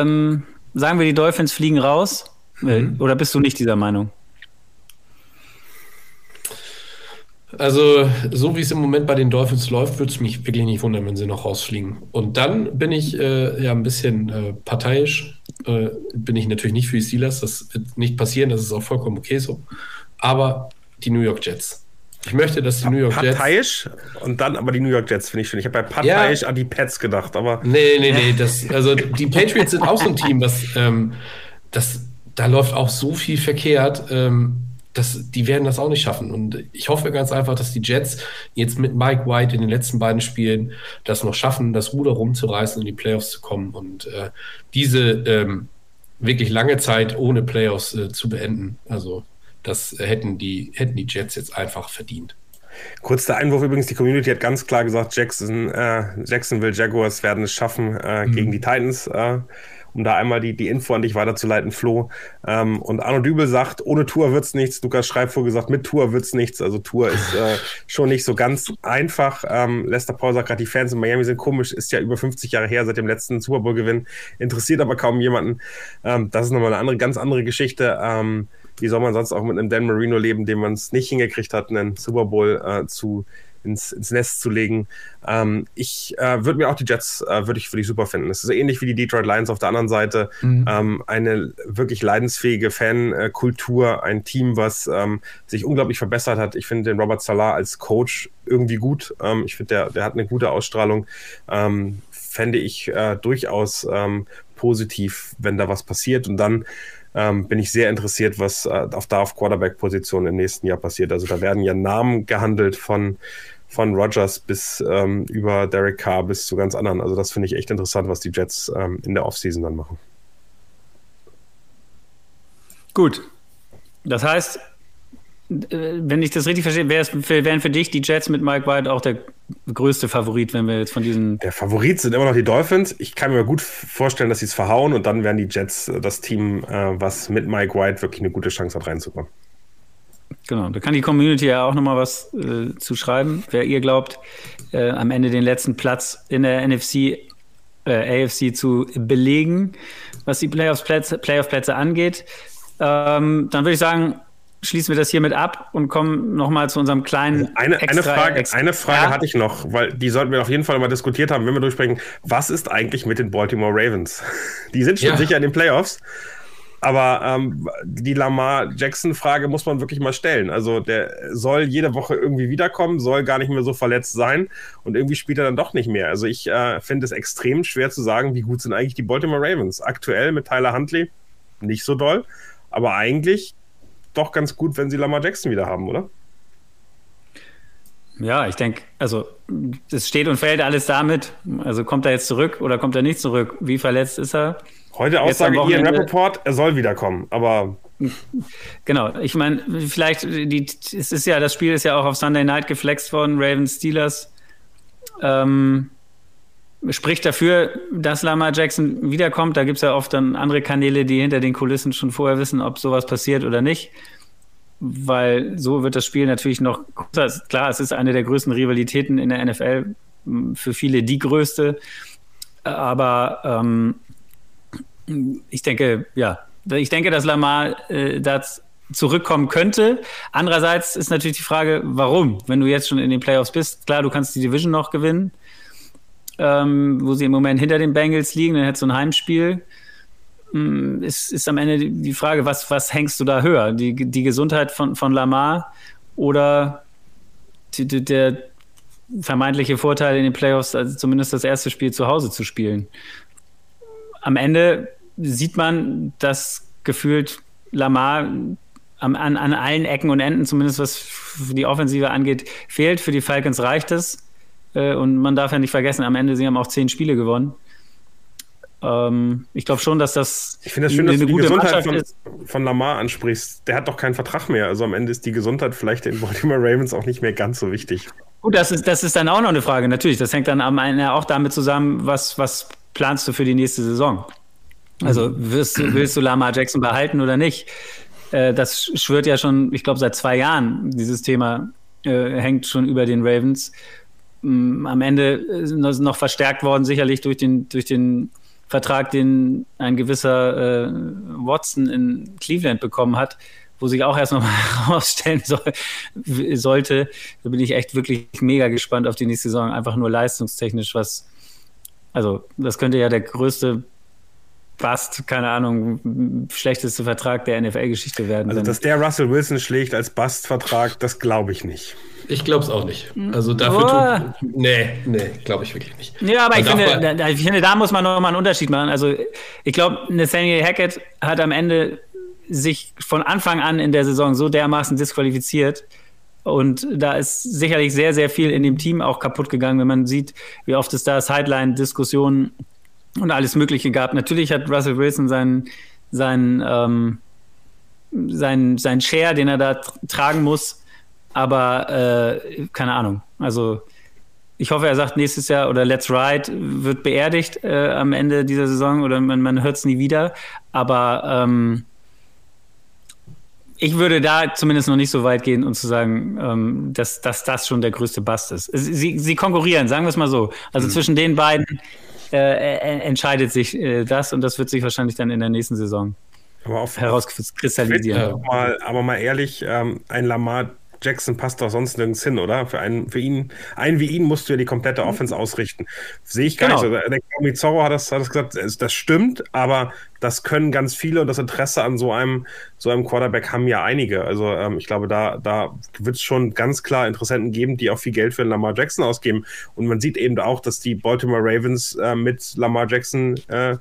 ähm, sagen wir, die Dolphins fliegen raus? Mhm. Oder bist du nicht dieser Meinung? Also, so wie es im Moment bei den Dolphins läuft, würde es mich wirklich nicht wundern, wenn sie noch rausfliegen. Und dann bin ich äh, ja ein bisschen äh, parteiisch. Äh, bin ich natürlich nicht für die Steelers. Das wird nicht passieren, das ist auch vollkommen okay so. Aber die New York Jets. Ich möchte, dass die New York Jets. Parteiisch und dann aber die New York Jets, finde ich schön. Ich habe bei parteiisch ja. an die Pets gedacht, aber. Nee, nee, nee. Das, also die Patriots sind auch so ein Team, was ähm, das, da läuft auch so viel verkehrt. Ähm, das, die werden das auch nicht schaffen. Und ich hoffe ganz einfach, dass die Jets jetzt mit Mike White in den letzten beiden Spielen das noch schaffen, das Ruder rumzureißen und in die Playoffs zu kommen und äh, diese ähm, wirklich lange Zeit ohne Playoffs äh, zu beenden. Also das hätten die, hätten die Jets jetzt einfach verdient. Kurz der Einwurf übrigens, die Community hat ganz klar gesagt, Jackson, äh, Jacksonville Jaguars werden es schaffen äh, mhm. gegen die Titans. Um da einmal die, die Info an dich weiterzuleiten, Flo. Ähm, und Arno Dübel sagt, ohne Tour wird's nichts. Lukas Schreibvogel gesagt, mit Tour wird's nichts. Also Tour ist äh, schon nicht so ganz einfach. Ähm, Lester Paul sagt gerade, die Fans in Miami sind komisch, ist ja über 50 Jahre her seit dem letzten Super Bowl-Gewinn. Interessiert aber kaum jemanden. Ähm, das ist nochmal eine andere, ganz andere Geschichte. Ähm, wie soll man sonst auch mit einem Dan Marino leben, dem man es nicht hingekriegt hat, einen Super Bowl äh, zu ins, ins Nest zu legen. Ähm, ich äh, würde mir auch die Jets, äh, würde ich, würd ich super finden. Es ist ähnlich wie die Detroit Lions auf der anderen Seite. Mhm. Ähm, eine wirklich leidensfähige Fankultur, ein Team, was ähm, sich unglaublich verbessert hat. Ich finde den Robert Salah als Coach irgendwie gut. Ähm, ich finde, der, der hat eine gute Ausstrahlung. Ähm, fände ich äh, durchaus ähm, positiv, wenn da was passiert. Und dann ähm, bin ich sehr interessiert, was äh, auf da auf Quarterback-Position im nächsten Jahr passiert. Also da werden ja Namen gehandelt von von Rogers bis ähm, über Derek Carr bis zu ganz anderen. Also das finde ich echt interessant, was die Jets ähm, in der Offseason dann machen. Gut. Das heißt, äh, wenn ich das richtig verstehe, wären für dich die Jets mit Mike White auch der größte Favorit, wenn wir jetzt von diesen. Der Favorit sind immer noch die Dolphins. Ich kann mir gut vorstellen, dass sie es verhauen und dann wären die Jets das Team, äh, was mit Mike White wirklich eine gute Chance hat, reinzukommen. Genau, da kann die Community ja auch nochmal was äh, zu schreiben, wer ihr glaubt, äh, am Ende den letzten Platz in der NFC, äh, AFC zu belegen, was die Playoff-Plätze Playoff angeht. Ähm, dann würde ich sagen, schließen wir das hiermit ab und kommen nochmal zu unserem kleinen. Also eine, extra, eine Frage, extra, eine Frage ja? hatte ich noch, weil die sollten wir auf jeden Fall mal diskutiert haben, wenn wir durchsprechen. Was ist eigentlich mit den Baltimore Ravens? Die sind schon ja. sicher in den Playoffs. Aber ähm, die Lamar Jackson-Frage muss man wirklich mal stellen. Also der soll jede Woche irgendwie wiederkommen, soll gar nicht mehr so verletzt sein und irgendwie spielt er dann doch nicht mehr. Also ich äh, finde es extrem schwer zu sagen, wie gut sind eigentlich die Baltimore Ravens. Aktuell mit Tyler Huntley nicht so doll, aber eigentlich doch ganz gut, wenn sie Lamar Jackson wieder haben, oder? Ja, ich denke, also es steht und fällt alles damit. Also kommt er jetzt zurück oder kommt er nicht zurück? Wie verletzt ist er? Heute Aussage hier in Rappaport, er soll wiederkommen, aber. Genau, ich meine, vielleicht, die, es ist ja, das Spiel ist ja auch auf Sunday Night geflext worden, Ravens Steelers. Ähm, spricht dafür, dass Lamar Jackson wiederkommt. Da gibt es ja oft dann andere Kanäle, die hinter den Kulissen schon vorher wissen, ob sowas passiert oder nicht. Weil so wird das Spiel natürlich noch größer. Klar, es ist eine der größten Rivalitäten in der NFL, für viele die größte. Aber ähm, ich denke, ja, ich denke, dass Lamar äh, da zurückkommen könnte. Andererseits ist natürlich die Frage, warum? Wenn du jetzt schon in den Playoffs bist, klar, du kannst die Division noch gewinnen, ähm, wo sie im Moment hinter den Bengals liegen, dann hättest du ein Heimspiel. Ist, ist am Ende die Frage, was, was hängst du da höher? Die, die Gesundheit von, von Lamar oder die, die, der vermeintliche Vorteil in den Playoffs, also zumindest das erste Spiel zu Hause zu spielen? am Ende sieht man, dass gefühlt Lamar an, an allen Ecken und Enden, zumindest was die Offensive angeht, fehlt. Für die Falcons reicht es. Äh, und man darf ja nicht vergessen, am Ende sie haben auch zehn Spiele gewonnen. Ähm, ich glaube schon, dass das ich finde das schön, dass du die Gesundheit von, von, Lamar ansprichst. Der hat doch keinen Vertrag mehr. Also am Ende ist die Gesundheit vielleicht den Baltimore Ravens auch nicht mehr ganz so wichtig. Gut, das ist, das ist dann auch noch eine Frage. Natürlich, das hängt dann am Ende auch damit zusammen, was, was planst du für die nächste Saison? Also wirst, willst du Lamar Jackson behalten oder nicht? Äh, das schwört ja schon, ich glaube, seit zwei Jahren. Dieses Thema äh, hängt schon über den Ravens. Am Ende ist noch verstärkt worden, sicherlich durch den, durch den Vertrag, den ein gewisser äh, Watson in Cleveland bekommen hat, wo sich auch erst noch mal herausstellen soll, sollte. Da bin ich echt wirklich mega gespannt auf die nächste Saison. Einfach nur leistungstechnisch, was, also das könnte ja der größte Bast, keine Ahnung, schlechteste Vertrag der NFL-Geschichte werden. Also, dass der Russell Wilson schlägt als Bast-Vertrag, das glaube ich nicht. Ich glaube es auch nicht. Also dafür oh. tut, nee, nee, glaube ich wirklich nicht. Ja, aber ich finde, da, ich finde, da muss man nochmal einen Unterschied machen. Also ich glaube, Nathaniel Hackett hat am Ende sich von Anfang an in der Saison so dermaßen disqualifiziert. Und da ist sicherlich sehr, sehr viel in dem Team auch kaputt gegangen, wenn man sieht, wie oft es da Sideline-Diskussionen und alles Mögliche gab. Natürlich hat Russell Wilson seinen, seinen, ähm, seinen, seinen Share, den er da tragen muss, aber äh, keine Ahnung. Also ich hoffe, er sagt nächstes Jahr oder Let's Ride wird beerdigt äh, am Ende dieser Saison oder man, man hört es nie wieder. Aber ähm, ich würde da zumindest noch nicht so weit gehen und zu sagen, ähm, dass, dass das schon der größte Bast ist. Sie, sie konkurrieren, sagen wir es mal so. Also mhm. zwischen den beiden äh, äh, entscheidet sich äh, das und das wird sich wahrscheinlich dann in der nächsten Saison herauskristallisieren. Aber, aber mal ehrlich, ähm, ein Lamar Jackson passt doch sonst nirgends hin, oder? Für einen, für ihn, einen wie ihn musst du ja die komplette Offense ausrichten. Sehe ich gar genau. nicht. Der Mizorro hat das, hat das gesagt, das stimmt, aber das können ganz viele und das Interesse an so einem, so einem Quarterback haben ja einige. Also ähm, ich glaube, da, da wird es schon ganz klar Interessenten geben, die auch viel Geld für Lamar Jackson ausgeben. Und man sieht eben auch, dass die Baltimore Ravens äh, mit Lamar Jackson äh,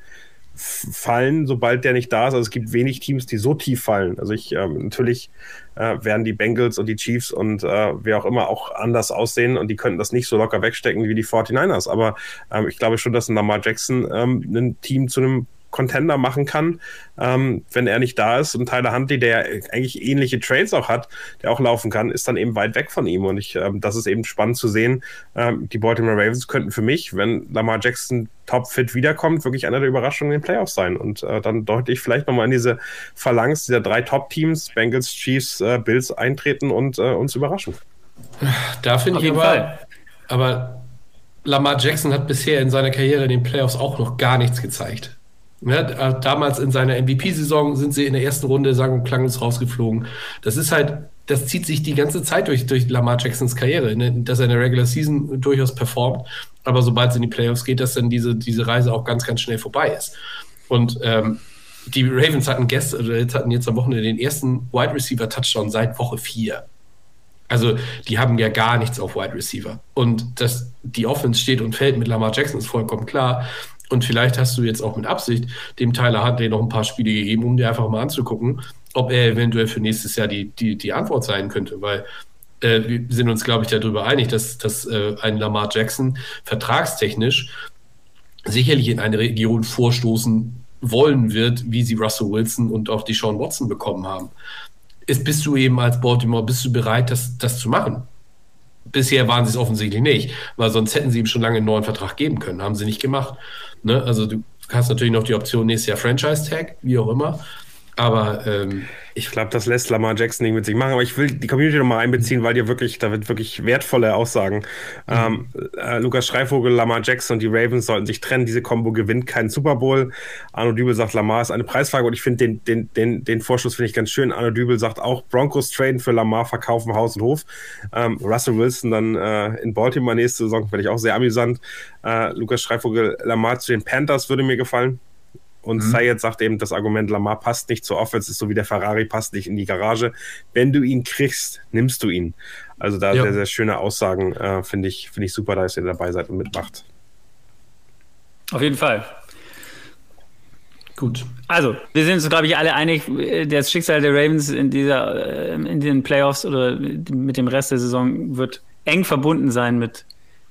fallen, sobald der nicht da ist. Also es gibt wenig Teams, die so tief fallen. Also ich ähm, natürlich äh, werden die Bengals und die Chiefs und äh, wer auch immer auch anders aussehen und die könnten das nicht so locker wegstecken wie die 49ers. Aber ähm, ich glaube schon, dass ein Lamar Jackson ähm, ein Team zu einem Contender machen kann, ähm, wenn er nicht da ist. Und Tyler Huntley, der eigentlich ähnliche Trades auch hat, der auch laufen kann, ist dann eben weit weg von ihm. Und ich, ähm, das ist eben spannend zu sehen. Ähm, die Baltimore Ravens könnten für mich, wenn Lamar Jackson topfit wiederkommt, wirklich einer der Überraschungen in den Playoffs sein. Und äh, dann deutlich vielleicht nochmal in diese Phalanx dieser drei Top-Teams, Bengals, Chiefs, äh, Bills eintreten und äh, uns überraschen. Da finde ich aber, aber Lamar Jackson hat bisher in seiner Karriere in den Playoffs auch noch gar nichts gezeigt. Ja, äh, damals in seiner MVP-Saison sind sie in der ersten Runde sang- und klanglos rausgeflogen. Das ist halt, das zieht sich die ganze Zeit durch, durch Lamar Jacksons Karriere, ne? dass er in der Regular Season durchaus performt, aber sobald es in die Playoffs geht, dass dann diese, diese Reise auch ganz, ganz schnell vorbei ist. Und ähm, die Ravens hatten gestern, oder jetzt hatten jetzt am Wochenende den ersten Wide Receiver Touchdown seit Woche 4. Also die haben ja gar nichts auf Wide Receiver. Und dass die Offense steht und fällt mit Lamar Jackson ist vollkommen klar. Und vielleicht hast du jetzt auch mit Absicht dem Tyler Huntley noch ein paar Spiele gegeben, um dir einfach mal anzugucken, ob er eventuell für nächstes Jahr die, die, die Antwort sein könnte. Weil äh, wir sind uns, glaube ich, darüber einig, dass, dass äh, ein Lamar Jackson vertragstechnisch sicherlich in eine Region vorstoßen wollen wird, wie sie Russell Wilson und auch die Sean Watson bekommen haben. Ist, bist du eben als Baltimore, bist du bereit, das, das zu machen? Bisher waren sie es offensichtlich nicht, weil sonst hätten sie ihm schon lange einen neuen Vertrag geben können. Haben sie nicht gemacht. Ne? Also du hast natürlich noch die Option nächstes Jahr Franchise-Tag, wie auch immer. Aber ähm, ich glaube, das lässt Lamar Jackson nicht mit sich machen, aber ich will die Community nochmal einbeziehen, weil dir wirklich, da wird wirklich wertvolle Aussagen. Mhm. Ähm, äh, Lukas Schreivogel, Lamar Jackson und die Ravens sollten sich trennen. Diese Combo gewinnt keinen Super Bowl. Arno Dübel sagt, Lamar ist eine Preisfrage und ich finde den, den, den, den Vorschuss finde ich ganz schön. Arno Dübel sagt auch, Broncos traden für Lamar, verkaufen Haus und Hof. Ähm, Russell Wilson dann äh, in Baltimore nächste Saison, finde ich auch sehr amüsant. Äh, Lukas Schreivogel, Lamar zu den Panthers würde mir gefallen. Und mhm. Sayed sagt eben, das Argument, Lamar passt nicht zur Offense, ist so wie der Ferrari passt nicht in die Garage. Wenn du ihn kriegst, nimmst du ihn. Also da ja. sehr, sehr schöne Aussagen, äh, finde ich, finde ich super, dass ihr dabei seid und mitmacht. Auf jeden Fall. Gut. Also, wir sind uns, glaube ich, alle einig, das Schicksal der Ravens in dieser, äh, in den Playoffs oder mit dem Rest der Saison wird eng verbunden sein mit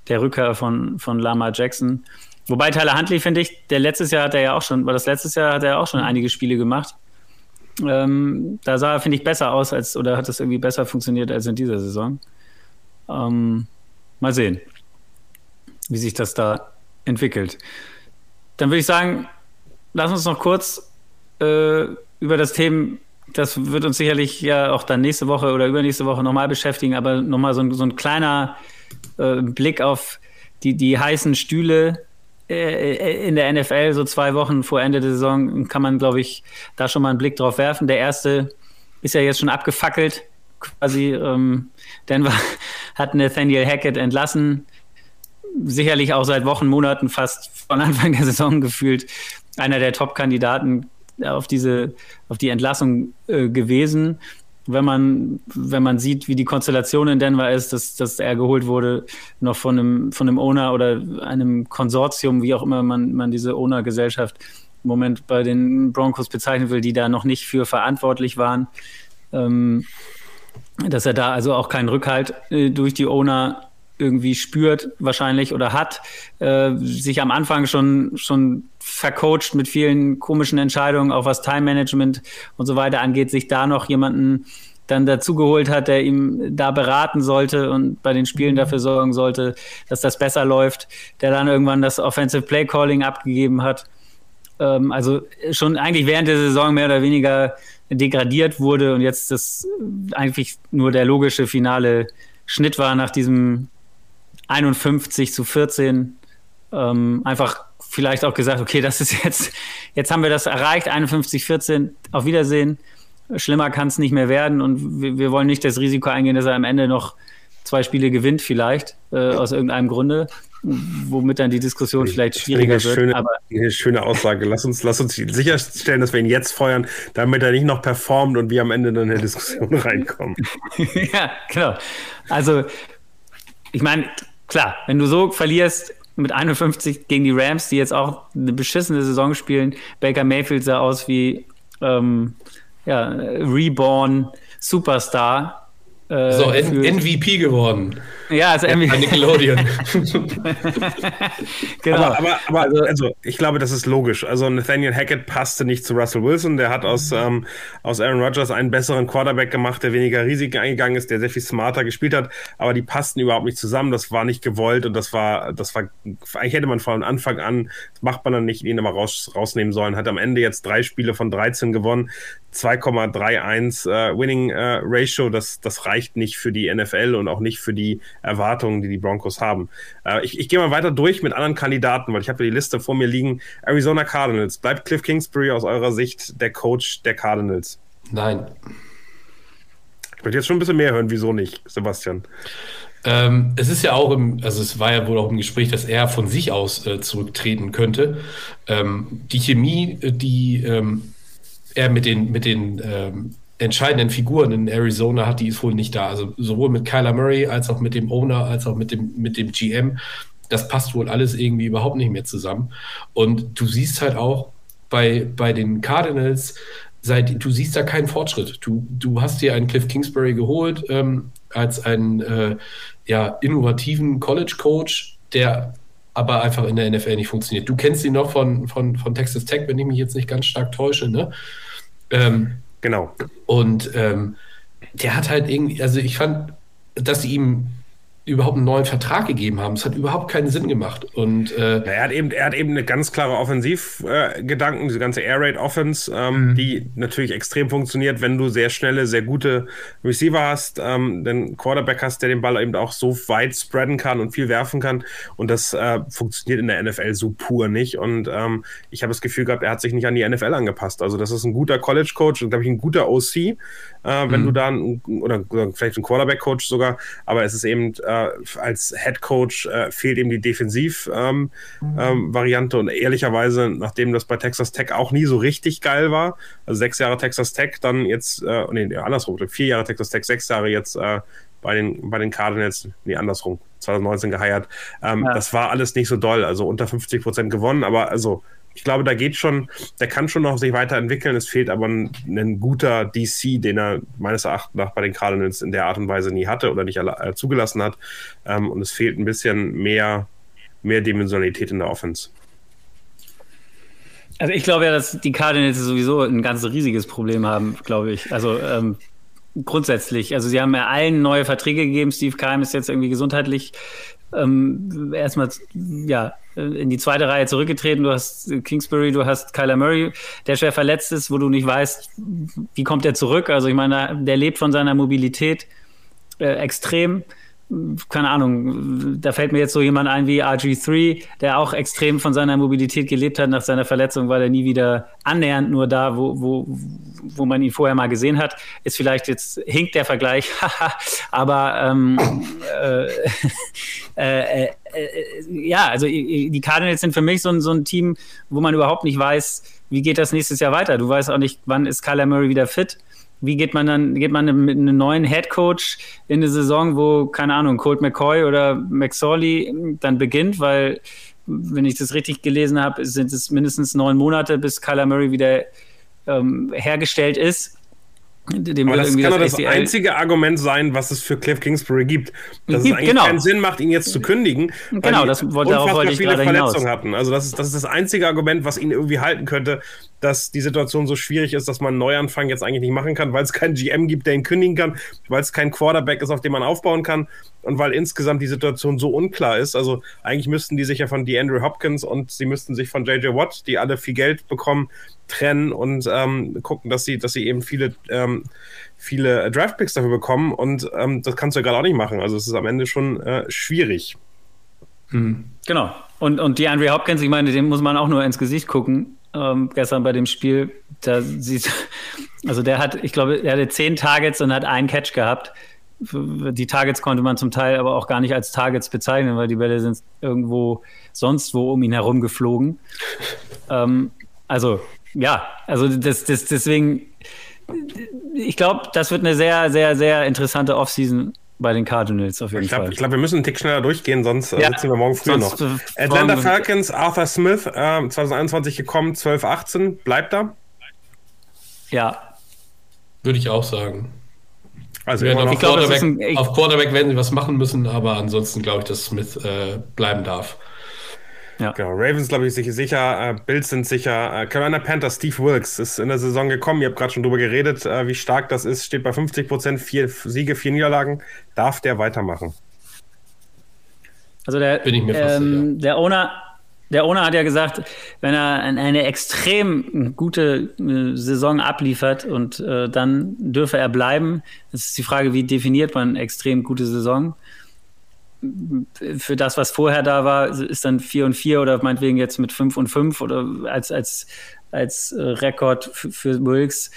der Rückkehr von, von Lama Jackson. Wobei Tyler Huntley, finde ich, der letztes Jahr hat er ja auch schon, war das letztes Jahr hat er auch schon einige Spiele gemacht. Ähm, da sah er, finde ich, besser aus als, oder hat es irgendwie besser funktioniert als in dieser Saison. Ähm, mal sehen, wie sich das da entwickelt. Dann würde ich sagen, lass uns noch kurz äh, über das Thema, das wird uns sicherlich ja auch dann nächste Woche oder übernächste Woche nochmal beschäftigen, aber nochmal so, so ein kleiner äh, Blick auf die, die heißen Stühle in der NFL, so zwei Wochen vor Ende der Saison, kann man, glaube ich, da schon mal einen Blick drauf werfen. Der erste ist ja jetzt schon abgefackelt. Quasi ähm, Denver hat Nathaniel Hackett entlassen. Sicherlich auch seit Wochen, Monaten fast von Anfang der Saison gefühlt einer der Top-Kandidaten auf auf die Entlassung äh, gewesen. Wenn man, wenn man sieht, wie die Konstellation in Denver ist, dass, dass er geholt wurde, noch von einem, von einem Owner oder einem Konsortium, wie auch immer man, man diese Owner-Gesellschaft im Moment bei den Broncos bezeichnen will, die da noch nicht für verantwortlich waren. Ähm, dass er da also auch keinen Rückhalt äh, durch die Owner irgendwie spürt wahrscheinlich oder hat, äh, sich am Anfang schon, schon vercoacht mit vielen komischen Entscheidungen, auch was Time Management und so weiter angeht, sich da noch jemanden dann dazugeholt hat, der ihm da beraten sollte und bei den Spielen dafür sorgen sollte, dass das besser läuft, der dann irgendwann das Offensive Play Calling abgegeben hat. Ähm, also schon eigentlich während der Saison mehr oder weniger degradiert wurde und jetzt das eigentlich nur der logische finale Schnitt war nach diesem 51 zu 14. Ähm, einfach vielleicht auch gesagt, okay, das ist jetzt, jetzt haben wir das erreicht, 51, 14, auf Wiedersehen. Schlimmer kann es nicht mehr werden und wir, wir, wollen nicht das Risiko eingehen, dass er am Ende noch zwei Spiele gewinnt, vielleicht, äh, aus irgendeinem Grunde womit dann die Diskussion vielleicht schwieriger eine wird. Schöne, aber eine schöne Aussage. Lass uns, lass uns sicherstellen, dass wir ihn jetzt feuern, damit er nicht noch performt und wir am Ende dann in der Diskussion reinkommen. ja, genau. Also, ich meine, klar, wenn du so verlierst mit 51 gegen die Rams, die jetzt auch eine beschissene Saison spielen, Baker Mayfield sah aus wie ähm, ja, Reborn Superstar äh, so, MVP geworden. Ja, also MVP. Nickelodeon. genau. Aber, aber, aber also, also, ich glaube, das ist logisch. Also, Nathaniel Hackett passte nicht zu Russell Wilson. Der hat aus, ähm, aus Aaron Rodgers einen besseren Quarterback gemacht, der weniger Risiken eingegangen ist, der sehr viel smarter gespielt hat. Aber die passten überhaupt nicht zusammen. Das war nicht gewollt und das war, das war, eigentlich hätte man von Anfang an, das macht man dann nicht, ihn immer raus, rausnehmen sollen. Hat am Ende jetzt drei Spiele von 13 gewonnen. 2,31 äh, Winning äh, Ratio, das, das reicht nicht für die NFL und auch nicht für die Erwartungen, die die Broncos haben. Äh, ich ich gehe mal weiter durch mit anderen Kandidaten, weil ich habe ja die Liste vor mir liegen. Arizona Cardinals. Bleibt Cliff Kingsbury aus eurer Sicht der Coach der Cardinals? Nein. Ich möchte jetzt schon ein bisschen mehr hören, wieso nicht, Sebastian? Ähm, es ist ja auch im, also es war ja wohl auch im Gespräch, dass er von sich aus äh, zurücktreten könnte. Ähm, die Chemie, äh, die ähm, er mit den, mit den ähm, entscheidenden Figuren in Arizona hat, die ist wohl nicht da. Also sowohl mit Kyler Murray als auch mit dem Owner, als auch mit dem, mit dem GM. Das passt wohl alles irgendwie überhaupt nicht mehr zusammen. Und du siehst halt auch bei, bei den Cardinals, seit, du siehst da keinen Fortschritt. Du, du hast dir einen Cliff Kingsbury geholt ähm, als einen äh, ja, innovativen College-Coach, der aber einfach in der NFL nicht funktioniert. Du kennst ihn noch von, von, von Texas Tech, wenn ich mich jetzt nicht ganz stark täusche, ne? Ähm, genau. Und ähm, der hat halt irgendwie, also ich fand, dass sie ihm überhaupt einen neuen Vertrag gegeben haben. Es hat überhaupt keinen Sinn gemacht. Und äh, ja, er hat eben, er hat eben eine ganz klare Offensivgedanken, äh, diese ganze Air Raid Offense, ähm, mhm. die natürlich extrem funktioniert, wenn du sehr schnelle, sehr gute Receiver hast, ähm, den Quarterback hast, der den Ball eben auch so weit spreaden kann und viel werfen kann. Und das äh, funktioniert in der NFL so pur nicht. Und ähm, ich habe das Gefühl gehabt, er hat sich nicht an die NFL angepasst. Also das ist ein guter College Coach und glaube ich ein guter OC, äh, wenn mhm. du da oder, oder vielleicht ein Quarterback Coach sogar. Aber es ist eben äh, als Head Coach äh, fehlt ihm die Defensiv-Variante ähm, ähm, und ehrlicherweise, nachdem das bei Texas Tech auch nie so richtig geil war, also sechs Jahre Texas Tech, dann jetzt, äh, nee, andersrum, vier Jahre Texas Tech, sechs Jahre jetzt äh, bei den, bei den Cardinals, nee, andersrum, 2019 geheiert. Ähm, ja. Das war alles nicht so doll, also unter 50 Prozent gewonnen, aber also ich glaube, da geht schon, der kann schon noch sich weiterentwickeln. Es fehlt aber ein, ein, guter DC, den er meines Erachtens nach bei den Cardinals in der Art und Weise nie hatte oder nicht äh, zugelassen hat. Ähm, und es fehlt ein bisschen mehr, mehr Dimensionalität in der Offense. Also ich glaube ja, dass die Cardinals sowieso ein ganz riesiges Problem haben, glaube ich. Also ähm, grundsätzlich. Also sie haben ja allen neue Verträge gegeben. Steve Keim ist jetzt irgendwie gesundheitlich ähm, erstmal ja, in die zweite Reihe zurückgetreten. Du hast Kingsbury, du hast Kyler Murray, der schwer verletzt ist, wo du nicht weißt, wie kommt er zurück. Also ich meine, der lebt von seiner Mobilität äh, extrem. Keine Ahnung, da fällt mir jetzt so jemand ein wie RG3, der auch extrem von seiner Mobilität gelebt hat nach seiner Verletzung, weil er nie wieder annähernd nur da, wo, wo, wo man ihn vorher mal gesehen hat. Ist vielleicht jetzt hinkt der Vergleich, aber ähm, äh, äh, äh, ja, also die Cardinals sind für mich so ein, so ein Team, wo man überhaupt nicht weiß, wie geht das nächstes Jahr weiter. Du weißt auch nicht, wann ist Kyler Murray wieder fit wie geht man dann, geht man mit einem neuen Head Coach in eine Saison, wo, keine Ahnung, Colt McCoy oder McSorley dann beginnt, weil, wenn ich das richtig gelesen habe, sind es mindestens neun Monate, bis Kyler Murray wieder ähm, hergestellt ist. Dem Aber das kann doch das, das einzige Argument sein, was es für Cliff Kingsbury gibt. Dass es eigentlich genau. keinen Sinn macht, ihn jetzt zu kündigen. Genau, das wollte darauf wollte ich viele Verletzungen hinaus. hatten. Also das ist, das ist das einzige Argument, was ihn irgendwie halten könnte, dass die Situation so schwierig ist, dass man einen Neuanfang jetzt eigentlich nicht machen kann, weil es keinen GM gibt, der ihn kündigen kann, weil es kein Quarterback ist, auf dem man aufbauen kann und weil insgesamt die Situation so unklar ist. Also eigentlich müssten die sich ja von DeAndre Hopkins und sie müssten sich von JJ Watt, die alle viel Geld bekommen, trennen und ähm, gucken, dass sie, dass sie eben viele, ähm, viele Draftpicks dafür bekommen. Und ähm, das kannst du ja gerade auch nicht machen. Also es ist am Ende schon äh, schwierig. Mhm. Genau. Und, und DeAndre Hopkins, ich meine, dem muss man auch nur ins Gesicht gucken. Ähm, gestern bei dem Spiel, da sieht, also der hat, ich glaube, er hatte zehn Targets und hat einen Catch gehabt. Die Targets konnte man zum Teil aber auch gar nicht als Targets bezeichnen, weil die Bälle sind irgendwo sonst wo um ihn herum geflogen. ähm, also ja, also das, das, deswegen, ich glaube, das wird eine sehr, sehr, sehr interessante Offseason bei den Cardinals auf jeden ich glaub, Fall. Ich glaube, wir müssen einen Tick schneller durchgehen, sonst äh, ja. sitzen wir morgen früh noch. Äh, Atlanta Falcons, Arthur Smith, äh, 2021 gekommen, 12-18, bleibt da? Ja. Würde ich auch sagen. Also auf, glaub, Quarterback, ein, auf, Quarterback, werden sie was machen müssen, aber ansonsten glaube ich, dass Smith äh, bleiben darf. Ja. Genau. Ravens, glaube ich, sich sicher. Äh, Bills sind sicher. Äh, Carolina Panthers, Steve Wilkes ist in der Saison gekommen. Ihr habt gerade schon drüber geredet, äh, wie stark das ist. Steht bei 50 Prozent, vier Siege, vier Niederlagen. Darf der weitermachen? Also der, Bin ich mir fast ähm, der Owner, der Owner hat ja gesagt, wenn er eine extrem gute Saison abliefert und äh, dann dürfe er bleiben. Das ist die Frage, wie definiert man extrem gute Saison? Für das, was vorher da war, ist dann 4 und 4 oder meinetwegen jetzt mit 5 und 5 oder als, als, als äh, Rekord für, für Wilkes,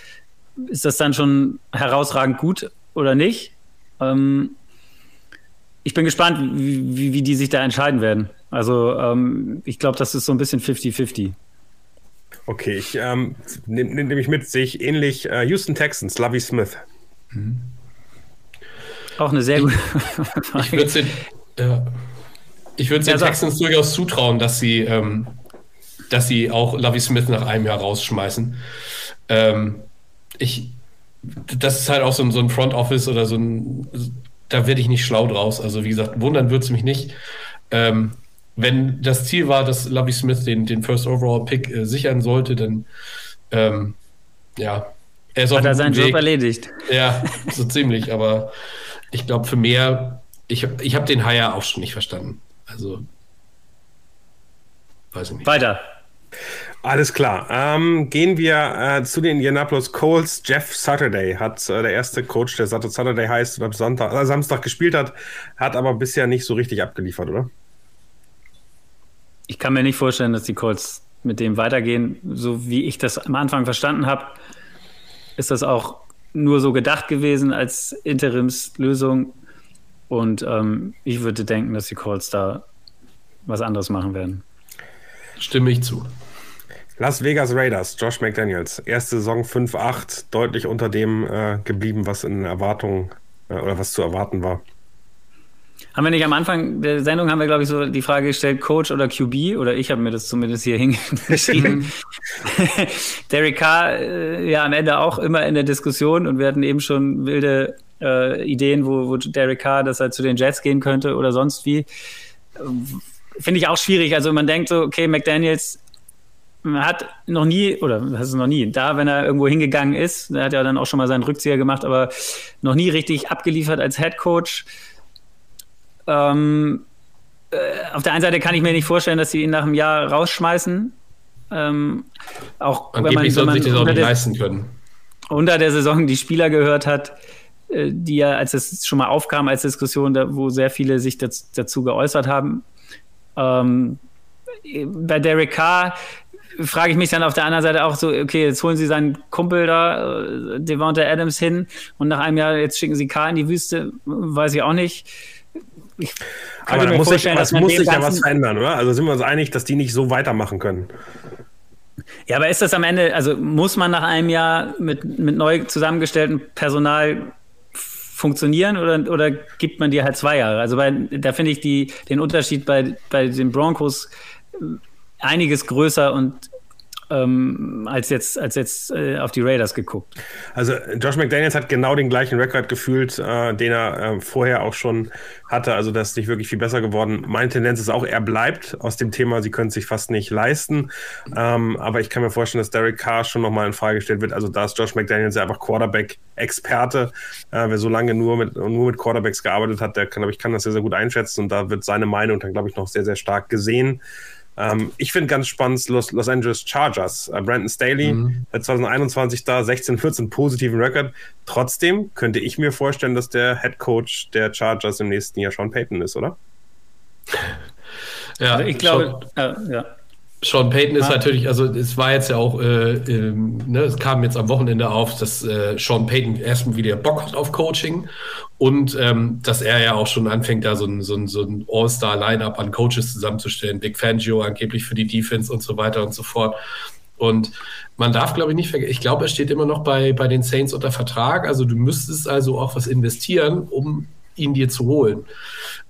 ist das dann schon herausragend gut oder nicht? Ähm, ich bin gespannt, wie, wie, wie, die sich da entscheiden werden. Also ähm, ich glaube, das ist so ein bisschen 50-50. Okay, ich ähm, nehme nehm ich mit, sehe ich ähnlich. Äh, Houston Texans, Lovey Smith. Mhm. Auch eine sehr gute Frage. Ich würde den, ja, ich würde den Texans durchaus zutrauen, dass sie, ähm, dass sie auch Lovey Smith nach einem Jahr rausschmeißen. Ähm, ich, das ist halt auch so ein, so ein Front Office oder so ein, da werde ich nicht schlau draus. Also wie gesagt, wundern würde es mich nicht. Ähm, wenn das Ziel war, dass Lovey Smith den, den First Overall Pick äh, sichern sollte, dann ähm, ja, er ist Hat er seinen Weg. Job erledigt. Ja, so ziemlich, aber ich glaube, für mehr, ich, ich habe den Hire auch schon nicht verstanden. Also, weiß ich nicht. Weiter. Alles klar. Ähm, gehen wir äh, zu den Indianapolis Colts. Jeff Saturday hat äh, der erste Coach, der Saturday heißt und am Sonntag, äh, Samstag gespielt hat, hat aber bisher nicht so richtig abgeliefert, oder? Ich kann mir nicht vorstellen, dass die Colts mit dem weitergehen. So wie ich das am Anfang verstanden habe, ist das auch nur so gedacht gewesen als Interimslösung. Und ähm, ich würde denken, dass die Colts da was anderes machen werden. Stimme ich zu. Las Vegas Raiders, Josh McDaniels. Erste Saison 5-8, deutlich unter dem äh, geblieben, was in Erwartungen äh, oder was zu erwarten war. Haben wir nicht am Anfang der Sendung, haben wir, glaube ich, so die Frage gestellt, Coach oder QB? Oder ich habe mir das zumindest hier hingeschrieben. Derek Carr, äh, ja, am Ende auch immer in der Diskussion und wir hatten eben schon wilde äh, Ideen, wo, wo Derek Carr, dass er zu den Jets gehen könnte oder sonst wie. Finde ich auch schwierig. Also man denkt so, okay, McDaniels hat noch nie, oder das ist noch nie, da, wenn er irgendwo hingegangen ist, er hat ja dann auch schon mal seinen Rückzieher gemacht, aber noch nie richtig abgeliefert als Head Coach ähm, äh, auf der einen Seite kann ich mir nicht vorstellen, dass sie ihn nach einem Jahr rausschmeißen. Ähm, auch Angeblich wenn man, wenn man sich das auch nicht der, leisten können. Unter der Saison die Spieler gehört hat, äh, die ja, als es schon mal aufkam als Diskussion, da, wo sehr viele sich das, dazu geäußert haben. Ähm, bei Derek Carr frage ich mich dann auf der anderen Seite auch so, okay, jetzt holen sie seinen Kumpel da, äh, Devonta Adams hin und nach einem Jahr jetzt schicken sie Carr in die Wüste, weiß ich auch nicht. Ich aber da muss sich, das muss sich ja was verändern, oder? Also sind wir uns einig, dass die nicht so weitermachen können. Ja, aber ist das am Ende, also muss man nach einem Jahr mit, mit neu zusammengestelltem Personal funktionieren oder, oder gibt man dir halt zwei Jahre? Also bei, da finde ich die, den Unterschied bei, bei den Broncos einiges größer und ähm, als jetzt, als jetzt äh, auf die Raiders geguckt. Also Josh McDaniels hat genau den gleichen Rekord gefühlt, äh, den er äh, vorher auch schon hatte. Also das ist nicht wirklich viel besser geworden. Meine Tendenz ist auch, er bleibt aus dem Thema, sie können es sich fast nicht leisten. Ähm, aber ich kann mir vorstellen, dass Derek Carr schon nochmal in Frage gestellt wird. Also da ist Josh McDaniels ja einfach Quarterback-Experte. Äh, wer so lange nur mit, nur mit Quarterbacks gearbeitet hat, der kann, glaube ich, kann das sehr, sehr gut einschätzen. Und da wird seine Meinung dann, glaube ich, noch sehr, sehr stark gesehen. Ähm, ich finde ganz spannend Los, Los Angeles Chargers. Äh, Brandon Staley mhm. hat 2021 da 16-14 positiven Rekord. Trotzdem könnte ich mir vorstellen, dass der Head Coach der Chargers im nächsten Jahr Sean Payton ist, oder? Ja, also ich glaube, äh, ja. Sean Payton ist ah. natürlich, also es war jetzt ja auch, äh, ähm, ne, es kam jetzt am Wochenende auf, dass äh, Sean Payton erstmal wieder Bock hat auf Coaching und ähm, dass er ja auch schon anfängt, da so ein, so ein, so ein All-Star-Line-Up an Coaches zusammenzustellen. Big Fangio angeblich für die Defense und so weiter und so fort. Und man darf, glaube ich, nicht vergessen, ich glaube, er steht immer noch bei, bei den Saints unter Vertrag. Also du müsstest also auch was investieren, um ihn dir zu holen.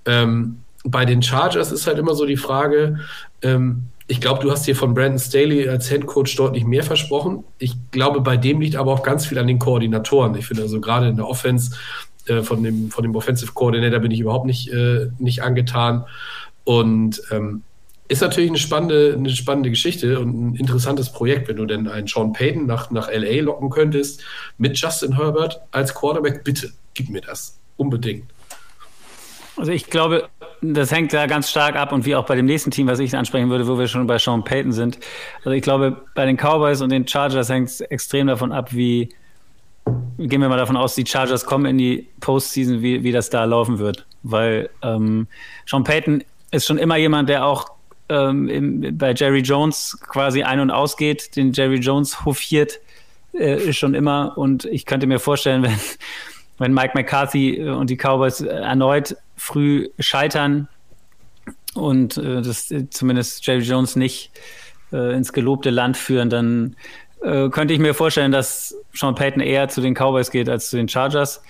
Ähm, bei den Chargers ist halt immer so die Frage, ähm, ich glaube, du hast dir von Brandon Staley als Head Coach deutlich mehr versprochen. Ich glaube, bei dem liegt aber auch ganz viel an den Koordinatoren. Ich finde also gerade in der Offense äh, von, dem, von dem Offensive Coordinator bin ich überhaupt nicht, äh, nicht angetan. Und ähm, ist natürlich eine spannende, eine spannende Geschichte und ein interessantes Projekt, wenn du denn einen Sean Payton nach, nach LA locken könntest mit Justin Herbert als Quarterback. Bitte, gib mir das. Unbedingt. Also ich glaube, das hängt da ganz stark ab und wie auch bei dem nächsten Team, was ich ansprechen würde, wo wir schon bei Sean Payton sind. Also ich glaube, bei den Cowboys und den Chargers hängt es extrem davon ab, wie gehen wir mal davon aus, die Chargers kommen in die Postseason, wie, wie das da laufen wird. Weil ähm, Sean Payton ist schon immer jemand, der auch ähm, im, bei Jerry Jones quasi ein- und ausgeht, den Jerry Jones hofiert, äh, schon immer. Und ich könnte mir vorstellen, wenn, wenn Mike McCarthy und die Cowboys erneut früh scheitern und äh, das äh, zumindest Jerry Jones nicht äh, ins gelobte Land führen, dann äh, könnte ich mir vorstellen, dass Sean Payton eher zu den Cowboys geht als zu den Chargers.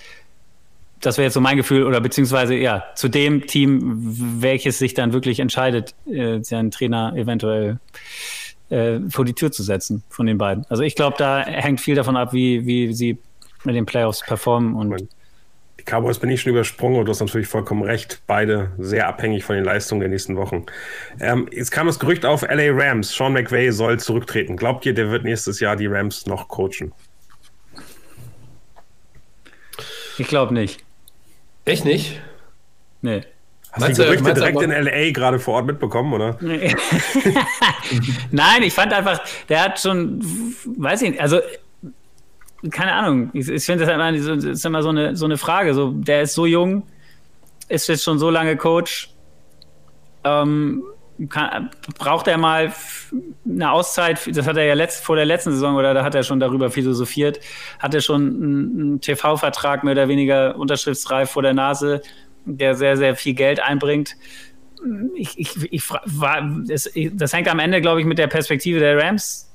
Das wäre jetzt so mein Gefühl, oder beziehungsweise ja, zu dem Team, welches sich dann wirklich entscheidet, äh, seinen Trainer eventuell äh, vor die Tür zu setzen von den beiden. Also ich glaube, da hängt viel davon ab, wie, wie sie mit den Playoffs performen und die Cowboys bin ich schon übersprungen und du hast natürlich vollkommen recht. Beide sehr abhängig von den Leistungen der nächsten Wochen. Ähm, jetzt kam das Gerücht auf LA Rams. Sean McVay soll zurücktreten. Glaubt ihr, der wird nächstes Jahr die Rams noch coachen? Ich glaube nicht. Echt nicht? Nee. Hast du die Gerüchte direkt in LA gerade vor Ort mitbekommen, oder? Nee. Nein, ich fand einfach, der hat schon, weiß ich nicht, also keine Ahnung, ich, ich finde das, halt immer, ist immer so eine, so eine Frage. So, der ist so jung, ist jetzt schon so lange Coach. Ähm, kann, braucht er mal eine Auszeit? Das hat er ja letzt, vor der letzten Saison oder da hat er schon darüber philosophiert. Hat er schon einen, einen TV-Vertrag mehr oder weniger unterschriftsreif vor der Nase, der sehr, sehr viel Geld einbringt. Ich, ich, ich war, das, das hängt am Ende, glaube ich, mit der Perspektive der Rams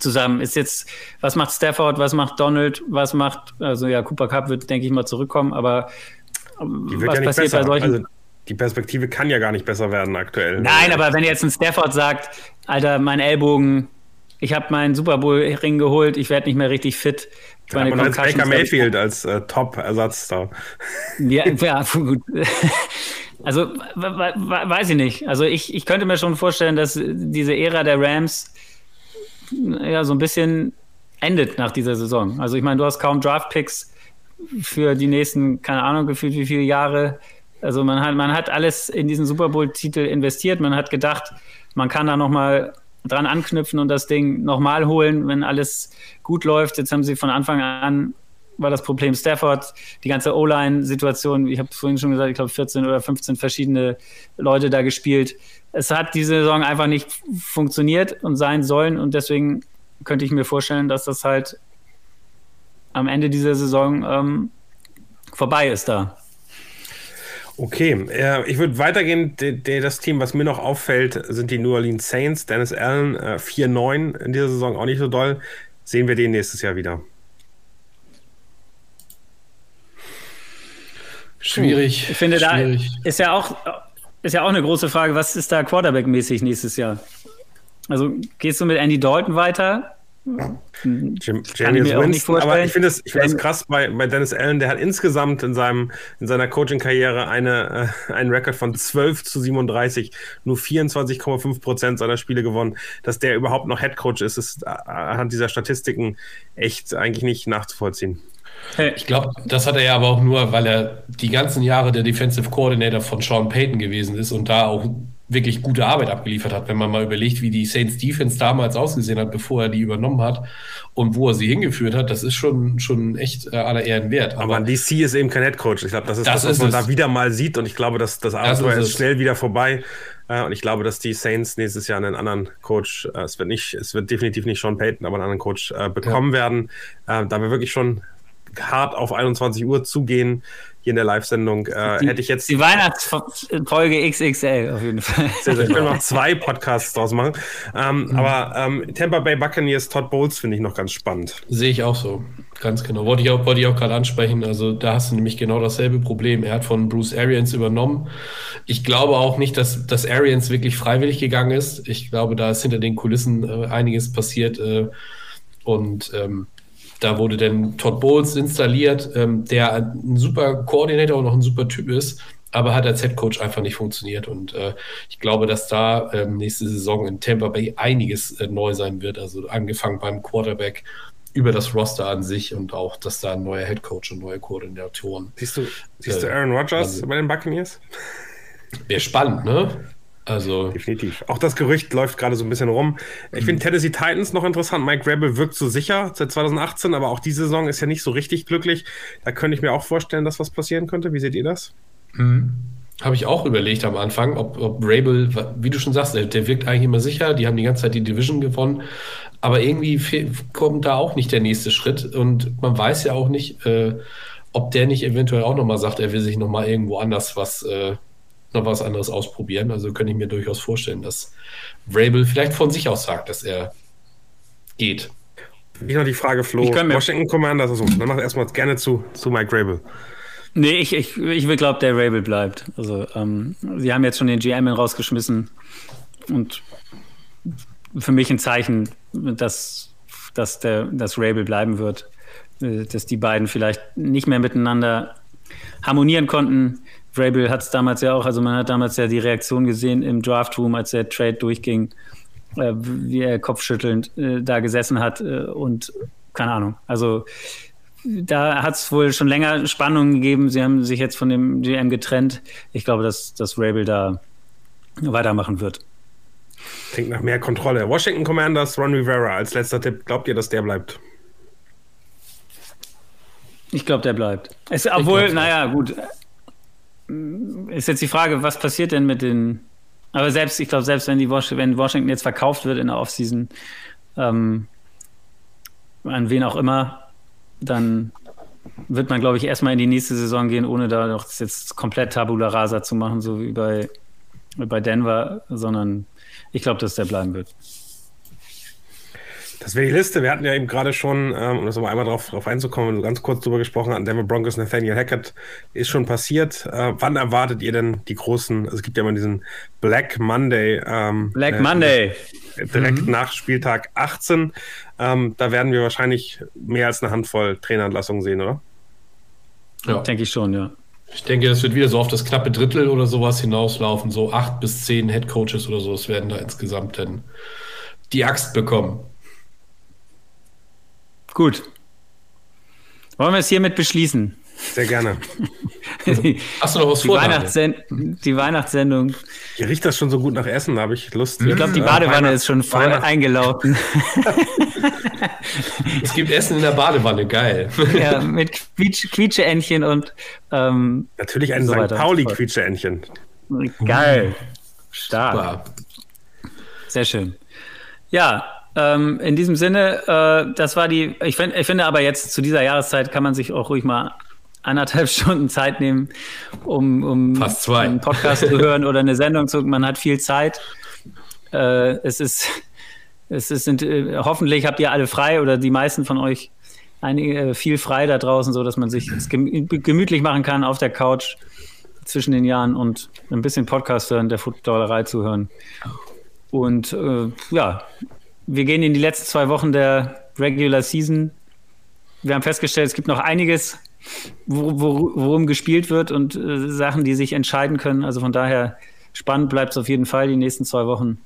zusammen. Ist jetzt, was macht Stafford, was macht Donald, was macht, also ja, Cooper Cup wird, denke ich mal, zurückkommen, aber die wird was ja passiert besser. bei solchen. Also die Perspektive kann ja gar nicht besser werden aktuell. Nein, aber wenn jetzt ein Stafford sagt, Alter, mein Ellbogen, ich habe meinen Super Bowl-Ring geholt, ich werde nicht mehr richtig fit. Ja, meine als Baker Mayfield als äh, Top-Ersatz da. Ja, ja, gut. Also, weiß ich nicht. Also, ich, ich könnte mir schon vorstellen, dass diese Ära der Rams ja, so ein bisschen endet nach dieser Saison. Also ich meine, du hast kaum Draft-Picks für die nächsten, keine Ahnung, gefühlt wie viele Jahre. Also man hat, man hat alles in diesen Super Bowl-Titel investiert. Man hat gedacht, man kann da nochmal dran anknüpfen und das Ding nochmal holen, wenn alles gut läuft. Jetzt haben sie von Anfang an war das Problem Stafford, die ganze O-Line-Situation. Ich habe vorhin schon gesagt, ich glaube 14 oder 15 verschiedene Leute da gespielt. Es hat diese Saison einfach nicht funktioniert und sein sollen und deswegen könnte ich mir vorstellen, dass das halt am Ende dieser Saison ähm, vorbei ist da. Okay, äh, ich würde weitergehen. De, de, das Team, was mir noch auffällt, sind die New Orleans Saints. Dennis Allen, äh, 4-9 in dieser Saison, auch nicht so doll. Sehen wir den nächstes Jahr wieder? Schwierig. Ich finde, schwierig. da ist ja auch ist ja auch eine große Frage, was ist da Quarterback-mäßig nächstes Jahr? Also gehst du mit Andy Dalton weiter? Jim, James Winston, aber ich finde es find krass bei, bei Dennis Allen, der hat insgesamt in, seinem, in seiner Coaching-Karriere eine, äh, einen Rekord von 12 zu 37, nur 24,5 Prozent seiner Spiele gewonnen. Dass der überhaupt noch Head Coach ist, ist anhand dieser Statistiken echt eigentlich nicht nachzuvollziehen. Ich glaube, das hat er ja aber auch nur, weil er die ganzen Jahre der Defensive Coordinator von Sean Payton gewesen ist und da auch wirklich gute Arbeit abgeliefert hat, wenn man mal überlegt, wie die Saints Defense damals ausgesehen hat, bevor er die übernommen hat und wo er sie hingeführt hat, das ist schon, schon echt äh, aller Ehren wert. Aber, aber DC ist eben kein Head Coach. Ich glaube, das ist das, das was man es. da wieder mal sieht und ich glaube, dass das Abenteuer ist, ist schnell wieder vorbei. Äh, und ich glaube, dass die Saints nächstes Jahr einen anderen Coach, äh, es wird nicht, es wird definitiv nicht Sean Payton, aber einen anderen Coach äh, bekommen ja. werden. Äh, da wir wirklich schon hart auf 21 Uhr zugehen hier in der Live-Sendung. Äh, hätte ich jetzt. Die Weihnachtsfolge XXL auf jeden Fall. Sehr, sehr. Ich will noch zwei Podcasts draus machen. Ähm, mhm. Aber ähm, Tampa Bay Buccaneers, Todd Bowles finde ich noch ganz spannend. Sehe ich auch so. Ganz genau. Wollte ich auch, wollte ich auch gerade ansprechen. Also da hast du nämlich genau dasselbe Problem. Er hat von Bruce Arians übernommen. Ich glaube auch nicht, dass, dass Arians wirklich freiwillig gegangen ist. Ich glaube, da ist hinter den Kulissen äh, einiges passiert. Äh, und ähm, da wurde dann Todd Bowles installiert, ähm, der ein super Koordinator und auch ein super Typ ist, aber hat als Head Coach einfach nicht funktioniert. Und äh, ich glaube, dass da ähm, nächste Saison in Tampa Bay einiges äh, neu sein wird. Also angefangen beim Quarterback über das Roster an sich und auch, dass da ein neuer Head Coach und neue Koordinatoren. Siehst du, siehst du äh, Aaron Rodgers also, bei den Buccaneers? Wäre spannend, ne? Also definitiv. Auch das Gerücht läuft gerade so ein bisschen rum. Ich mhm. finde Tennessee Titans noch interessant. Mike Rebel wirkt so sicher seit 2018, aber auch diese Saison ist ja nicht so richtig glücklich. Da könnte ich mir auch vorstellen, dass was passieren könnte. Wie seht ihr das? Mhm. Habe ich auch überlegt am Anfang, ob, ob Rabel, wie du schon sagst, der, der, wirkt eigentlich immer sicher. Die haben die ganze Zeit die Division gewonnen. Aber irgendwie kommt da auch nicht der nächste Schritt. Und man weiß ja auch nicht, äh, ob der nicht eventuell auch nochmal sagt, er will sich nochmal irgendwo anders was äh, noch was anderes ausprobieren. Also könnte ich mir durchaus vorstellen, dass Vrabel vielleicht von sich aus sagt, dass er geht. Ich noch die Frage, Flo. Washington Commanders, also, dann mach erstmal gerne zu, zu Mike Vrabel. Nee, ich, ich, ich will glauben, der Rabel bleibt. Also, ähm, sie haben jetzt schon den GM rausgeschmissen und für mich ein Zeichen, dass, dass der dass Rabel bleiben wird. Äh, dass die beiden vielleicht nicht mehr miteinander harmonieren konnten. Vrabel hat es damals ja auch, also man hat damals ja die Reaktion gesehen im Draftroom, als der Trade durchging, äh, wie er kopfschüttelnd äh, da gesessen hat äh, und keine Ahnung. Also da hat es wohl schon länger Spannungen gegeben. Sie haben sich jetzt von dem GM getrennt. Ich glaube, dass, dass Rabel da weitermachen wird. Klingt nach mehr Kontrolle. Washington Commanders, Ron Rivera als letzter Tipp. Glaubt ihr, dass der bleibt? Ich glaube, der bleibt. Es, obwohl, naja, gut ist jetzt die Frage, was passiert denn mit den. Aber selbst, ich glaube, selbst wenn, die wenn Washington jetzt verkauft wird in der Offseason, ähm, an wen auch immer, dann wird man, glaube ich, erstmal in die nächste Saison gehen, ohne da noch jetzt komplett Tabula Rasa zu machen, so wie bei, bei Denver, sondern ich glaube, dass der bleiben wird. Das wäre die Liste. Wir hatten ja eben gerade schon, ähm, um das nochmal einmal drauf, drauf einzukommen, ganz kurz drüber gesprochen, an Denver Broncos Nathaniel Hackett ist schon passiert. Äh, wann erwartet ihr denn die großen, also es gibt ja immer diesen Black Monday. Ähm, Black äh, Monday. Direkt mhm. nach Spieltag 18. Ähm, da werden wir wahrscheinlich mehr als eine Handvoll Trainerentlassungen sehen, oder? Ja. Denke ich schon, ja. Ich denke, es wird wieder so auf das knappe Drittel oder sowas hinauslaufen. So acht bis zehn Head Coaches oder so. Es werden da insgesamt dann die Axt bekommen. Gut. Wollen wir es hiermit beschließen? Sehr gerne. Die, Hast du noch was die, vor? Weihnachtssend die Weihnachtssendung. Hier riecht das schon so gut nach Essen, da habe ich Lust. Ich glaube, die Ja, Badewanne ist schon voll eingelaufen. Es gibt Essen in der Badewanne, geil. ja, mit Quietsch, Quietscheentchen und ähm, Natürlich ein So St. Pauli-Quietscheentchen. geil. Stark. Super. Sehr schön. Ja, ähm, in diesem Sinne, äh, das war die, ich, find, ich finde aber jetzt zu dieser Jahreszeit kann man sich auch ruhig mal anderthalb Stunden Zeit nehmen, um, um einen Podcast zu hören oder eine Sendung zu, man hat viel Zeit. Äh, es ist, es ist, sind, äh, hoffentlich habt ihr alle frei oder die meisten von euch einige, äh, viel frei da draußen, so dass man sich es gemü- gemütlich machen kann auf der Couch zwischen den Jahren und ein bisschen Podcast hören, der Footballerei zuhören. Und äh, ja, wir gehen in die letzten zwei Wochen der Regular Season. Wir haben festgestellt, es gibt noch einiges, wo, wo, worum gespielt wird und äh, Sachen, die sich entscheiden können. Also von daher spannend bleibt es auf jeden Fall die nächsten zwei Wochen.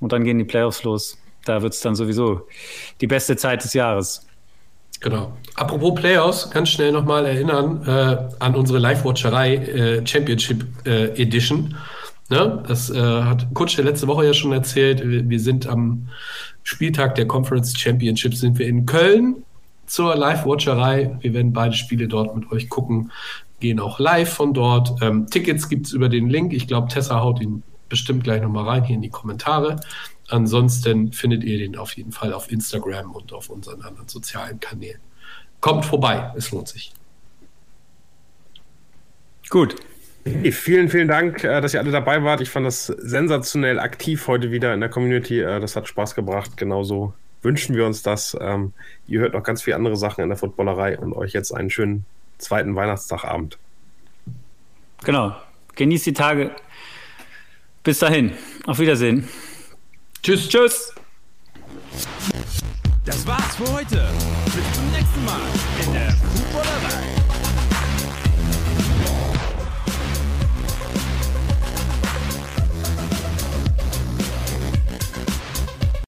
Und dann gehen die Playoffs los. Da wird es dann sowieso die beste Zeit des Jahres. Genau. Apropos Playoffs, ganz schnell nochmal erinnern äh, an unsere Live-Watcherei äh, Championship äh, Edition. Ne? Das äh, hat Kutsche letzte Woche ja schon erzählt. Wir, wir sind am Spieltag der Conference Championship sind wir in Köln zur Live-Watcherei. Wir werden beide Spiele dort mit euch gucken, gehen auch live von dort. Ähm, Tickets gibt es über den Link. Ich glaube, Tessa haut ihn bestimmt gleich nochmal rein hier in die Kommentare. Ansonsten findet ihr den auf jeden Fall auf Instagram und auf unseren anderen sozialen Kanälen. Kommt vorbei, es lohnt sich. Gut. Hey, vielen, vielen Dank, äh, dass ihr alle dabei wart. Ich fand das sensationell aktiv heute wieder in der Community. Äh, Das hat Spaß gebracht. Genauso wünschen wir uns das. Ähm, Ihr hört noch ganz viele andere Sachen in der Footballerei und euch jetzt einen schönen zweiten Weihnachtstagabend. Genau. Genießt die Tage. Bis dahin. Auf Wiedersehen. Tschüss. Tschüss. Das war's für heute. Bis zum nächsten Mal.